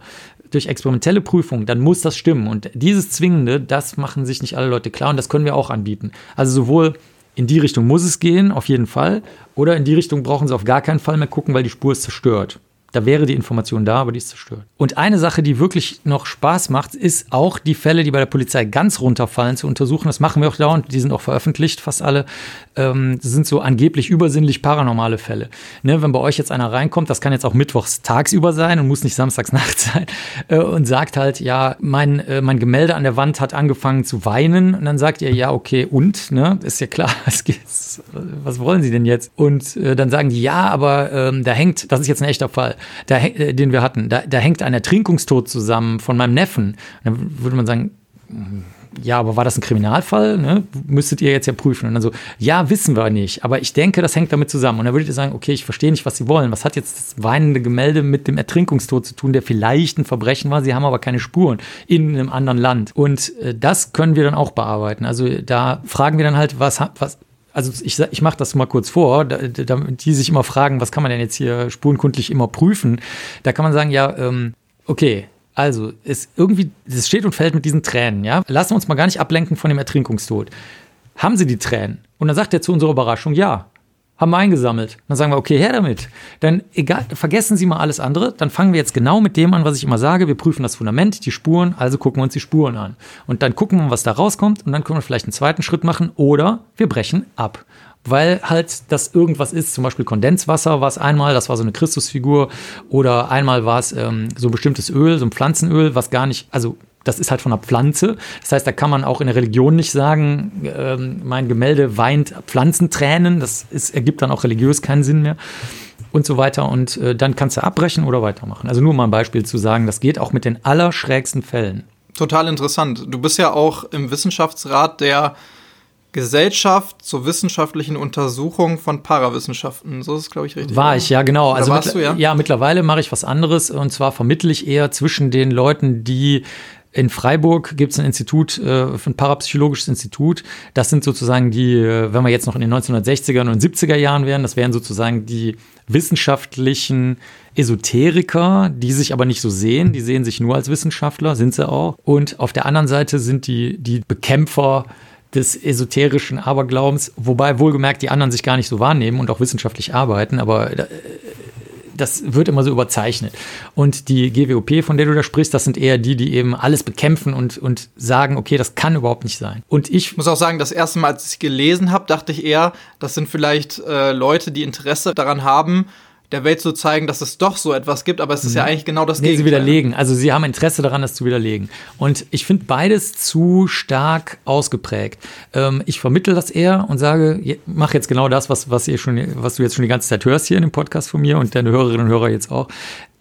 Durch experimentelle Prüfung, dann muss das stimmen. Und dieses Zwingende, das machen sich nicht alle Leute klar und das können wir auch anbieten. Also sowohl in die Richtung muss es gehen, auf jeden Fall, oder in die Richtung brauchen sie auf gar keinen Fall mehr gucken, weil die Spur ist zerstört. Da wäre die Information da, aber die ist zerstört. Und eine Sache, die wirklich noch Spaß macht, ist auch die Fälle, die bei der Polizei ganz runterfallen, zu untersuchen. Das machen wir auch dauernd, die sind auch veröffentlicht, fast alle. Ähm, das sind so angeblich übersinnlich paranormale Fälle. Ne, wenn bei euch jetzt einer reinkommt, das kann jetzt auch mittwochs tagsüber sein und muss nicht samstags nachts sein, äh, und sagt halt, ja, mein, äh, mein Gemälde an der Wand hat angefangen zu weinen. Und dann sagt ihr, ja, okay, und, ne, ist ja klar, was, geht's, was wollen Sie denn jetzt? Und äh, dann sagen die, ja, aber ähm, da hängt, das ist jetzt ein echter Fall da, äh, den wir hatten, da, da hängt ein Ertrinkungstod zusammen von meinem Neffen. Dann würde man sagen, ja, aber war das ein Kriminalfall? Ne? Müsstet ihr jetzt ja prüfen. Und dann so, ja, wissen wir nicht, aber ich denke, das hängt damit zusammen. Und dann würdet ihr sagen, okay, ich verstehe nicht, was Sie wollen. Was hat jetzt das weinende Gemälde mit dem Ertrinkungstod zu tun, der vielleicht ein Verbrechen war? Sie haben aber keine Spuren in einem anderen Land. Und äh, das können wir dann auch bearbeiten. Also da fragen wir dann halt, was, was, also ich, ich mache das mal kurz vor, damit die sich immer fragen, was kann man denn jetzt hier spurenkundlich immer prüfen? Da kann man sagen, ja, ähm, okay, also es irgendwie, es steht und fällt mit diesen Tränen, ja. Lassen wir uns mal gar nicht ablenken von dem Ertrinkungstod. Haben Sie die Tränen? Und dann sagt er zu unserer Überraschung, ja haben wir eingesammelt. Dann sagen wir, okay, her damit. Dann egal, vergessen Sie mal alles andere. Dann fangen wir jetzt genau mit dem an, was ich immer sage. Wir prüfen das Fundament, die Spuren, also gucken wir uns die Spuren an. Und dann gucken wir, was da rauskommt. Und dann können wir vielleicht einen zweiten Schritt machen. Oder wir brechen ab. Weil halt das irgendwas ist, zum Beispiel Kondenswasser war es einmal, das war so eine Christusfigur. Oder einmal war es ähm, so ein bestimmtes Öl, so ein Pflanzenöl, was gar nicht, also das ist halt von einer Pflanze. Das heißt, da kann man auch in der Religion nicht sagen, äh, mein Gemälde weint Pflanzentränen. Das ist, ergibt dann auch religiös keinen Sinn mehr und so weiter. Und äh, dann kannst du abbrechen oder weitermachen. Also nur mal ein Beispiel zu sagen, das geht auch mit den allerschrägsten Fällen. Total interessant. Du bist ja auch im Wissenschaftsrat der Gesellschaft zur wissenschaftlichen Untersuchung von Parawissenschaften. So ist es, glaube ich, richtig. War ich, ja, genau. Oder also warst du, ja? ja, mittlerweile mache ich was anderes. Und zwar vermittle ich eher zwischen den Leuten, die in Freiburg gibt es ein Institut, äh, ein parapsychologisches Institut. Das sind sozusagen die, äh, wenn wir jetzt noch in den 1960er und 70er Jahren wären, das wären sozusagen die wissenschaftlichen Esoteriker, die sich aber nicht so sehen. Die sehen sich nur als Wissenschaftler, sind sie auch. Und auf der anderen Seite sind die, die Bekämpfer des esoterischen Aberglaubens, wobei wohlgemerkt die anderen sich gar nicht so wahrnehmen und auch wissenschaftlich arbeiten, aber äh, das wird immer so überzeichnet. Und die GWOP, von der du da sprichst, das sind eher die, die eben alles bekämpfen und, und sagen, okay, das kann überhaupt nicht sein. Und ich muss auch sagen, das erste Mal, als ich gelesen habe, dachte ich eher, das sind vielleicht äh, Leute, die Interesse daran haben, der Welt zu zeigen, dass es doch so etwas gibt, aber es ist mhm. ja eigentlich genau das nee, Gegenteil. sie widerlegen. Also sie haben Interesse daran, das zu widerlegen. Und ich finde beides zu stark ausgeprägt. Ähm, ich vermittle das eher und sage, mach jetzt genau das, was, was, ihr schon, was du jetzt schon die ganze Zeit hörst hier in dem Podcast von mir und deine Hörerinnen und Hörer jetzt auch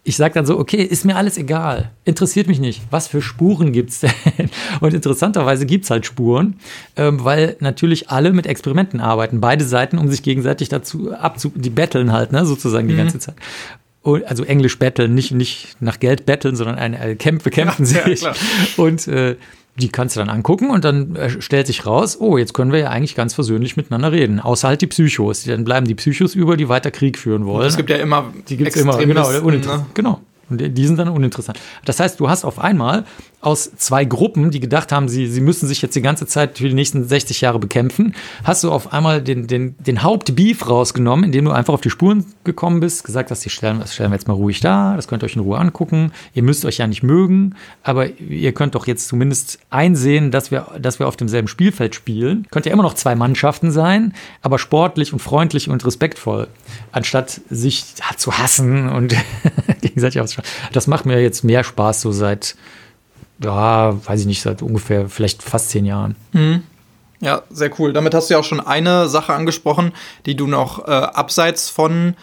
ich sage dann so, okay, ist mir alles egal, interessiert mich nicht. Was für Spuren gibt es denn? Und interessanterweise gibt es halt Spuren, ähm, weil natürlich alle mit Experimenten arbeiten, beide Seiten, um sich gegenseitig dazu abzu, die betteln halt, ne, sozusagen die mhm. ganze Zeit. Und, also Englisch betteln, nicht, nicht nach Geld betteln, sondern eine, Kämpfe kämpfen ja, sich. Ja, und äh, die kannst du dann angucken und dann äh, stellt sich raus, oh, jetzt können wir ja eigentlich ganz versöhnlich miteinander reden. Außer halt die Psychos. Dann bleiben die Psychos über, die weiter Krieg führen wollen. Es gibt ja immer die gibt's immer, genau, ne? genau. Und die sind dann uninteressant. Das heißt, du hast auf einmal aus zwei Gruppen, die gedacht haben, sie, sie müssen sich jetzt die ganze Zeit für die nächsten 60 Jahre bekämpfen, hast du auf einmal den, den, den Hauptbeef rausgenommen, indem du einfach auf die Spuren gekommen bist, gesagt hast, die stellen, das stellen wir jetzt mal ruhig da, das könnt ihr euch in Ruhe angucken, ihr müsst euch ja nicht mögen, aber ihr könnt doch jetzt zumindest einsehen, dass wir, dass wir auf demselben Spielfeld spielen. Könnt ja immer noch zwei Mannschaften sein, aber sportlich und freundlich und respektvoll, anstatt sich zu hassen und gegenseitig aufzuschreiben. Das macht mir jetzt mehr Spaß so seit ja, weiß ich nicht, seit ungefähr vielleicht fast zehn Jahren. Mhm. Ja, sehr cool. Damit hast du ja auch schon eine Sache angesprochen, die du noch äh, abseits von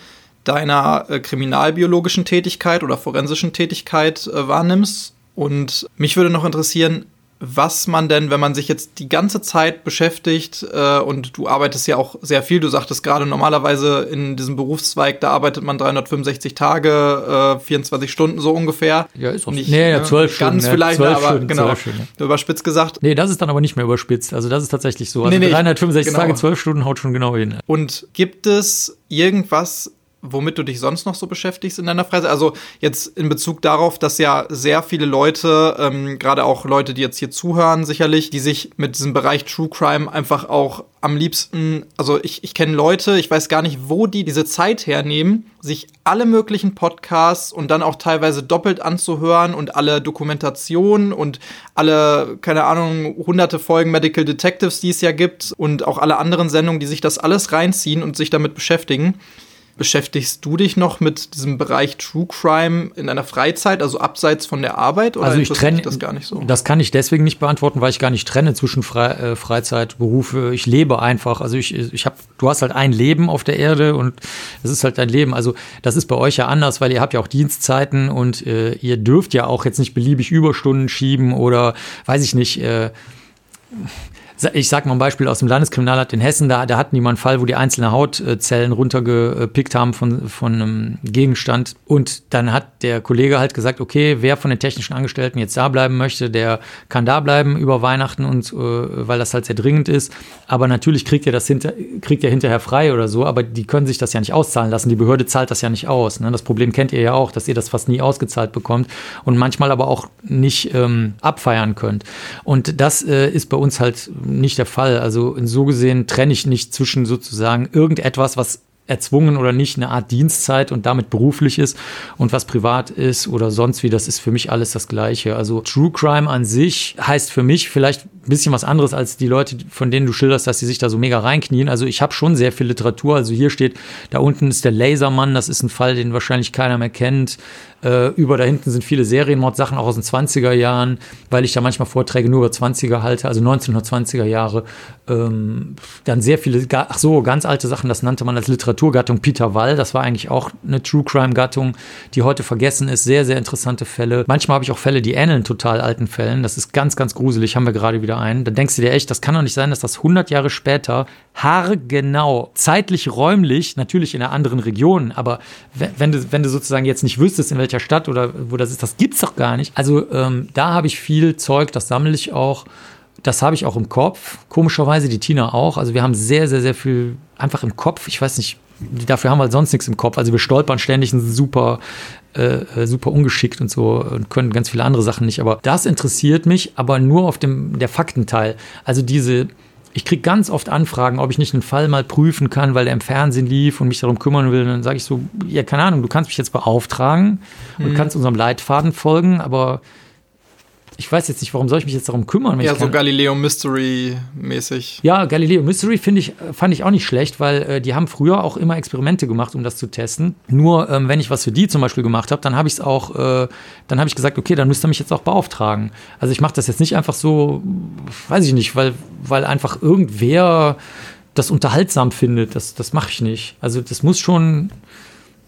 deiner äh, kriminalbiologischen Tätigkeit oder forensischen Tätigkeit äh, wahrnimmst. Und mich würde noch interessieren, was man denn, wenn man sich jetzt die ganze Zeit beschäftigt äh, und du arbeitest ja auch sehr viel, du sagtest gerade normalerweise in diesem Berufszweig, da arbeitet man 365 Tage, äh, 24 Stunden so ungefähr. Ja, ist auch nicht. Nee, ja, ne, 12 Stunden. Ganz ja, vielleicht, 12 aber Stunden, genau. 12 Stunden, ja. Überspitzt gesagt. Nee, das ist dann aber nicht mehr überspitzt. Also das ist tatsächlich so. Also Nee, nee, 365 genau. Tage, 12 Stunden haut schon genau hin. Und gibt es irgendwas, womit du dich sonst noch so beschäftigst in deiner Freizeit? Also jetzt in Bezug darauf, dass ja sehr viele Leute, ähm, gerade auch Leute, die jetzt hier zuhören, sicherlich, die sich mit diesem Bereich True Crime einfach auch am liebsten, also ich, ich kenne Leute, ich weiß gar nicht, wo die diese Zeit hernehmen, sich alle möglichen Podcasts und dann auch teilweise doppelt anzuhören und alle Dokumentationen und alle, keine Ahnung, hunderte Folgen Medical Detectives, die es ja gibt und auch alle anderen Sendungen, die sich das alles reinziehen und sich damit beschäftigen. Beschäftigst du dich noch mit diesem Bereich True Crime in deiner Freizeit, also abseits von der Arbeit? Oder Also ich trenne das gar nicht so. Das kann ich deswegen nicht beantworten, weil ich gar nicht trenne zwischen Fre äh, Freizeit, Berufe. Ich lebe einfach. Also ich, ich habe, du hast halt ein Leben auf der Erde und es ist halt dein Leben. Also das ist bei euch ja anders, weil ihr habt ja auch Dienstzeiten und äh, ihr dürft ja auch jetzt nicht beliebig Überstunden schieben oder weiß ich nicht. Äh, ich sag mal ein Beispiel aus dem Landeskriminalamt in Hessen, da, da hatten die mal einen Fall, wo die einzelne Hautzellen runtergepickt haben von, von einem Gegenstand. Und dann hat der Kollege halt gesagt, okay, wer von den technischen Angestellten jetzt da bleiben möchte, der kann da bleiben über Weihnachten und äh, weil das halt sehr dringend ist. Aber natürlich kriegt ihr das hinter, kriegt ihr hinterher frei oder so, aber die können sich das ja nicht auszahlen lassen. Die Behörde zahlt das ja nicht aus. Ne? Das Problem kennt ihr ja auch, dass ihr das fast nie ausgezahlt bekommt und manchmal aber auch nicht ähm, abfeiern könnt. Und das äh, ist bei uns halt nicht der Fall. Also so gesehen trenne ich nicht zwischen sozusagen irgendetwas, was erzwungen oder nicht eine Art Dienstzeit und damit beruflich ist und was privat ist oder sonst wie, das ist für mich alles das Gleiche. Also True Crime an sich heißt für mich vielleicht ein bisschen was anderes als die Leute, von denen du schilderst, dass sie sich da so mega reinknien. Also ich habe schon sehr viel Literatur. Also hier steht, da unten ist der Lasermann, das ist ein Fall, den wahrscheinlich keiner mehr kennt. Äh, über da hinten sind viele Serienmordsachen auch aus den 20er Jahren, weil ich da manchmal Vorträge nur über 20er halte, also 1920er Jahre. Ähm, dann sehr viele, ach so, ganz alte Sachen, das nannte man als Literaturgattung Peter Wall. Das war eigentlich auch eine True Crime Gattung, die heute vergessen ist. Sehr, sehr interessante Fälle. Manchmal habe ich auch Fälle, die ähneln total alten Fällen. Das ist ganz, ganz gruselig. Haben wir gerade wieder einen. Dann denkst du dir echt, das kann doch nicht sein, dass das 100 Jahre später haargenau, zeitlich, räumlich, natürlich in einer anderen Region, aber wenn du, wenn du sozusagen jetzt nicht wüsstest, in welcher Stadt oder wo das ist, das gibt's doch gar nicht. Also ähm, da habe ich viel Zeug, das sammle ich auch. Das habe ich auch im Kopf. Komischerweise die Tina auch. Also wir haben sehr, sehr, sehr viel einfach im Kopf. Ich weiß nicht, dafür haben wir halt sonst nichts im Kopf. Also wir stolpern ständig, sind super, äh, super ungeschickt und so und können ganz viele andere Sachen nicht. Aber das interessiert mich, aber nur auf dem der Faktenteil. Also diese ich kriege ganz oft Anfragen, ob ich nicht einen Fall mal prüfen kann, weil der im Fernsehen lief und mich darum kümmern will. Und dann sage ich so, ja, keine Ahnung, du kannst mich jetzt beauftragen und Mhm. kannst unserem Leitfaden folgen, aber ich weiß jetzt nicht, warum soll ich mich jetzt darum kümmern? wenn Ja, so Galileo Mystery mäßig. ja, Galileo Mystery finde ich, äh, fand ich auch nicht schlecht, weil äh, die haben früher auch immer Experimente gemacht, um das zu testen. Nur ähm, wenn ich was für die zum Beispiel gemacht habe, dann habe ich es auch, äh, dann habe ich gesagt, okay, dann müsst ihr mich jetzt auch beauftragen. Also ich mache das jetzt nicht einfach so, weiß ich nicht, weil, weil einfach irgendwer das unterhaltsam findet. Das, das mache ich nicht. Also das muss schon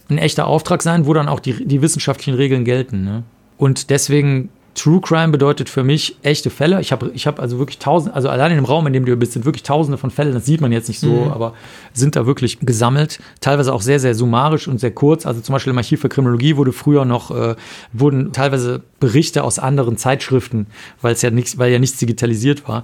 ein echter Auftrag sein, wo dann auch die, die wissenschaftlichen Regeln gelten. Ne? Und deswegen True Crime bedeutet für mich echte Fälle. Ich habe ich hab also wirklich tausend, also allein in dem Raum, in dem du bist, sind wirklich tausende von Fällen. Das sieht man jetzt nicht so, Mhm. aber sind da wirklich gesammelt. Teilweise auch sehr, sehr summarisch und sehr kurz. Also zum Beispiel im Archiv für Kriminologie wurde früher noch, äh, wurden teilweise Berichte aus anderen Zeitschriften, weil es ja nichts, weil ja nichts digitalisiert war,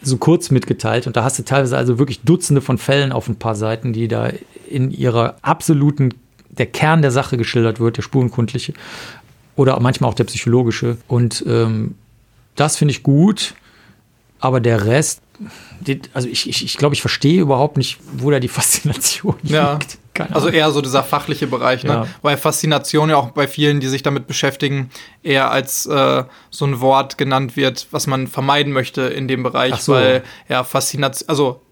so kurz mitgeteilt. Und da hast du teilweise also wirklich Dutzende von Fällen auf ein paar Seiten, die da in ihrer absoluten, der Kern der Sache geschildert wird, der spurenkundliche oder manchmal auch der psychologische. Und ähm, das finde ich gut, aber der Rest, also ich, ich, ich glaube, ich verstehe überhaupt nicht, wo da die Faszination Ja. liegt. Keine Also Ahnung. eher so dieser fachliche Bereich, ne? Ja. Weil Faszination ja auch bei vielen, die sich damit beschäftigen, eher als äh, so ein Wort genannt wird, was man vermeiden möchte in dem Bereich, so. weil ja Faszination, also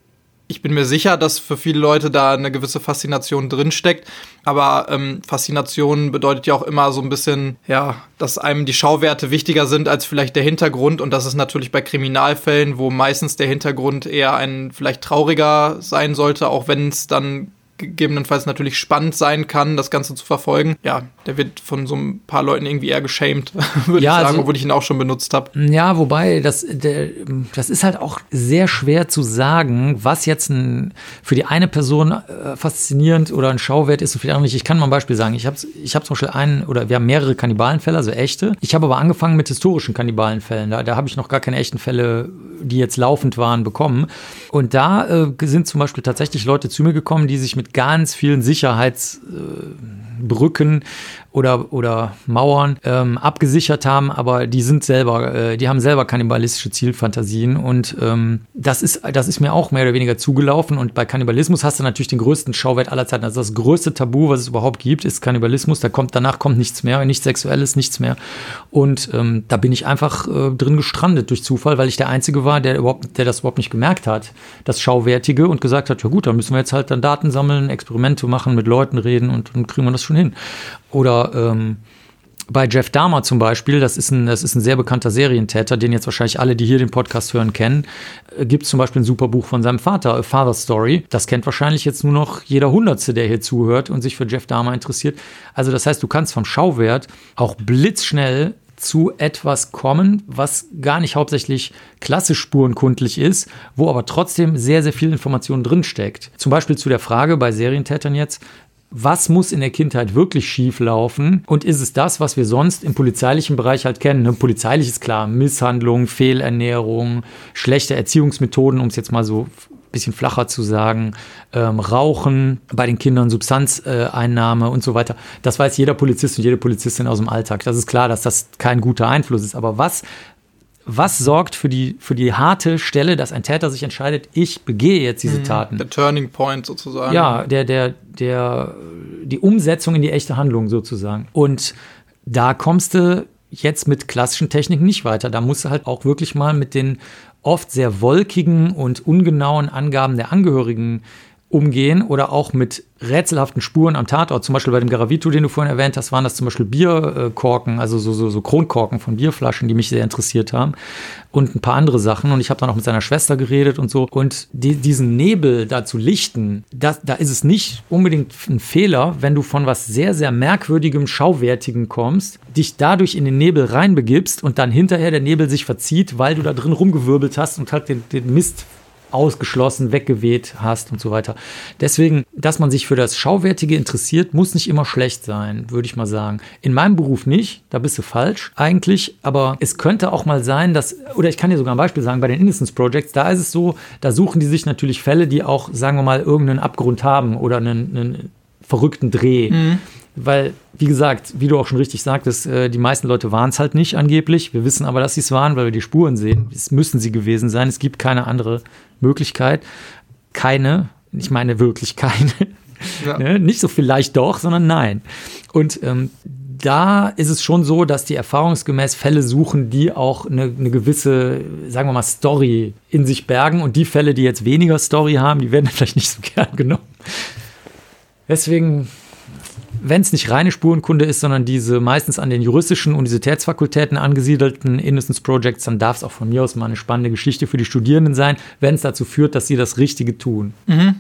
ich bin mir sicher, dass für viele Leute da eine gewisse Faszination drinsteckt, aber ähm, Faszination bedeutet ja auch immer so ein bisschen, ja, dass einem die Schauwerte wichtiger sind als vielleicht der Hintergrund und das ist natürlich bei Kriminalfällen, wo meistens der Hintergrund eher ein vielleicht trauriger sein sollte, auch wenn es dann gegebenenfalls natürlich spannend sein kann, das Ganze zu verfolgen. Ja, der wird von so ein paar Leuten irgendwie eher geschämt, würde ja, ich sagen, also, obwohl ich ihn auch schon benutzt habe. Ja, wobei, das, der, das ist halt auch sehr schwer zu sagen, was jetzt ein, für die eine Person äh, faszinierend oder ein Schauwert ist und für die andere nicht. Ich kann mal ein Beispiel sagen. Ich habe ich hab zum Beispiel einen, oder wir haben mehrere Kannibalenfälle, also echte. Ich habe aber angefangen mit historischen Kannibalenfällen. Da, da habe ich noch gar keine echten Fälle, die jetzt laufend waren, bekommen. Und da äh, sind zum Beispiel tatsächlich Leute zu mir gekommen, die sich mit ganz vielen Sicherheitsbrücken äh, Brücken oder, oder Mauern ähm, abgesichert haben, aber die sind selber, äh, die haben selber kannibalistische Zielfantasien und ähm, das, ist, das ist mir auch mehr oder weniger zugelaufen und bei Kannibalismus hast du natürlich den größten Schauwert aller Zeiten. Also das größte Tabu, was es überhaupt gibt, ist Kannibalismus. Da kommt, danach kommt nichts mehr, nichts Sexuelles, nichts mehr. Und ähm, da bin ich einfach äh, drin gestrandet durch Zufall, weil ich der Einzige war, der überhaupt, der das überhaupt nicht gemerkt hat, das Schauwertige und gesagt hat, ja gut, dann müssen wir jetzt halt dann Daten sammeln, Experimente machen, mit Leuten reden und dann kriegen wir das schon hin. Oder ähm, bei Jeff Dahmer zum Beispiel, das ist, ein, das ist ein sehr bekannter Serientäter, den jetzt wahrscheinlich alle, die hier den Podcast hören, kennen, äh, gibt es zum Beispiel ein super Buch von seinem Vater, A Father Story. Das kennt wahrscheinlich jetzt nur noch jeder Hundertste, der hier zuhört und sich für Jeff Dahmer interessiert. Also das heißt, du kannst vom Schauwert auch blitzschnell zu etwas kommen, was gar nicht hauptsächlich klassisch spurenkundlich ist, wo aber trotzdem sehr, sehr viel Information drinsteckt. Zum Beispiel zu der Frage bei Serientätern jetzt, was muss in der Kindheit wirklich schief laufen und ist es das, was wir sonst im polizeilichen Bereich halt kennen? Ne? Polizeilich ist klar, Misshandlung, Fehlernährung, schlechte Erziehungsmethoden, um es jetzt mal so ein bisschen flacher zu sagen, ähm, Rauchen bei den Kindern, Substanzeinnahme und so weiter. Das weiß jeder Polizist und jede Polizistin aus dem Alltag. Das ist klar, dass das kein guter Einfluss ist. Aber was was sorgt für die, für die harte Stelle, dass ein Täter sich entscheidet, ich begehe jetzt diese mhm. Taten? Der Turning Point sozusagen. Ja, der, der, der, die Umsetzung in die echte Handlung sozusagen. Und da kommst du jetzt mit klassischen Techniken nicht weiter. Da musst du halt auch wirklich mal mit den oft sehr wolkigen und ungenauen Angaben der Angehörigen umgehen oder auch mit rätselhaften Spuren am Tatort. Zum Beispiel bei dem Garavito, den du vorhin erwähnt hast, waren das zum Beispiel Bierkorken, also so, so, so Kronkorken von Bierflaschen, die mich sehr interessiert haben und ein paar andere Sachen. Und ich habe dann auch mit seiner Schwester geredet und so. Und die, diesen Nebel da zu lichten, das, da ist es nicht unbedingt ein Fehler, wenn du von was sehr, sehr merkwürdigem, schauwertigem kommst, dich dadurch in den Nebel reinbegibst und dann hinterher der Nebel sich verzieht, weil du da drin rumgewirbelt hast und halt den, den Mist ausgeschlossen, weggeweht hast und so weiter. Deswegen, dass man sich für das Schauwertige interessiert, muss nicht immer schlecht sein, würde ich mal sagen. In meinem Beruf nicht, da bist du falsch eigentlich, aber es könnte auch mal sein, dass, oder ich kann dir sogar ein Beispiel sagen, bei den Innocence Projects, da ist es so, da suchen die sich natürlich Fälle, die auch, sagen wir mal, irgendeinen Abgrund haben oder einen, einen verrückten Dreh. Mhm. Weil, wie gesagt, wie du auch schon richtig sagtest, äh, die meisten Leute waren es halt nicht angeblich. Wir wissen aber, dass sie es waren, weil wir die Spuren sehen. Es müssen sie gewesen sein. Es gibt keine andere Möglichkeit. Keine, ich meine wirklich keine. Ja. ne? Nicht so vielleicht doch, sondern nein. Und ähm, da ist es schon so, dass die erfahrungsgemäß Fälle suchen, die auch eine, eine, gewisse, sagen wir mal, Story in sich bergen. Und die Fälle, die jetzt weniger Story haben, die werden vielleicht nicht so gern genommen. Deswegen wenn es nicht reine Spurenkunde ist, sondern diese meistens an den juristischen Universitätsfakultäten angesiedelten Innocence Projects, dann darf es auch von mir aus mal eine spannende Geschichte für die Studierenden sein, wenn es dazu führt, dass sie das Richtige tun. Mhm.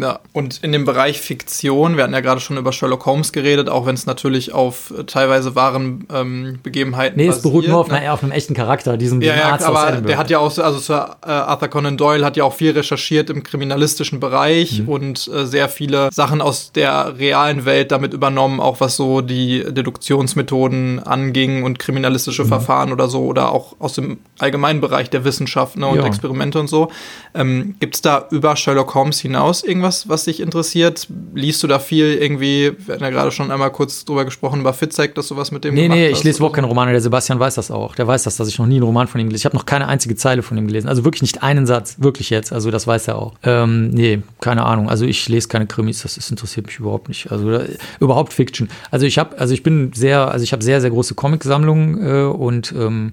Ja, und in dem Bereich Fiktion, wir hatten ja gerade schon über Sherlock Holmes geredet, auch wenn es natürlich auf äh, teilweise wahren ähm, Begebenheiten Nee, es beruht nur auf, ne? einer, auf, einem echten Charakter, diesem, diesem ja, ja, Arzt aber der hat ja auch, also Sir äh, Arthur Conan Doyle hat ja auch viel recherchiert im kriminalistischen Bereich mhm. und äh, sehr viele Sachen aus der realen Welt damit übernommen, auch was so die Deduktionsmethoden anging und kriminalistische mhm. Verfahren oder so oder auch aus dem allgemeinen Bereich der Wissenschaft ne, und ja. Experimente und so. Ähm, Gibt es da über Sherlock Holmes hinaus irgendwas? Was, was dich interessiert? Liest du da viel irgendwie? Wir hatten ja gerade schon einmal kurz drüber gesprochen, über Fitzek, dass du was mit dem Nee, nee, ich lese überhaupt keine Romane. Der Sebastian weiß das auch. Der weiß das, dass ich noch nie einen Roman von ihm gelesen habe. Ich habe noch keine einzige Zeile von ihm gelesen. Also wirklich nicht einen Satz. Wirklich jetzt. Also das weiß er auch. Ähm, nee, keine Ahnung. Also ich lese keine Krimis. Das, das interessiert mich überhaupt nicht. Also da, überhaupt Fiction. Also ich habe, also ich bin sehr, also ich habe sehr, sehr große Comicsammlungen äh, und ähm,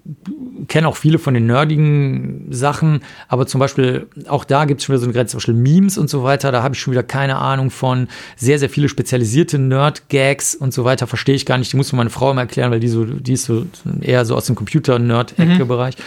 kenne auch viele von den nerdigen Sachen. Aber zum Beispiel auch da gibt es schon wieder so eine Grenze. Zum Beispiel Memes und so weiter. Da habe ich schon wieder keine Ahnung von. Sehr, sehr viele spezialisierte Nerd-Gags und so weiter verstehe ich gar nicht. Die muss mir meine Frau immer erklären, weil die so, die ist so eher so aus dem Computer-Nerd-Ecke-Bereich. Mhm.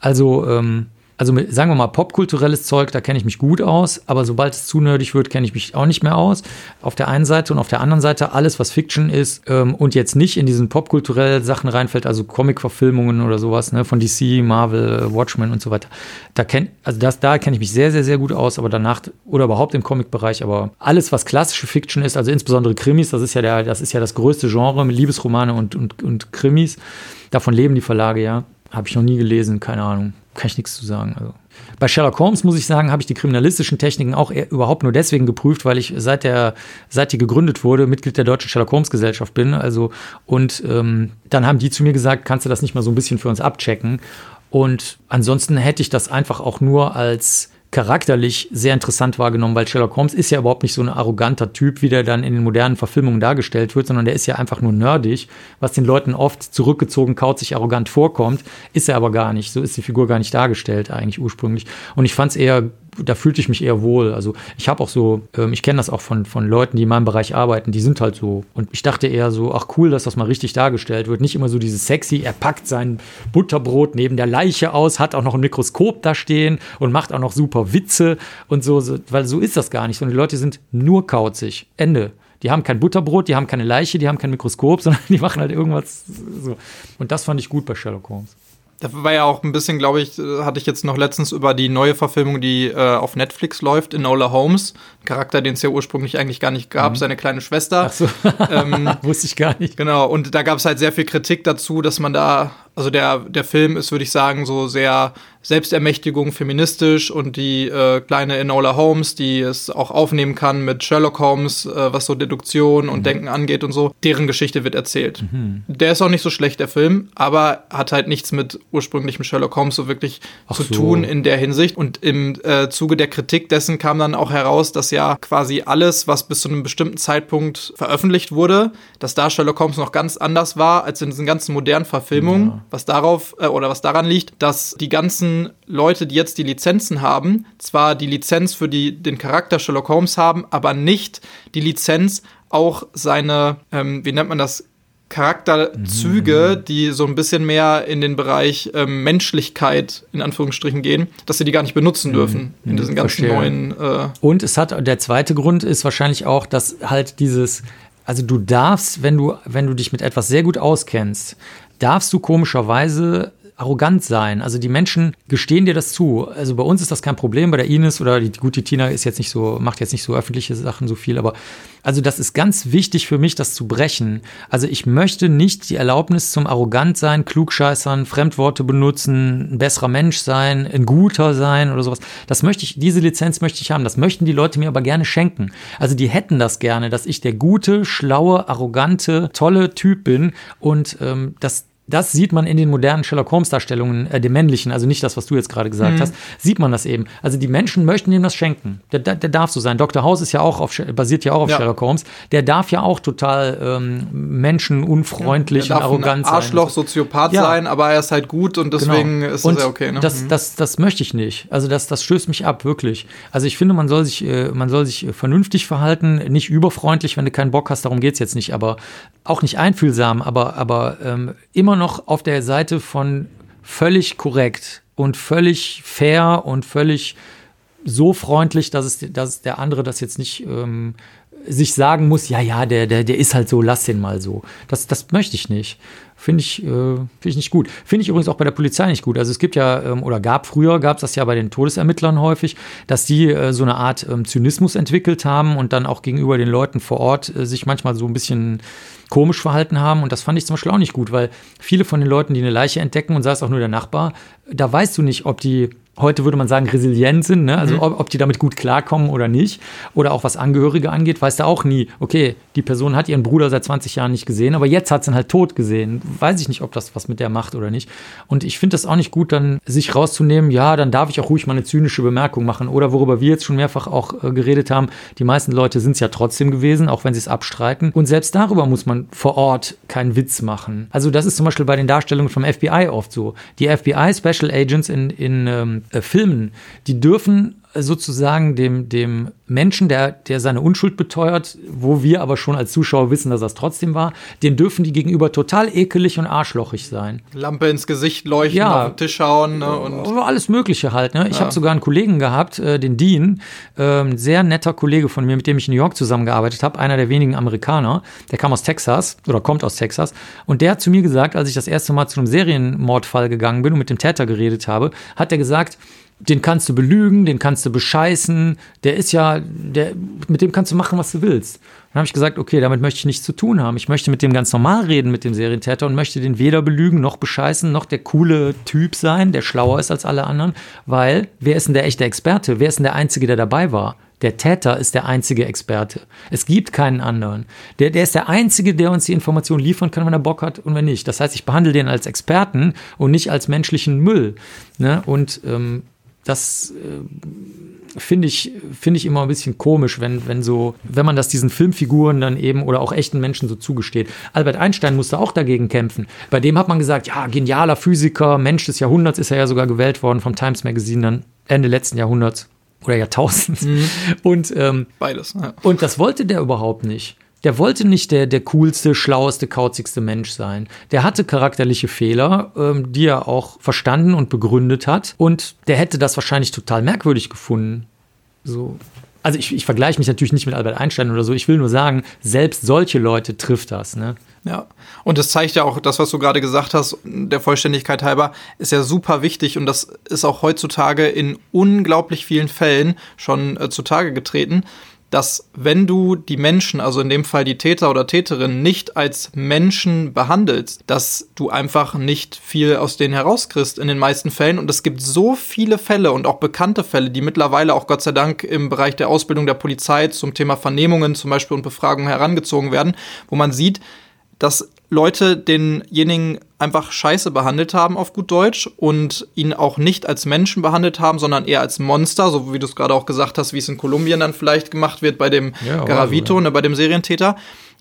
Also, ähm, also mit, sagen wir mal, popkulturelles Zeug, da kenne ich mich gut aus, aber sobald es zu nerdig wird, kenne ich mich auch nicht mehr aus. Auf der einen Seite und auf der anderen Seite alles, was Fiction ist ähm, und jetzt nicht in diesen popkulturellen Sachen reinfällt, also Comic-Verfilmungen oder sowas, ne, von DC, Marvel, Watchmen und so weiter. Da kenn, also das, da kenne ich mich sehr, sehr, sehr gut aus, aber danach, oder überhaupt im Comic-Bereich, aber alles, was klassische Fiction ist, also insbesondere Krimis, das ist ja der, das ist ja das größte Genre Liebesromane und, und, und Krimis. Davon leben die Verlage ja. Habe ich noch nie gelesen, keine Ahnung kann ich nichts zu sagen. Also. Bei Sherlock Holmes muss ich sagen, habe ich die kriminalistischen Techniken auch überhaupt nur deswegen geprüft, weil ich seit der seit die gegründet wurde Mitglied der deutschen Sherlock Holmes Gesellschaft bin. Also und ähm, dann haben die zu mir gesagt, kannst du das nicht mal so ein bisschen für uns abchecken? Und ansonsten hätte ich das einfach auch nur als charakterlich sehr interessant wahrgenommen, weil Sherlock Holmes ist ja überhaupt nicht so ein arroganter Typ, wie der dann in den modernen Verfilmungen dargestellt wird, sondern der ist ja einfach nur nerdig, was den Leuten oft zurückgezogen, kauzig, arrogant vorkommt, ist er aber gar nicht. So ist die Figur gar nicht dargestellt eigentlich ursprünglich. Und ich fand es eher da fühlte ich mich eher wohl. Also ich habe auch so, ähm, ich kenne das auch von, von Leuten, die in meinem Bereich arbeiten, die sind halt so. Und ich dachte eher so, ach cool, dass das mal richtig dargestellt wird. Nicht immer so dieses sexy, er packt sein Butterbrot neben der Leiche aus, hat auch noch ein Mikroskop da stehen und macht auch noch super Witze und so, so weil so ist das gar nicht. Sondern die Leute sind nur kauzig. Ende. Die haben kein Butterbrot, die haben keine Leiche, die haben kein Mikroskop, sondern die machen halt irgendwas so. Und das fand ich gut bei Sherlock Holmes. Da war ja auch ein bisschen, glaube ich, hatte ich jetzt noch letztens über die neue Verfilmung, die äh, auf Netflix läuft, Enola Holmes. Charakter, den es ja ursprünglich eigentlich gar nicht gab, mhm. seine kleine Schwester. Ach so. ähm, Wusste ich gar nicht. Genau, und da gab es halt sehr viel Kritik dazu, dass man da also der, der Film ist, würde ich sagen, so sehr Selbstermächtigung feministisch und die äh, kleine Enola Holmes, die es auch aufnehmen kann mit Sherlock Holmes, äh, was so Deduktion und mhm. Denken angeht und so, deren Geschichte wird erzählt. Mhm. Der ist auch nicht so schlecht, der Film, aber hat halt nichts mit ursprünglichem Sherlock Holmes so wirklich Ach zu so. tun in der Hinsicht. Und im äh, Zuge der Kritik dessen kam dann auch heraus, dass ja quasi alles, was bis zu einem bestimmten Zeitpunkt veröffentlicht wurde, dass da Sherlock Holmes noch ganz anders war als in diesen ganzen modernen Verfilmungen. Ja was darauf äh, oder was daran liegt, dass die ganzen Leute, die jetzt die Lizenzen haben, zwar die Lizenz für die, den Charakter Sherlock Holmes haben, aber nicht die Lizenz auch seine, ähm, wie nennt man das, Charakterzüge, mhm. die so ein bisschen mehr in den Bereich ähm, Menschlichkeit in Anführungsstrichen gehen, dass sie die gar nicht benutzen mhm. dürfen mhm. in diesen ganzen Verstehe. neuen. Äh Und es hat der zweite Grund ist wahrscheinlich auch, dass halt dieses also du darfst, wenn du, wenn du dich mit etwas sehr gut auskennst, darfst du komischerweise arrogant sein. Also die Menschen gestehen dir das zu. Also bei uns ist das kein Problem, bei der Ines oder die gute Tina ist jetzt nicht so, macht jetzt nicht so öffentliche Sachen so viel, aber also das ist ganz wichtig für mich, das zu brechen. Also ich möchte nicht die Erlaubnis zum arrogant sein, klugscheißern, Fremdworte benutzen, ein besserer Mensch sein, ein guter sein oder sowas. Das möchte ich, diese Lizenz möchte ich haben. Das möchten die Leute mir aber gerne schenken. Also die hätten das gerne, dass ich der gute, schlaue, arrogante, tolle Typ bin und ähm, das das sieht man in den modernen Sherlock Holmes-Darstellungen, äh, dem männlichen, also nicht das, was du jetzt gerade gesagt mhm. hast, sieht man das eben. Also die Menschen möchten ihm das schenken. Der, der, der darf so sein. Dr. House ist ja auch auf, basiert ja auch auf ja. Sherlock Holmes. Der darf ja auch total ähm, menschenunfreundlich ja, und arrogant sein. Arschloch, Soziopath ja. sein, aber er ist halt gut und deswegen genau. ist und das ja okay. Ne? Das, mhm. das, das möchte ich nicht. Also das, das stößt mich ab, wirklich. Also ich finde, man soll sich, äh, man soll sich vernünftig verhalten, nicht überfreundlich, wenn du keinen Bock hast, darum geht es jetzt nicht, aber auch nicht einfühlsam, aber, aber ähm, immer noch auf der Seite von völlig korrekt und völlig fair und völlig so freundlich, dass es, dass der andere das jetzt nicht ähm, sich sagen muss, ja, ja, der, der, der ist halt so, lass den mal so. Das, das möchte ich nicht. Finde ich, äh, find ich nicht gut. Finde ich übrigens auch bei der Polizei nicht gut. Also es gibt ja, ähm, oder gab früher, gab es das ja bei den Todesermittlern häufig, dass die äh, so eine Art ähm, Zynismus entwickelt haben und dann auch gegenüber den Leuten vor Ort äh, sich manchmal so ein bisschen komisch verhalten haben. Und das fand ich zum Beispiel auch nicht gut, weil viele von den Leuten, die eine Leiche entdecken, und sei es auch nur der Nachbar, da weißt du nicht, ob die heute würde man sagen, resilient sind, ne? also mhm. ob, ob, die damit gut klarkommen oder nicht. Oder auch was Angehörige angeht, weißt du auch nie, okay, die Person hat ihren Bruder seit 20 Jahren nicht gesehen, aber jetzt hat sie ihn halt tot gesehen. Weiß ich nicht, ob das was mit der macht oder nicht. Und ich finde das auch nicht gut, dann sich rauszunehmen, ja, dann darf ich auch ruhig mal eine zynische Bemerkung machen. Oder worüber wir jetzt schon mehrfach auch äh, geredet haben, die meisten Leute sind es ja trotzdem gewesen, auch wenn sie es abstreiten. Und selbst darüber muss man vor Ort keinen Witz machen. Also das ist zum Beispiel bei den Darstellungen vom FBI oft so. Die FBI Special Agents in, in ähm, äh, Filmen, die dürfen sozusagen dem, dem Menschen, der, der seine Unschuld beteuert, wo wir aber schon als Zuschauer wissen, dass das trotzdem war, den dürfen die gegenüber total ekelig und arschlochig sein. Lampe ins Gesicht leuchten, ja, auf den Tisch hauen. Ne, und alles Mögliche halt. Ne? Ich ja. habe sogar einen Kollegen gehabt, äh, den Dean, äh, ein sehr netter Kollege von mir, mit dem ich in New York zusammengearbeitet habe, einer der wenigen Amerikaner, der kam aus Texas oder kommt aus Texas. Und der hat zu mir gesagt, als ich das erste Mal zu einem Serienmordfall gegangen bin und mit dem Täter geredet habe, hat er gesagt, den kannst du belügen, den kannst du bescheißen, der ist ja, der, mit dem kannst du machen, was du willst. Dann habe ich gesagt, okay, damit möchte ich nichts zu tun haben. Ich möchte mit dem ganz normal reden, mit dem Serientäter und möchte den weder belügen, noch bescheißen, noch der coole Typ sein, der schlauer ist als alle anderen, weil wer ist denn der echte Experte? Wer ist denn der Einzige, der dabei war? Der Täter ist der einzige Experte. Es gibt keinen anderen. Der, der ist der Einzige, der uns die Information liefern kann, wenn er Bock hat und wenn nicht. Das heißt, ich behandle den als Experten und nicht als menschlichen Müll. Ne? Und ähm, das äh, finde ich, finde ich immer ein bisschen komisch, wenn, wenn so, wenn man das diesen Filmfiguren dann eben oder auch echten Menschen so zugesteht. Albert Einstein musste auch dagegen kämpfen. Bei dem hat man gesagt, ja, genialer Physiker, Mensch des Jahrhunderts ist er ja sogar gewählt worden vom Times Magazine dann Ende letzten Jahrhunderts oder Jahrtausends. Mhm. Und ähm, beides. Ja. Und das wollte der überhaupt nicht. Der wollte nicht der, der coolste, schlaueste, kauzigste Mensch sein. Der hatte charakterliche Fehler, ähm, die er auch verstanden und begründet hat. Und der hätte das wahrscheinlich total merkwürdig gefunden. So. Also ich, ich vergleiche mich natürlich nicht mit Albert Einstein oder so. Ich will nur sagen, selbst solche Leute trifft das. Ne? Ja, und das zeigt ja auch das, was du gerade gesagt hast, der Vollständigkeit halber, ist ja super wichtig und das ist auch heutzutage in unglaublich vielen Fällen schon äh, zutage getreten dass wenn du die Menschen, also in dem Fall die Täter oder Täterin, nicht als Menschen behandelst, dass du einfach nicht viel aus denen herauskriegst in den meisten Fällen. Und es gibt so viele Fälle und auch bekannte Fälle, die mittlerweile auch Gott sei Dank im Bereich der Ausbildung der Polizei zum Thema Vernehmungen zum Beispiel und Befragungen herangezogen werden, wo man sieht, dass Leute denjenigen einfach scheiße behandelt haben auf gut Deutsch und ihn auch nicht als Menschen behandelt haben, sondern eher als Monster, so wie du es gerade auch gesagt hast, wie es in Kolumbien dann vielleicht gemacht wird bei dem ja, Garavito, also, ja. ne, bei dem Serientäter.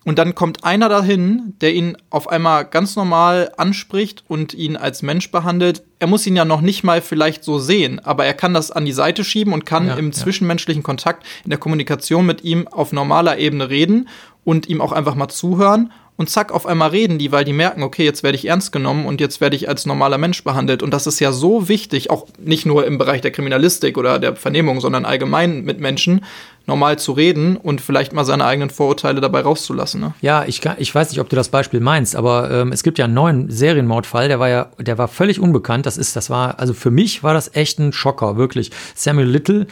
Und dann kommt einer dahin, der ihn auf einmal ganz normal anspricht und ihn als Mensch behandelt. Er muss ihn ja noch nicht mal vielleicht so sehen, aber er kann das an die Seite schieben und kann ja, im zwischenmenschlichen Kontakt, in der Kommunikation mit ihm auf normaler Ebene reden und ihm auch einfach mal zuhören und zack, auf einmal reden die, weil die merken, okay, jetzt werde ich ernst genommen und jetzt werde ich als normaler Mensch behandelt. Und das ist ja so wichtig, auch nicht nur im Bereich der Kriminalistik oder der Vernehmung, sondern allgemein mit Menschen normal zu reden und vielleicht mal seine eigenen Vorurteile dabei rauszulassen. Ne? Ja, ich, ich weiß nicht, ob du das Beispiel meinst, aber ähm, es gibt ja einen neuen Serienmordfall, der war ja, der war völlig unbekannt. Das ist, das war, also für mich war das echt ein Schocker, wirklich. Samuel Little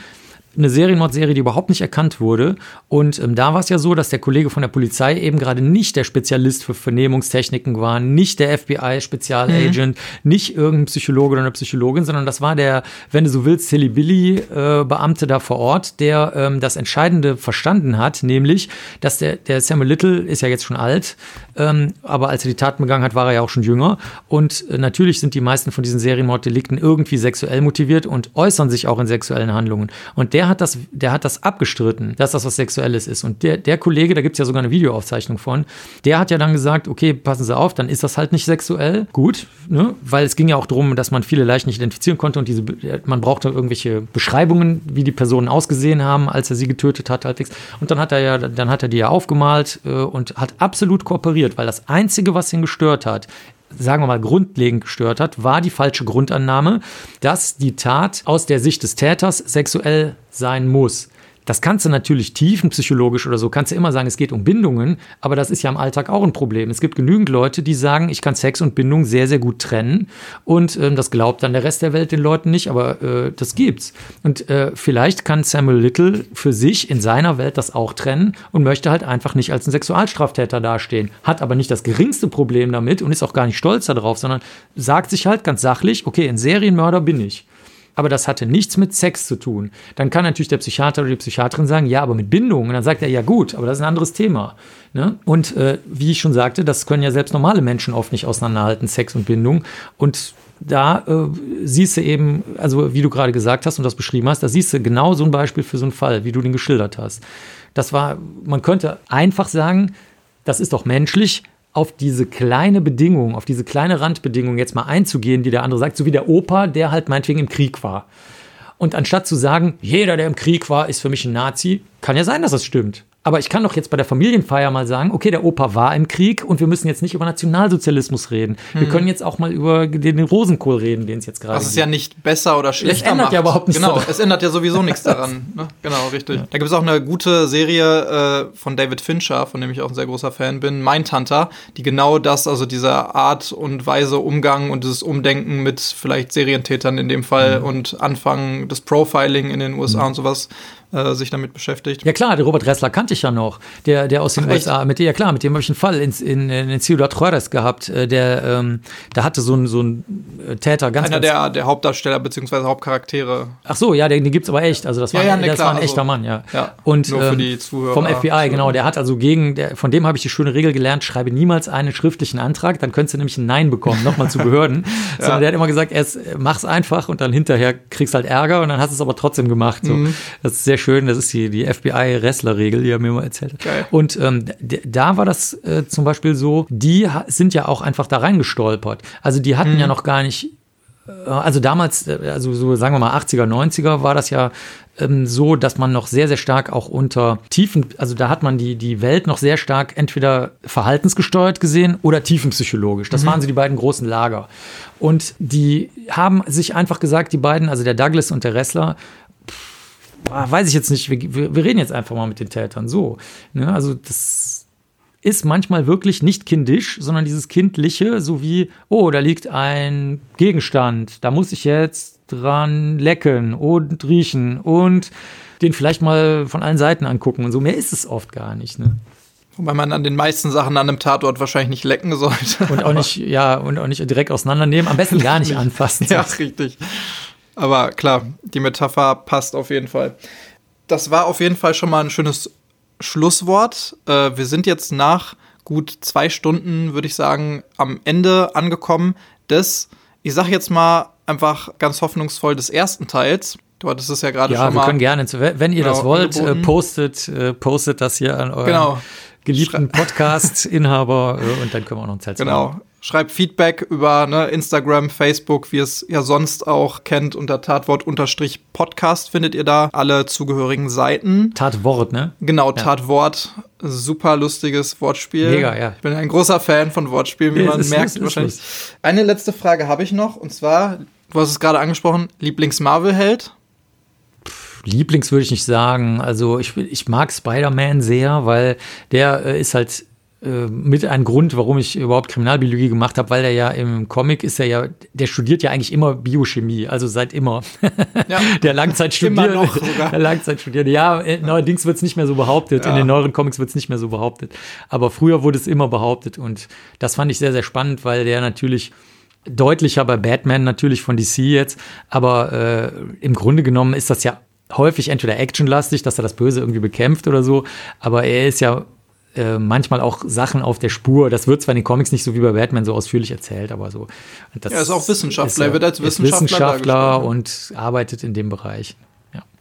eine Serienmordserie, die überhaupt nicht erkannt wurde. Und ähm, da war es ja so, dass der Kollege von der Polizei eben gerade nicht der Spezialist für Vernehmungstechniken war, nicht der FBI-Spezialagent, mhm. nicht irgendein Psychologe oder eine Psychologin, sondern das war der, wenn du so willst, Silly Billy-Beamte äh, da vor Ort, der ähm, das Entscheidende verstanden hat, nämlich, dass der, der Samuel Little ist ja jetzt schon alt, ähm, aber als er die Taten begangen hat, war er ja auch schon jünger. Und äh, natürlich sind die meisten von diesen Serienmorddelikten irgendwie sexuell motiviert und äußern sich auch in sexuellen Handlungen. Und der hat das, der hat das abgestritten, dass das was Sexuelles ist. Und der, der Kollege, da gibt es ja sogar eine Videoaufzeichnung von, der hat ja dann gesagt, okay, passen Sie auf, dann ist das halt nicht sexuell. Gut, ne? weil es ging ja auch darum, dass man viele leicht nicht identifizieren konnte und diese, man brauchte irgendwelche Beschreibungen, wie die Personen ausgesehen haben, als er sie getötet hat, halbwegs. Und dann hat er ja, dann hat er die ja aufgemalt äh, und hat absolut kooperiert weil das Einzige, was ihn gestört hat, sagen wir mal, grundlegend gestört hat, war die falsche Grundannahme, dass die Tat aus der Sicht des Täters sexuell sein muss. Das kannst du natürlich tiefenpsychologisch oder so, kannst du immer sagen, es geht um Bindungen, aber das ist ja im Alltag auch ein Problem. Es gibt genügend Leute, die sagen, ich kann Sex und Bindung sehr, sehr gut trennen und ähm, das glaubt dann der Rest der Welt den Leuten nicht, aber äh, das gibt's. Und äh, vielleicht kann Samuel Little für sich in seiner Welt das auch trennen und möchte halt einfach nicht als ein Sexualstraftäter dastehen, hat aber nicht das geringste Problem damit und ist auch gar nicht stolz darauf, sondern sagt sich halt ganz sachlich, okay, ein Serienmörder bin ich aber das hatte nichts mit Sex zu tun. Dann kann natürlich der Psychiater oder die Psychiaterin sagen, ja, aber mit Bindung. Und dann sagt er, ja gut, aber das ist ein anderes Thema. Ne? Und äh, wie ich schon sagte, das können ja selbst normale Menschen oft nicht auseinanderhalten, Sex und Bindung. Und da äh, siehst du eben, also wie du gerade gesagt hast und das beschrieben hast, da siehst du genau so ein Beispiel für so einen Fall, wie du den geschildert hast. Das war, man könnte einfach sagen, das ist doch menschlich, auf diese kleine Bedingung, auf diese kleine Randbedingung jetzt mal einzugehen, die der andere sagt, so wie der Opa, der halt meinetwegen im Krieg war. Und anstatt zu sagen, jeder, der im Krieg war, ist für mich ein Nazi, kann ja sein, dass das stimmt. Aber ich kann doch jetzt bei der Familienfeier mal sagen, okay, der Opa war im Krieg und wir müssen jetzt nicht über Nationalsozialismus reden. Wir hm. können jetzt auch mal über den Rosenkohl reden, den es jetzt gerade gibt. Das ist ja nicht besser oder schlechter Es ändert macht. ja überhaupt nichts. Genau, es ändert ja sowieso nichts daran. Ne? Genau, richtig. Ja. Da gibt es auch eine gute Serie äh, von David Fincher, von dem ich auch ein sehr großer Fan bin, Mindhunter, die genau das, also diese Art und Weise Umgang und dieses Umdenken mit vielleicht Serientätern in dem Fall mhm. und Anfangen des Profiling in den USA mhm. und sowas äh, sich damit beschäftigt. Ja klar, der Robert Ressler kannte ich ja noch, der, der aus den Ach, USA, mit dem, ja klar, mit dem habe ich einen Fall in, in, in Ciudad Juarez gehabt, äh, der, ähm, da hatte so ein, so ein äh, Täter ganz Einer der, der Hauptdarsteller bzw. Hauptcharaktere. Ach so, ja, den, den gibt es aber echt, also das war, ja, ja, ne, das klar, war ein echter also, Mann, ja. ja und nur für ähm, die Zuhörer. Vom FBI, genau, der hat also gegen, der, von dem habe ich die schöne Regel gelernt, schreibe niemals einen schriftlichen Antrag, dann könntest du nämlich ein Nein bekommen, nochmal zu Behörden, ja. sondern der hat immer gesagt, erst mach's einfach und dann hinterher kriegst halt Ärger und dann hast du es aber trotzdem gemacht, so. Mhm. Das ist sehr schön, das ist die, die die FBI-Wrestler-Regel, die er mir mal erzählt hat. Geil. Und ähm, da war das äh, zum Beispiel so, die sind ja auch einfach da reingestolpert. Also die hatten mhm. ja noch gar nicht äh, also damals, äh, also so sagen wir mal 80er, 90er, war das ja ähm, so, dass man noch sehr, sehr stark auch unter Tiefen, also da hat man die, die Welt noch sehr stark entweder verhaltensgesteuert gesehen oder tiefenpsychologisch. Das mhm. waren so die beiden großen Lager. Und die haben sich einfach gesagt, die beiden, also der Douglas und der Wrestler, Ah, weiß ich jetzt nicht, wir, wir, reden jetzt einfach mal mit den Tätern so. Ne? Also das ist manchmal wirklich nicht kindisch, sondern dieses kindliche, so wie, oh, da liegt ein Gegenstand, da muss ich jetzt dran lecken und riechen und den vielleicht mal von allen Seiten angucken und so. Mehr ist es oft gar nicht. Ne? Wobei man an den meisten Sachen an einem Tatort wahrscheinlich nicht lecken sollte. Und auch nicht, ja, und auch nicht direkt auseinandernehmen. Am besten gar nicht anfassen. ja, richtig. Aber klar, die Metapher passt auf jeden Fall. Das war auf jeden Fall schon mal ein schönes Schlusswort. Äh, wir sind jetzt nach gut zwei Stunden, würde ich sagen, am Ende angekommen des, ich sag jetzt mal einfach ganz hoffnungsvoll des ersten Teils. Du hattest es ja gerade ja, schon mal. Ja, wir können gerne, wenn ihr genau, das wollt, äh, postet, äh, postet das hier an euren genau. geliebten Podcast-Inhaber äh, und dann können wir auch noch ein Zelt Genau. Schreibt Feedback über ne, Instagram, Facebook, wie ihr es ja sonst auch kennt. Unter Tatwort-Podcast findet ihr da alle zugehörigen Seiten. Tatwort, ne? Genau, Tatwort. Super lustiges Wortspiel. Mega, ja. Ich bin ein großer Fan von Wortspielen, wie man merkt ist, wahrscheinlich. Ist Eine letzte Frage habe ich noch und zwar, du hast es gerade angesprochen, Lieblings-Marvel-Held? Lieblings würde ich nicht sagen. Also ich, ich mag Spider-Man sehr, weil der äh, ist halt mit ein Grund, warum ich überhaupt Kriminalbiologie gemacht habe, weil der ja im Comic ist er ja, der studiert ja eigentlich immer Biochemie, also seit immer. Ja. der Langzeitstudiert. Immer noch sogar. Der Langzeitstudiert. Ja, äh, neuerdings wird es nicht mehr so behauptet. Ja. In den neueren Comics wird es nicht mehr so behauptet. Aber früher wurde es immer behauptet und das fand ich sehr, sehr spannend, weil der natürlich deutlicher bei Batman natürlich von DC jetzt, aber äh, im Grunde genommen ist das ja häufig entweder actionlastig, dass er das Böse irgendwie bekämpft oder so, aber er ist ja äh, manchmal auch Sachen auf der Spur. Das wird zwar in den Comics nicht so wie bei Batman so ausführlich erzählt, aber so. Das er ist auch Wissenschaftler, er wird als Wissenschaftler, Wissenschaftler und arbeitet in dem Bereich.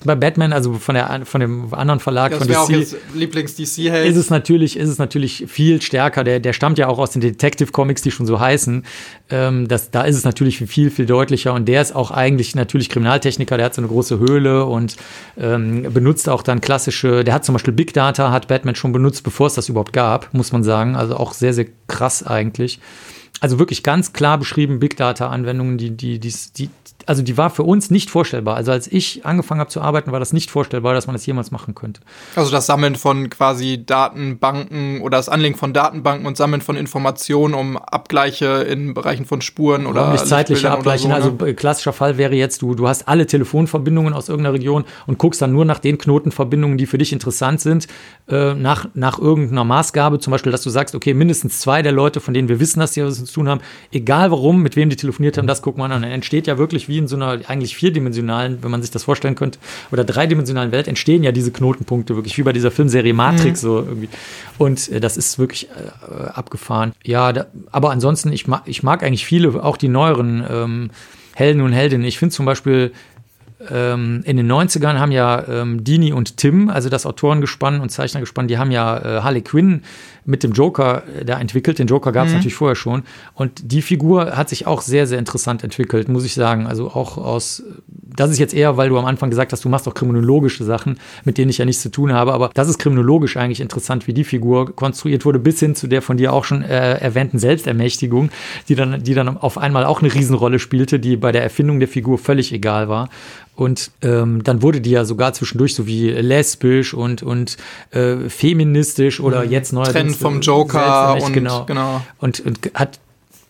Bei Batman, also von, der, von dem anderen Verlag das von DC, auch jetzt Lieblings-DC-Held. Ist es natürlich, ist es natürlich viel stärker. Der, der stammt ja auch aus den Detective Comics, die schon so heißen. Ähm, das, da ist es natürlich viel, viel deutlicher. Und der ist auch eigentlich natürlich Kriminaltechniker. Der hat so eine große Höhle und ähm, benutzt auch dann klassische. Der hat zum Beispiel Big Data, hat Batman schon benutzt, bevor es das überhaupt gab, muss man sagen. Also auch sehr, sehr krass eigentlich also wirklich ganz klar beschrieben Big Data Anwendungen, die, die, die, die, also die war für uns nicht vorstellbar. Also als ich angefangen habe zu arbeiten, war das nicht vorstellbar, dass man das jemals machen könnte. Also das Sammeln von quasi Datenbanken oder das Anlegen von Datenbanken und Sammeln von Informationen, um Abgleiche in Bereichen von Spuren oder nicht zeitliche Abgleiche. So, also ne? Also klassischer Fall wäre jetzt, du, du hast alle Telefonverbindungen aus irgendeiner Region und guckst dann nur nach den Knotenverbindungen, die für dich interessant sind, äh, nach, nach irgendeiner Maßgabe, zum Beispiel, dass du sagst, okay, mindestens zwei der Leute, von denen wir wissen, dass sie was zu tun haben, egal warum, mit wem die telefoniert haben, das gucken wir an. Dann entsteht ja wirklich wie in so einer eigentlich vierdimensionalen, wenn man sich das vorstellen könnte, oder dreidimensionalen Welt entstehen ja diese Knotenpunkte wirklich wie bei dieser Filmserie Matrix mhm. so irgendwie. Und äh, das ist wirklich äh, abgefahren. Ja, da, aber ansonsten, ich mag, ich mag eigentlich viele, auch die neueren ähm, Helden und Heldinnen. Ich finde zum Beispiel ähm, in den 90ern haben ja ähm, Dini und Tim, also das Autorengespann und Zeichnergespann, die haben ja äh, Harley Quinn mit dem Joker äh, da entwickelt. Den Joker gab es mhm. natürlich vorher schon. Und die Figur hat sich auch sehr, sehr interessant entwickelt, muss ich sagen. Also auch aus das ist jetzt eher, weil du am Anfang gesagt hast, du machst auch kriminologische Sachen, mit denen ich ja nichts zu tun habe. Aber das ist kriminologisch eigentlich interessant, wie die Figur konstruiert wurde, bis hin zu der von dir auch schon äh, erwähnten Selbstermächtigung, die dann, die dann auf einmal auch eine Riesenrolle spielte, die bei der Erfindung der Figur völlig egal war. Und ähm, dann wurde die ja sogar zwischendurch so wie lesbisch und, und äh, feministisch oder mhm. jetzt neuerdings. Trend vom Joker und genau. genau. Und, und hat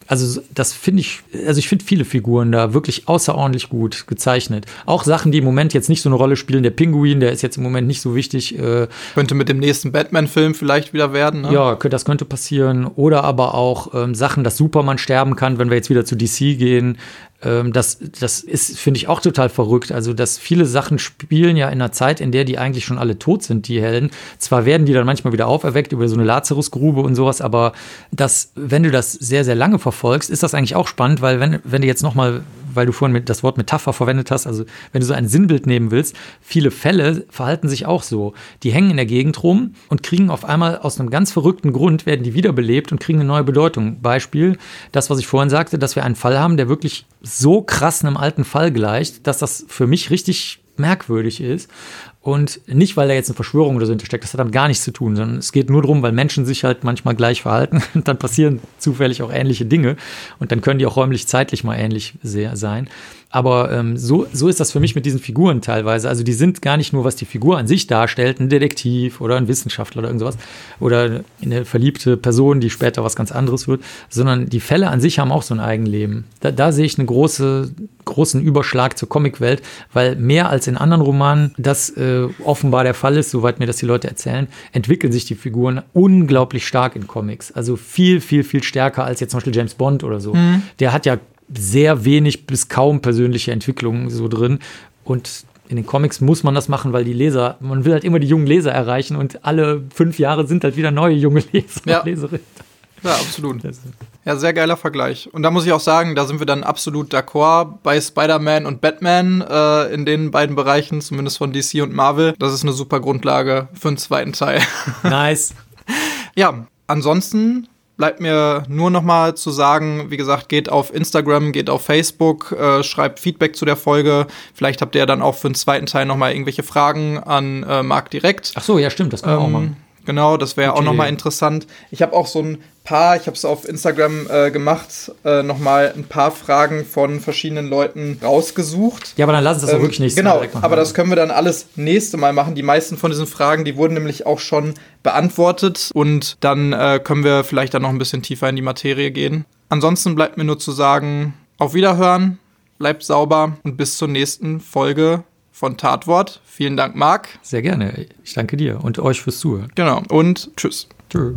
also das finde ich, also ich finde viele Figuren da wirklich außerordentlich gut gezeichnet. Auch Sachen, die im Moment jetzt nicht so eine Rolle spielen. Der Pinguin, der ist jetzt im Moment nicht so wichtig. Äh, könnte mit dem nächsten Batman-Film vielleicht wieder werden. Ne? Ja, das könnte passieren. Oder aber auch ähm, Sachen, dass Superman sterben kann, wenn wir jetzt wieder zu DC gehen. Ähm, das, das ist, finde ich, auch total verrückt. Also, dass viele Sachen spielen ja in einer Zeit, in der die eigentlich schon alle tot sind, die Helden. Zwar werden die dann manchmal wieder auferweckt über so eine Lazarusgrube und sowas, aber das, wenn du das sehr, sehr lange verfolgst, ist das eigentlich auch spannend, weil wenn, wenn du jetzt nochmal weil du vorhin das Wort Metapher verwendet hast, also wenn du so ein Sinnbild nehmen willst, viele Fälle verhalten sich auch so. Die hängen in der Gegend rum und kriegen auf einmal aus einem ganz verrückten Grund, werden die wiederbelebt und kriegen eine neue Bedeutung. Beispiel, das, was ich vorhin sagte, dass wir einen Fall haben, der wirklich so krass einem alten Fall gleicht, dass das für mich richtig merkwürdig ist. Und nicht, weil da jetzt eine Verschwörung oder so hintersteckt, das hat damit gar nichts zu tun, sondern es geht nur darum, weil Menschen sich halt manchmal gleich verhalten und dann passieren zufällig auch ähnliche Dinge und dann können die auch räumlich, zeitlich mal ähnlich sein. Aber ähm, so, so ist das für mich mit diesen Figuren teilweise. Also die sind gar nicht nur, was die Figur an sich darstellt, ein Detektiv oder ein Wissenschaftler oder irgendwas oder eine verliebte Person, die später was ganz anderes wird, sondern die Fälle an sich haben auch so ein Eigenleben. Da, da sehe ich einen große, großen Überschlag zur Comicwelt, weil mehr als in anderen Romanen das äh, offenbar der Fall ist, soweit mir das die Leute erzählen, entwickeln sich die Figuren unglaublich stark in Comics. Also viel, viel, viel stärker als jetzt zum Beispiel James Bond oder so. Mhm. Der hat ja sehr wenig bis kaum persönliche Entwicklung so drin. Und in den Comics muss man das machen, weil die Leser, man will halt immer die jungen Leser erreichen und alle fünf Jahre sind halt wieder neue junge Leser ja. Leserinnen. Ja, absolut. Ja, sehr geiler Vergleich. Und da muss ich auch sagen, da sind wir dann absolut d'accord bei Spider-Man und Batman äh, in den beiden Bereichen, zumindest von DC und Marvel. Das ist eine super Grundlage für einen zweiten Teil. Nice. ja, ansonsten bleibt mir nur noch mal zu sagen, wie gesagt, geht auf Instagram, geht auf Facebook, äh, schreibt Feedback zu der Folge. Vielleicht habt ihr dann auch für den zweiten Teil noch mal irgendwelche Fragen an äh, Marc direkt. Ach so, ja, stimmt, das können wir ähm, auch machen. Genau, das wäre auch noch mal interessant. Ich habe auch so ein paar, ich habe es auf Instagram äh, gemacht, äh, noch mal ein paar Fragen von verschiedenen Leuten rausgesucht. Ja, aber dann lass uns das ähm, auch wirklich nächstes genau, Genau, aber das können wir dann alles nächste Mal machen. Die meisten von diesen Fragen, die wurden nämlich auch schon beantwortet und dann äh, können wir vielleicht dann noch ein bisschen tiefer in die Materie gehen. Ansonsten bleibt mir nur zu sagen, auf Wiederhören, bleibt sauber und bis zur nächsten Folge von Tatwort. Vielen Dank, Marc. Sehr gerne. Ich danke dir und euch fürs Zuhören. Genau. Und tschüss. Tschüss.